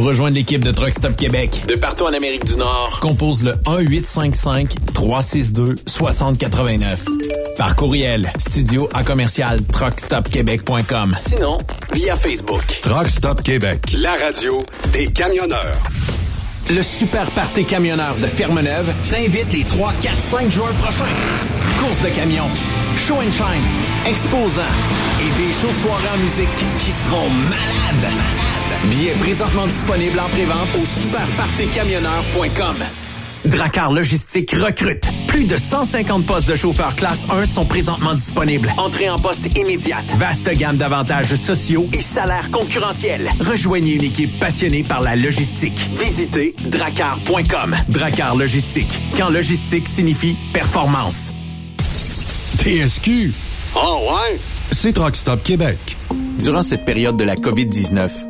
Pour rejoindre l'équipe de Truck Stop Québec, de partout en Amérique du Nord, compose le 1-855-362-6089. Par courriel, studio à commercial truckstopquebec.com. Sinon, via Facebook. Truck Stop Québec, la radio des camionneurs. Le Super Party Camionneur de Fermeneuve t'invite les 3, 4, 5 juin prochains. Course de camions, show and shine, exposants et des shows de soirée en musique qui seront malades. Billets présentement disponibles en prévente au superpartycamionneur.com. Dracar Logistique recrute. Plus de 150 postes de chauffeurs classe 1 sont présentement disponibles. Entrée en poste immédiate. Vaste gamme d'avantages sociaux et salaires concurrentiels. Rejoignez une équipe passionnée par la logistique. Visitez dracar.com. Dracar Logistique. Quand logistique signifie performance. TSQ. Oh ouais? C'est Truck Stop Québec. Durant cette période de la COVID-19,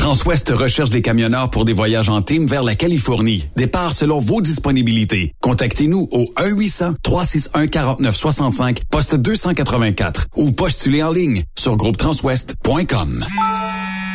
Transwest recherche des camionneurs pour des voyages en team vers la Californie. Départ selon vos disponibilités. Contactez-nous au 1-800-361-4965, poste 284 ou postulez en ligne sur groupetranswest.com.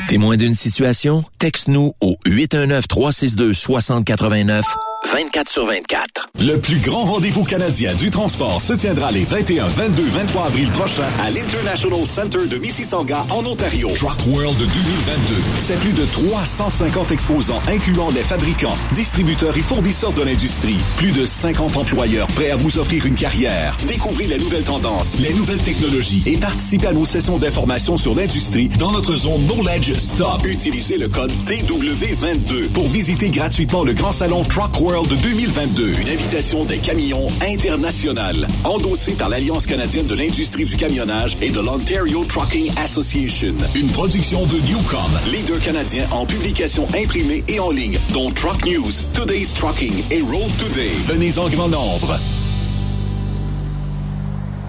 Témoin d'une situation? Texte-nous au 819-362-6089, 24 sur 24. Le plus grand rendez-vous canadien du transport se tiendra les 21, 22, 23 avril prochains à l'International Center de Mississauga en Ontario. Truck World 2022. C'est plus de 350 exposants incluant les fabricants, distributeurs et fournisseurs de l'industrie. Plus de 50 employeurs prêts à vous offrir une carrière. Découvrez les nouvelles tendances, les nouvelles technologies et participez à nos sessions d'information sur l'industrie dans notre zone Knowledge Stop. Utilisez le code DW22 pour visiter gratuitement le grand salon Truck World 2022. Une invitation des camions internationales. Endossée par l'Alliance canadienne de l'industrie du camionnage et de l'Ontario Trucking Association. Une production de Newcom, leader canadien en publication imprimée et en ligne, dont Truck News, Today's Trucking et Road Today. Venez en grand nombre.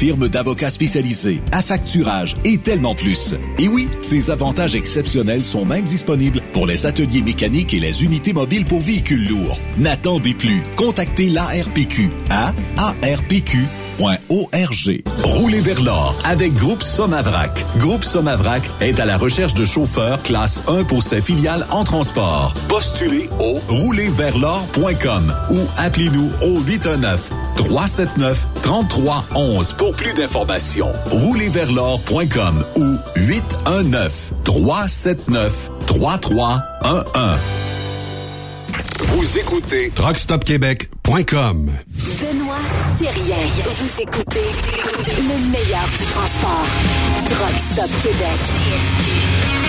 firme d'avocats spécialisés, affacturage et tellement plus. Et oui, ces avantages exceptionnels sont même disponibles pour les ateliers mécaniques et les unités mobiles pour véhicules lourds. N'attendez plus. Contactez l'ARPQ à arpq.org. Roulez vers l'or avec Groupe Somavrac. Groupe Somavrac est à la recherche de chauffeurs classe 1 pour ses filiales en transport. Postulez au roulerversl'or.com ou appelez-nous au 819 379 3311 pour plus d'informations. Roulerversl'or.com ou 819 379 3311. Vous écoutez TruckStopQuébec.com. Benoît Thérien. Vous écoutez le meilleur du transport. Truck Stop Québec.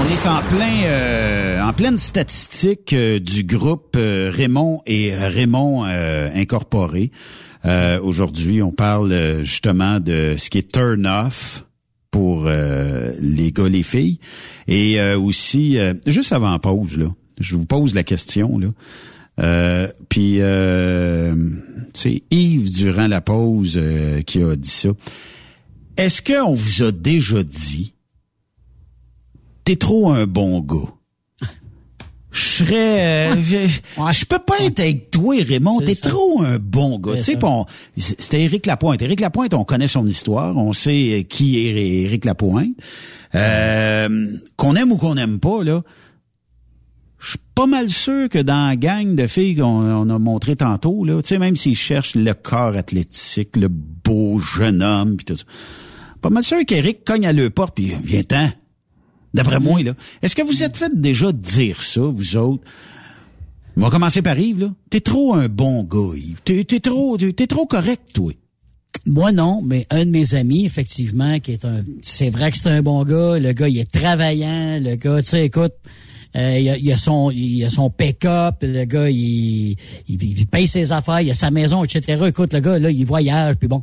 On est en plein, euh, en pleine statistique euh, du groupe euh, Raymond et Raymond euh, Incorporé. Aujourd'hui, on parle justement de ce qui est turn off pour les gars, les filles, et aussi juste avant la pause là, je vous pose la question là. Puis c'est Yves durant la pause qui a dit ça. Est-ce qu'on vous a déjà dit t'es trop un bon gars. Je serais, euh, je, je peux pas être avec toi, Raymond. T'es trop un bon gars. Tu sais, c'était Éric Lapointe. Éric Lapointe, on connaît son histoire, on sait euh, qui est Éric Lapointe. Euh, qu'on aime ou qu'on n'aime pas, là. Je suis pas mal sûr que dans la gang de filles qu'on on a montré tantôt, là, tu sais, même s'ils cherchent le corps athlétique, le beau jeune homme, puis tout ça, pas mal sûr qu'Éric cogne à le porte, puis viens-t'en. D'après moi, là. Est-ce que vous êtes fait déjà dire ça, vous autres? On va commencer par Yves, là. T'es trop un bon gars, Yves. T'es, trop, t'es, trop correct, toi. Moi, non, mais un de mes amis, effectivement, qui est un... C'est vrai que c'est un bon gars. Le gars, il est travaillant. Le gars, tu sais, écoute... euh, il, a, a son il a son pick-up, le gars il, il, il paye ses affaires, il a sa maison, etc. Écoute, le gars, là, il voyage, puis bon.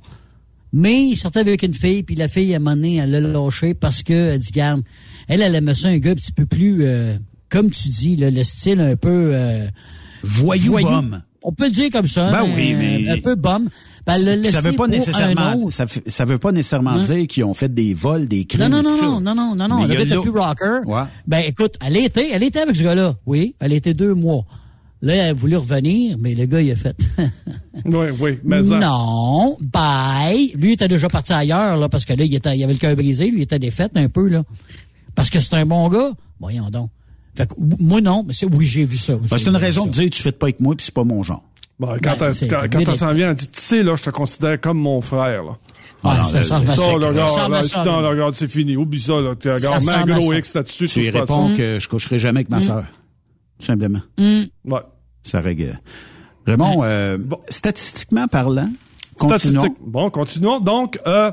Mais il sortait avec une fille, puis la fille, à un moment donné, elle l'a lâché parce que elle dit, garde, elle, elle aimait ça un gars un petit peu plus, euh, comme tu dis, là, le style un peu... euh, Voyou bum. On peut le dire comme ça. Ben oui, mais- Un peu bum. Ben, le ça veut pas nécessairement, ça, fait- ça veut pas nécessairement Hein? dire qu'ils ont fait des vols, des crimes. Non, non, non, non, non, non, non, non. Là- plus rocker. Ouais. Ben, écoute, elle était, elle était avec ce gars-là. Oui. Elle était deux mois. Là, elle a voulu revenir, mais le gars, il a fait. Oui, oui, mais ça. non, bye. Lui, il était déjà parti ailleurs, là, parce que là, il, était, il avait le cœur brisé. Lui, il était défaite un peu, là. Parce que c'est un bon gars? Voyons donc. Fait que, moi, non, mais c'est, oui, j'ai vu ça. Ben, c'est une raison de dire tu fais pas avec moi puis c'est pas mon genre. Bon, quand Ben, elle, quand, quand lui, elle s'en vient, elle dit, tu sais, là, je te considère comme mon frère, là. Non, ça, ça, là, regarde, ça, non, là. c'est fini. Oublie ça, là. Tu regardes, mets un gros ça. X là-dessus, Tu réponds que je coucherai jamais avec ma sœur. Tout simplement. Hum. Ouais. Ça règle. Raymond, euh, statistiquement parlant, continuons. Statistique. Bon, continuons. Donc, euh,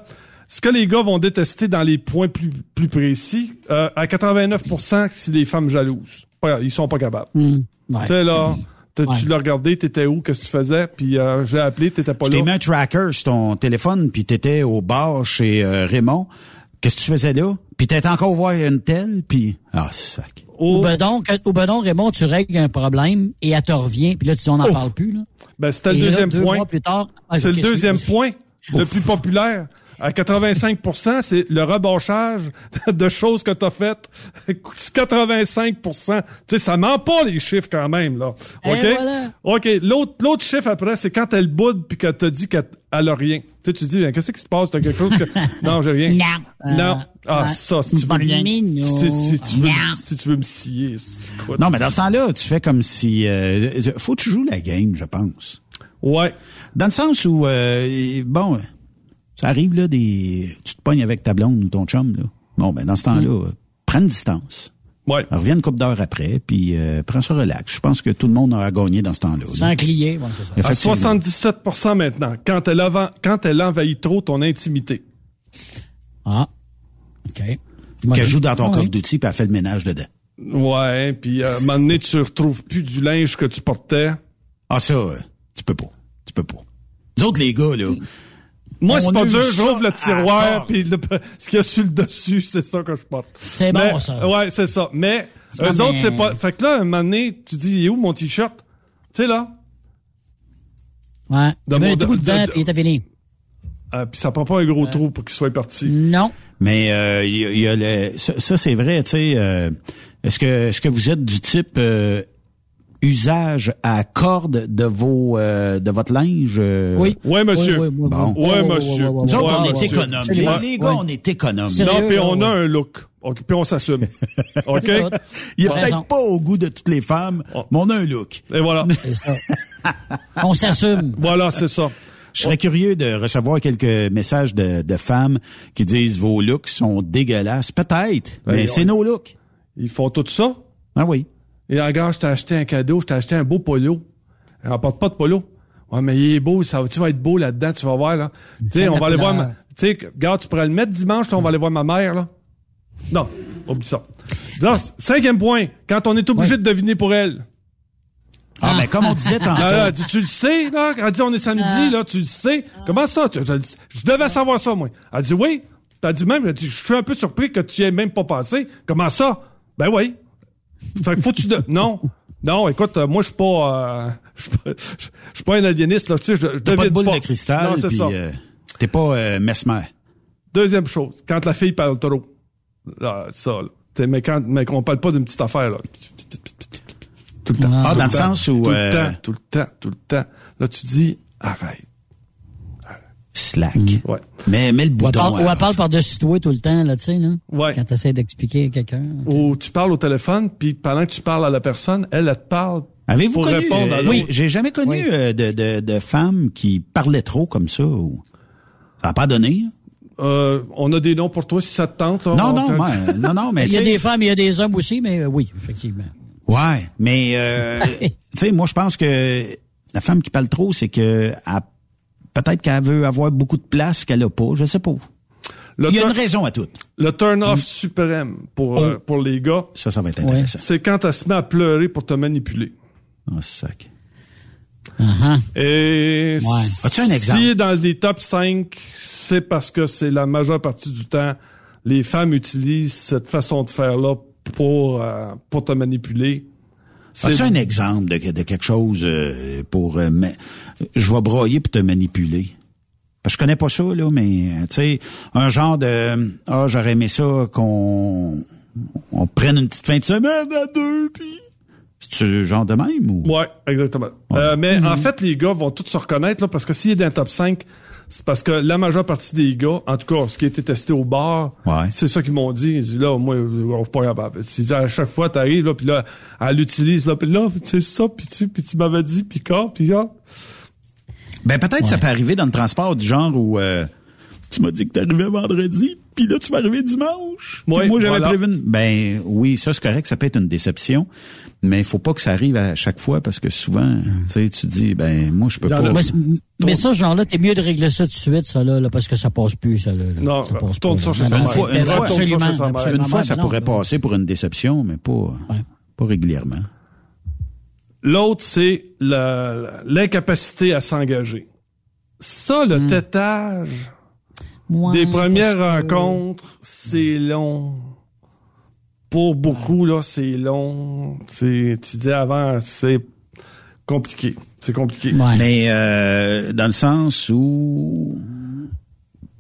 ce que les gars vont détester dans les points plus, plus précis, euh, à 89%, c'est des femmes jalouses. Ils sont pas capables. Hum. Ouais. Tu sais, là, t'as- Ouais. tu l'as regardé, t'étais où, qu'est-ce que tu faisais, puis euh, j'ai appelé, t'étais pas Je t'ai mis là. un tracker sur ton téléphone, puis t'étais au bar chez euh, Raymond. Qu'est-ce que tu faisais là? Puis t'étais encore voir une telle, puis... Ah, sac. Ou ben donc, ou ben donc, Raymond, tu règles un problème et elle te revient, puis là, tu dis, on n'en Oh. parle plus, là. Ben, c'était le là, deuxième deux point. mois plus tard, ah, c'est le deuxième point, le plus populaire. À 85% c'est le rebâchage de choses que tu as faites. 85% Tu sais, ça ment pas les chiffres quand même, là. Et OK? voilà. OK. L'autre, l'autre chiffre après, c'est quand elle boude puis qu'elle te dit qu'elle elle a rien. Tu sais, tu dis, ben, qu'est-ce qui se passe? T'as quelque chose que... Non, j'ai rien. Non. Non. Ah, ouais. ça, si tu veux, rien. si, si tu veux, Non. si tu veux me scier, c'est quoi? Non, mais dans ce temps-là, tu fais comme si... euh, faut que tu joues la game, je pense. Ouais. Dans le sens où, euh, bon, ça arrive, là, des... Tu te pognes avec ta blonde ou ton chum, là. Bon, ben, dans ce temps-là, euh, prends une distance. Ouais. Reviens une couple d'heures après, puis euh, prends ça relax. Je pense que tout le monde aura gagné dans ce temps-là. là. Sans crier, ouais, c'est ça. À Effectivement. 77% maintenant, quand elle, avan- quand elle envahit trop ton intimité. Ah. OK. Qu'elle joue dans ton coffre d'outils, puis elle fait le ménage dedans. Ouais, puis euh, à un moment donné, tu retrouves plus du linge que tu portais. Ah, ça, euh, tu peux pas. Tu peux pas. Nous autres, les gars, là... Moi, c'est pas dur, j'ouvre le tiroir, mort. puis le- ce qu'il y a sur le dessus, c'est ça que je porte. C'est bon, ça. Ouais, c'est ça. Mais eux mais- autres, c'est pas... Fait que là, un moment donné, tu dis, il est où mon T-shirt? Tu sais, là? Ouais. De Il y avait mon- un trou de- dedans, de- puis il était fini. Euh, puis ça prend pas un gros trou pour qu'il soit parti. Non. Mais euh, il y a, il y a le- ça, ça, c'est vrai, tu sais. euh, est-ce que est-ce que vous êtes du type euh, usage à corde de vos euh, de votre linge euh? Oui. Ouais, monsieur. Oui, oui, oui, Bon. oui. Ouais, oui, monsieur. Nous autres, on est oui. économes. Les, gars, on est économes. C'est- Non, Sérieux, puis on a un look. OK, puis on s'assume. OK? Il est peut-être pas au goût de toutes les femmes, Oh. mais on a un look. Et voilà. C'est ça. On s'assume. voilà, c'est ça. Je serais curieux de recevoir quelques messages de, de femmes qui disent vos looks sont dégueulasses. Peut-être, mais Ouais, c'est nos looks. Ils font tout ça? Ah oui. Et regarde, je t'ai acheté un cadeau, je t'ai acheté un beau polo. Elle rapporte pas de polo. Ouais, mais il est beau, ça va, tu vas être beau là-dedans, tu vas voir, là. Tu sais, on va aller voir ma, tu sais, regarde, tu pourrais le mettre dimanche, là, on va aller voir ma mère, là. Non, oublie ça. Là, cinquième point, quand on est obligé Ouais. de deviner pour elle. Ah, mais comme on disait tantôt. Là, là, tu, tu le sais, là, elle dit on est samedi, Ah. là, tu le sais. Comment ça? Tu- je, je devais savoir ça, moi. Elle dit oui. T'as dit même, elle dit, je suis un peu surpris que tu y aies même pas pensé. Comment ça? Ben oui. Fait que faut que tu... de- Non. Non, écoute, euh, moi, je suis pas... euh, je suis pas- un aliéniste, là. Tu sais, je, T'as pas de boule pas. de cristal, Non, c'est puis ça. euh, t'es pas euh, mesmer. Deuxième chose, quand la fille parle trop. Là, ça, là. T'sais, mais quand mais on parle pas d'une petite affaire, là. Tout le temps. Ah, Tout dans le temps. sens où, Tout euh, le temps, tout le temps, tout le temps. Là, tu dis, arrête. Slack. Ouais. Mais mets le Ou elle boudon. parle, ou elle parle par-dessus toi tout le temps, là, tu sais, là. Ouais. Quand t'essaies d'expliquer à quelqu'un. Ou tu parles au téléphone, puis pendant que tu parles à la personne, elle, elle te parle Avez-vous pour connu? répondre à euh, oui, j'ai jamais connu Oui. euh, de, de, de femmes qui parlaient trop comme ça. Ou... Ça n'a pas donné? hein? Euh, on a des noms pour toi si ça te tente. là. Non, On non, ouais, non, non, mais Il y a des femmes, il y a des hommes aussi, mais euh, oui, effectivement. Ouais, mais euh, tu sais, moi je pense que la femme qui parle trop, c'est que elle- peut-être qu'elle veut avoir beaucoup de place qu'elle a pas, je sais pas. Le, Il y a une raison à tout. le turn-off suprême pour, euh, Oh. pour les gars, Ça, ça va être intéressant. c'est quand elle se met à pleurer pour te manipuler. Oh, sac. Uh-huh. Et Ouais. As-tu un exemple? si dans les top 5, c'est parce que c'est la majeure partie du temps, les femmes utilisent cette façon de faire-là pour, euh, pour te manipuler. C'est- As-tu un exemple de, de quelque chose euh, pour... euh, ma- je vais broyer pour te manipuler? Parce que je connais pas ça, là, mais, euh, tu sais, un genre de... Ah, j'aurais aimé ça qu'on on prenne une petite fin de semaine à deux, puis... C'est le genre de même, ou... Ouais, exactement. Euh, mais en fait, les gars vont tous se reconnaître, là, parce que s'il est dans le top 5, c'est parce que la majeure partie des gars, en tout cas, ce qui a été testé au bar, c'est ça qu'ils m'ont dit. Ils disent, là, moi, je suis pas capable. Ils disent, à chaque fois, t'arrives, là, puis là, elle l'utilise, là, puis là, c'est ça, puis tu, puis tu m'avais dit, puis quand, puis là. Ben peut-être ça peut arriver dans le transport du genre où euh, tu m'as dit que t'arrivais vendredi, puis là tu vas arriver dimanche. Ouais, moi j'avais voilà. prévu. une- Ben oui, ça c'est correct, ça peut être une déception, mais il faut pas que ça arrive à chaque fois parce que souvent, tu sais, tu dis ben moi je peux pas. Mais, mais ça, genre-là, t'es mieux de régler ça tout de suite, ça, là, là, parce que ça passe plus, ça, là. là. Non, ça passe tourne pas, ça là. Une fois, une fois, absolument, une fois, ça pourrait non. passer pour une déception, mais pas pas régulièrement. L'autre, c'est l'incapacité à s'engager. Ça, le tétage Ouais, des premières que- rencontres, c'est long. Pour beaucoup, là, c'est long. C'est, tu dis avant, c'est compliqué. C'est compliqué. Mais euh, dans le sens où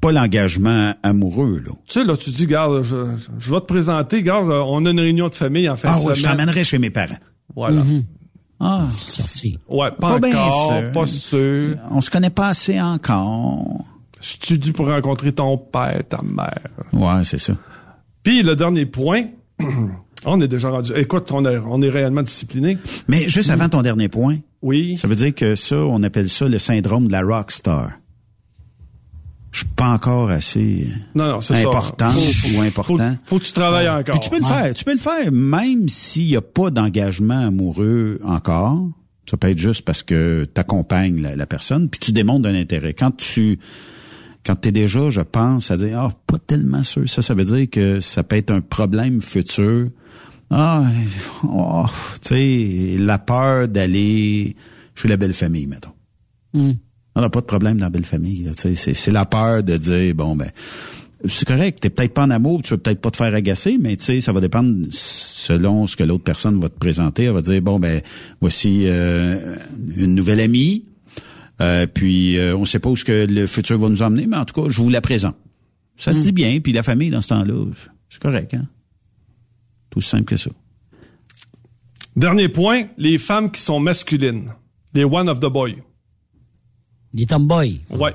pas l'engagement amoureux là. Tu sais, là, tu dis, garde, je, je vais te présenter, garde, on a une réunion de famille en fin Ah de ouais, je t'emmènerai chez mes parents. Voilà. Ah, Ouais, pas, bien encore, sûr. pas sûr. On se connaît pas assez encore. Je suis dû pour rencontrer ton père, ta mère. Ouais, c'est ça. Puis le dernier point, on est déjà rendu. Écoute, on est, on est réellement discipliné. Mais juste avant ton dernier point, oui. ça veut dire que ça, on appelle ça le syndrome de la rock star. Je suis pas encore assez Non, non, c'est ça. important Faut- ou important. Faut que tu travailles encore. Puis tu peux le faire. Tu peux le faire même s'il n'y a pas d'engagement amoureux encore. Ça peut être juste parce que tu accompagnes la, la personne, puis tu démontres un intérêt. Quand tu quand tu es déjà, je pense, à dire Ah, pas tellement sûr. Ça, ça veut dire que ça peut être un problème futur. Ah, oh, tu sais, la peur d'aller chez la belle famille, mettons. Hmm. On n'a pas de problème dans la belle famille. là, tu sais. C'est, c'est la peur de dire, bon, ben, c'est correct, t'es peut-être pas en amour, tu veux peut-être pas te faire agacer, mais tu sais, ça va dépendre selon ce que l'autre personne va te présenter. Elle va dire, bon, ben, voici euh, une nouvelle amie, euh, puis euh, on sait pas où ce que le futur va nous emmener, mais en tout cas, je vous la présente. Ça se dit bien, puis la famille, dans ce temps-là, c'est correct, hein? Tout simple que ça. Dernier point, les femmes qui sont masculines. Les one of the boy. Les tomboys. Ouais.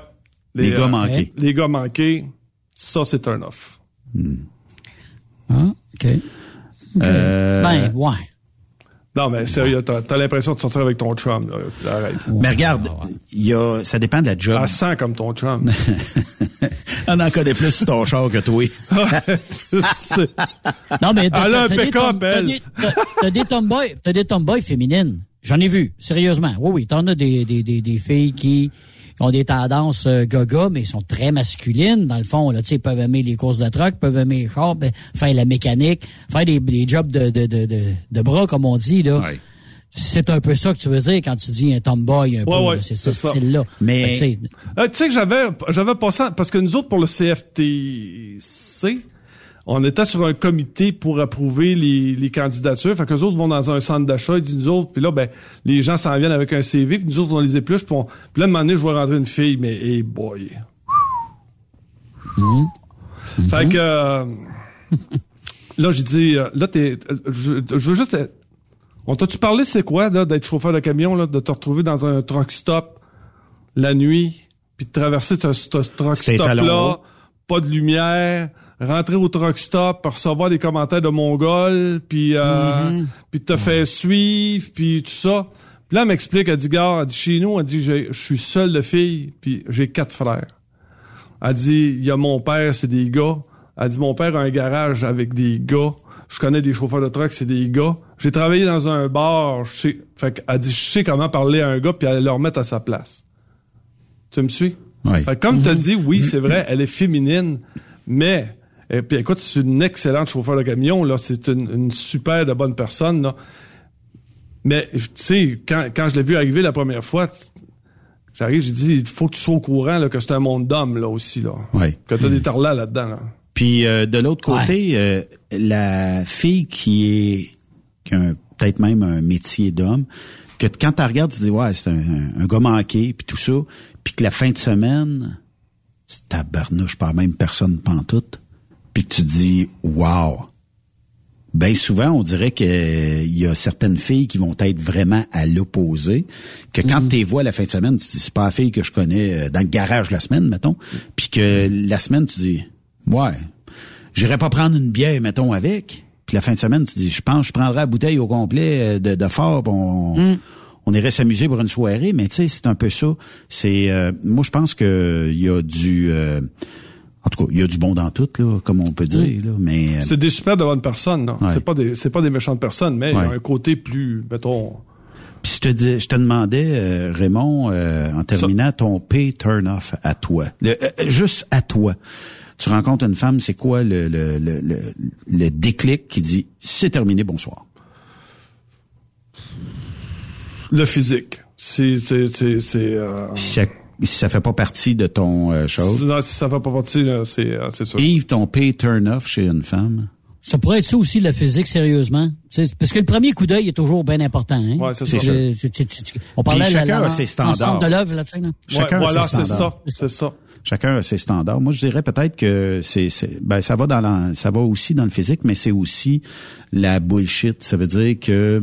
Les gars manqués. Les gars manqués, ça, c'est un off. Ah, OK. OK. Euh, Ben, ouais. Non, mais sérieux, t'as, t'as l'impression de sortir avec ton chum, là. Arrête. Mais regarde, il y a, ça dépend de la job. Elle sent comme ton chum. On en connaît plus sur ton char que toi. Non, mais un pick-up, elle. t'as- T'as des tomboys, t'as des tomboys féminines. J'en ai vu, sérieusement. Oui, oui, t'en as des, des, des, des filles qui ont des tendances euh, gaga, mais sont très masculines, dans le fond. Là, tu sais, peuvent aimer les courses de truck, peuvent aimer les chars, ben, faire la mécanique, faire des, des jobs de, de, de, de, de bras, comme on dit. là. C'est un peu ça que tu veux dire quand tu dis un tomboy, un peu. Ouais, là. c'est ce c'est ça. style-là. Mais- tu sais, Euh, tu sais que j'avais, j'avais passé, parce que nous autres, pour le CFTC, on était sur un comité pour approuver les, les candidatures. Fait que les autres vont dans un centre d'achat, ils disent nous autres, puis là, ben, les gens s'en viennent avec un CV, puis nous autres, on les épluche, puis, on, puis là, à un moment donné, je vois rentrer une fille, mais, hey boy. Fait que, euh, là, j'ai dit, euh, là, t'es, euh, je, je veux juste, on t'a-tu parlé, c'est quoi, là, d'être chauffeur de camion, là, de te retrouver dans un truck stop la nuit, puis de traverser ce, ce truck stop-là, pas de lumière, rentrer au truck stop, recevoir des commentaires de Mongol, puis euh, puis te faire suivre, puis tout ça. Puis là, elle m'explique, elle dit, gars, elle dit, chez nous, elle dit, je suis seule de fille, puis j'ai quatre frères. Elle dit, il y a mon père, c'est des gars. Elle dit, mon père a un garage avec des gars. Je connais des chauffeurs de truck, c'est des gars. J'ai travaillé dans un bar. Je sais, fait qu'elle dit, je sais comment parler à un gars puis aller le remettre à sa place. Tu me suis? Oui. Fait que comme tu as dit, oui, c'est vrai, elle est féminine, mais, et puis écoute, c'est une excellente chauffeur de camion, là. C'est une, une super de bonne personne, là. Mais, tu sais, quand, quand je l'ai vu arriver la première fois, j'arrive, j'ai dit, il faut que tu sois au courant, là, que c'est un monde d'hommes, là, aussi, là. Oui. Que t'as des tarlas là-dedans, là. Puis euh, de l'autre côté, euh, la fille qui est qui a peut-être même un métier d'homme, que quand tu regardes, tu te dis, ouais, c'est un, un- un gars manqué, puis tout ça, puis que la fin de semaine, c'est tabarnouche par même personne pantoute, puis que tu dis, wow. Ben souvent, on dirait que euh, il y a certaines filles qui vont être vraiment à l'opposé. Que quand tu les vois la fin de semaine, tu dis c'est pas la fille que je connais euh, dans le garage la semaine, mettons. Puis que la semaine, tu dis ouais, j'irai pas prendre une bière, mettons, avec. Puis la fin de semaine, tu dis je pense, je prendrai la bouteille au complet euh, de, de fort, on, on irait s'amuser pour une soirée. Mais tu sais, c'est un peu ça. C'est euh, moi, je pense que il y a du euh, en tout cas, il y a du bon dans tout, là, comme on peut dire. Là, mais euh, C'est des super de bonnes personnes, là. Ouais. C'est pas des, c'est pas des méchantes personnes, mais il y a un côté plus, mettons, Puis je te dis, je te demandais, euh, Raymond, euh, en terminant, ton pay turn off à toi, Le- euh, juste à toi. Tu rencontres une femme, c'est quoi le, le, le, le, le déclic qui dit c'est terminé, bonsoir? le physique. C'est, c'est, c'est, c'est, euh, Si ça, si ça fait pas partie de ton euh, chose. non, si ça fait pas partie, là, c'est, euh, c'est sûr. Yves, ton pay turn off chez une femme. Ça pourrait être ça aussi, le physique, sérieusement. C'est- parce que le premier coup d'œil est toujours bien important. Hein? Ouais, c'est C'est ça. sûr. C'est- c'est- c'est- on parlait Puis la- chacun la- a ses standards. de l'œuvre, là, tu sais, là. Ouais, Chacun a voilà, ses c'est standards. ça, c'est ça. Chacun a ses standards. Moi, je dirais peut-être que c'est, c'est- ben ça va dans la- ça va aussi dans le physique, mais c'est aussi la bullshit. Ça veut dire que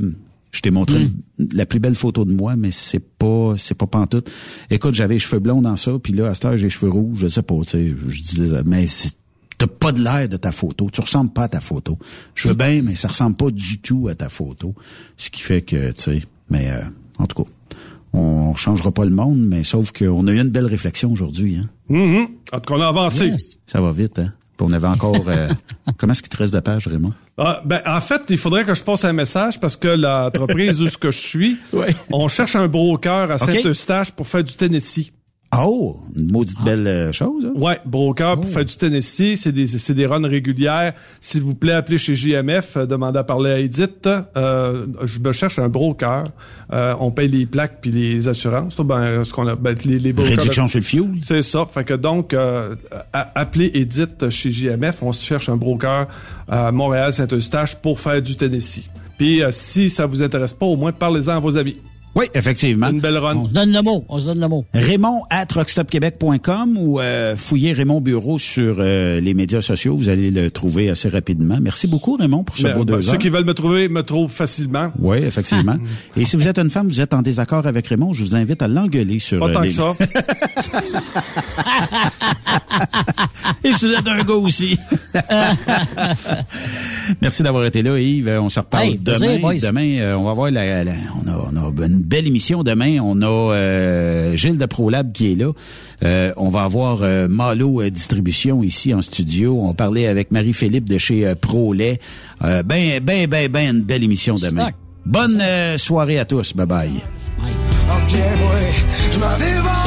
je t'ai montré une- la plus belle photo de moi, mais c'est pas c'est pas pantoute. Écoute, j'avais les cheveux blonds dans ça, puis là à cette heure j'ai les cheveux rouges, je sais pas, tu sais, je disais mais c'est T'as pas de l'air de ta photo. Tu ressembles pas à ta photo. Je veux bien, mais ça ressemble pas du tout à ta photo. Ce qui fait que, tu sais, mais euh, en tout cas, on changera pas le monde, mais sauf qu'on a eu une belle réflexion aujourd'hui. Hein? Mhm. En tout cas, on a avancé. Ça va vite, hein? Puis on avait encore... euh, comment est-ce qu'il te reste de pages, Raymond? Ah, ben, en fait, il faudrait que je passe un message parce que l'entreprise où ce que je suis, on cherche un broker à. Saint-Eustache pour faire du Tennessee. Oh, une maudite belle euh, chose. hein? Ouais, broker pour faire du Tennessee, c'est des c'est des runs régulières. S'il vous plaît, appelez chez JMF, euh, demandez à parler à Edith. Euh, je me cherche un broker. Euh, on paye les plaques puis les assurances. Ben, ce qu'on a, ben, les, les brokers- Réduction sur le fuel. C'est ça. Fait que donc, euh, appelez Edith chez JMF. On se cherche un broker à Montréal Saint-Eustache pour faire du Tennessee. Puis euh, si ça vous intéresse pas, au moins parlez-en à vos amis. Oui, effectivement. Une belle run. On se donne le mot. On se donne le mot. Raymond at rockstopquebec.com ou euh, fouillez Raymond Bureau sur euh, les médias sociaux. Vous allez le trouver assez rapidement. Merci beaucoup, Raymond, pour ce Ben, beau ben, deux ceux heures. qui veulent me trouver me trouvent facilement. Oui, effectivement. Et si vous êtes une femme, vous êtes en désaccord avec Raymond, je vous invite à l'engueuler sur Pas euh, tant les- que ça. Et si vous êtes un gars aussi. Merci d'avoir été là, Yves. On se reparle Hey, demain. Demain, euh, on va voir la, la- on, a, on a une belle émission demain. On a euh, Gilles de ProLab qui est là. Euh, on va avoir euh, Malo euh, Distribution ici en studio. On va parler avec Marie-Philippe de chez euh, ProLait. Euh, ben, ben, ben, ben, une belle émission demain. Bonne soirée à tous. Bye bye. Anciens-moi,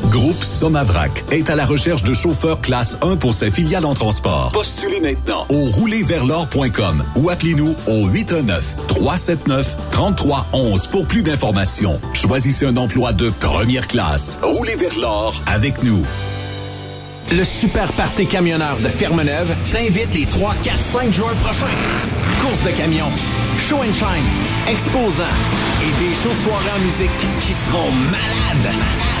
Groupe Somavrac est à la recherche de chauffeurs classe 1 pour ses filiales en transport. Postulez maintenant au roulerversl'or.com ou appelez-nous au 819-379-3311 pour plus d'informations. Choisissez un emploi de première classe. Roulez vers l'or avec nous. Le Super Party Camionneur de Fermeneuve t'invite les 3, 4, 5 juin prochains. Course de camions, show and shine, exposants et des shows de en musique qui seront malades. malades.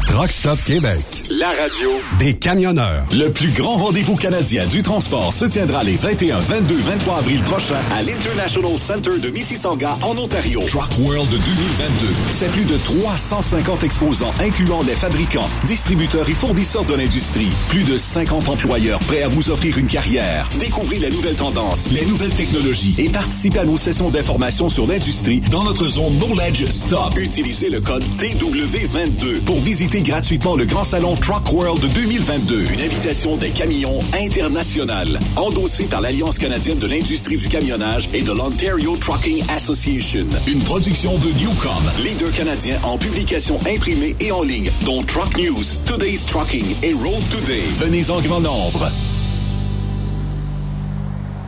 Truck Stop Québec. La radio Des camionneurs. Le plus grand rendez-vous canadien du transport se tiendra les 21, 22, 23 avril prochains à l'International Center de Mississauga en Ontario. Truck World 2022. C'est plus de 350 exposants incluant les fabricants, distributeurs et fournisseurs de l'industrie. Plus de 50 employeurs prêts à vous offrir une carrière. Découvrez les nouvelles tendances, les nouvelles technologies et participez à nos sessions d'information sur l'industrie dans notre zone Knowledge Stop. Utilisez le code TW22 pour visiter gratuitement le grand salon Truck World 2022. Une invitation des camions internationales, endossée par l'Alliance canadienne de l'industrie du camionnage et de l'Ontario Trucking Association. Une production de Newcom, leader canadien en publication imprimée et en ligne, dont Truck News, Today's Trucking et Road Today. Venez en grand nombre.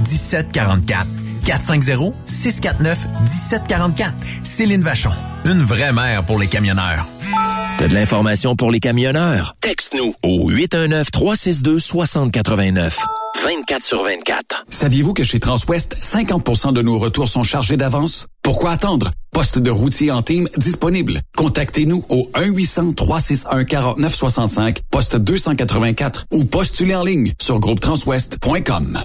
1744. 450-649-1744. Céline Vachon. Une vraie mère pour les camionneurs. T'as de l'information pour les camionneurs? Texte-nous au 819-362-6089. 24 sur 24. Saviez-vous que chez Transwest, 50% de nos retours sont chargés d'avance? Pourquoi attendre? Poste de routier en team disponible. Contactez-nous au 1-800-361-4965, poste 284 ou postulez en ligne sur groupetranswest.com.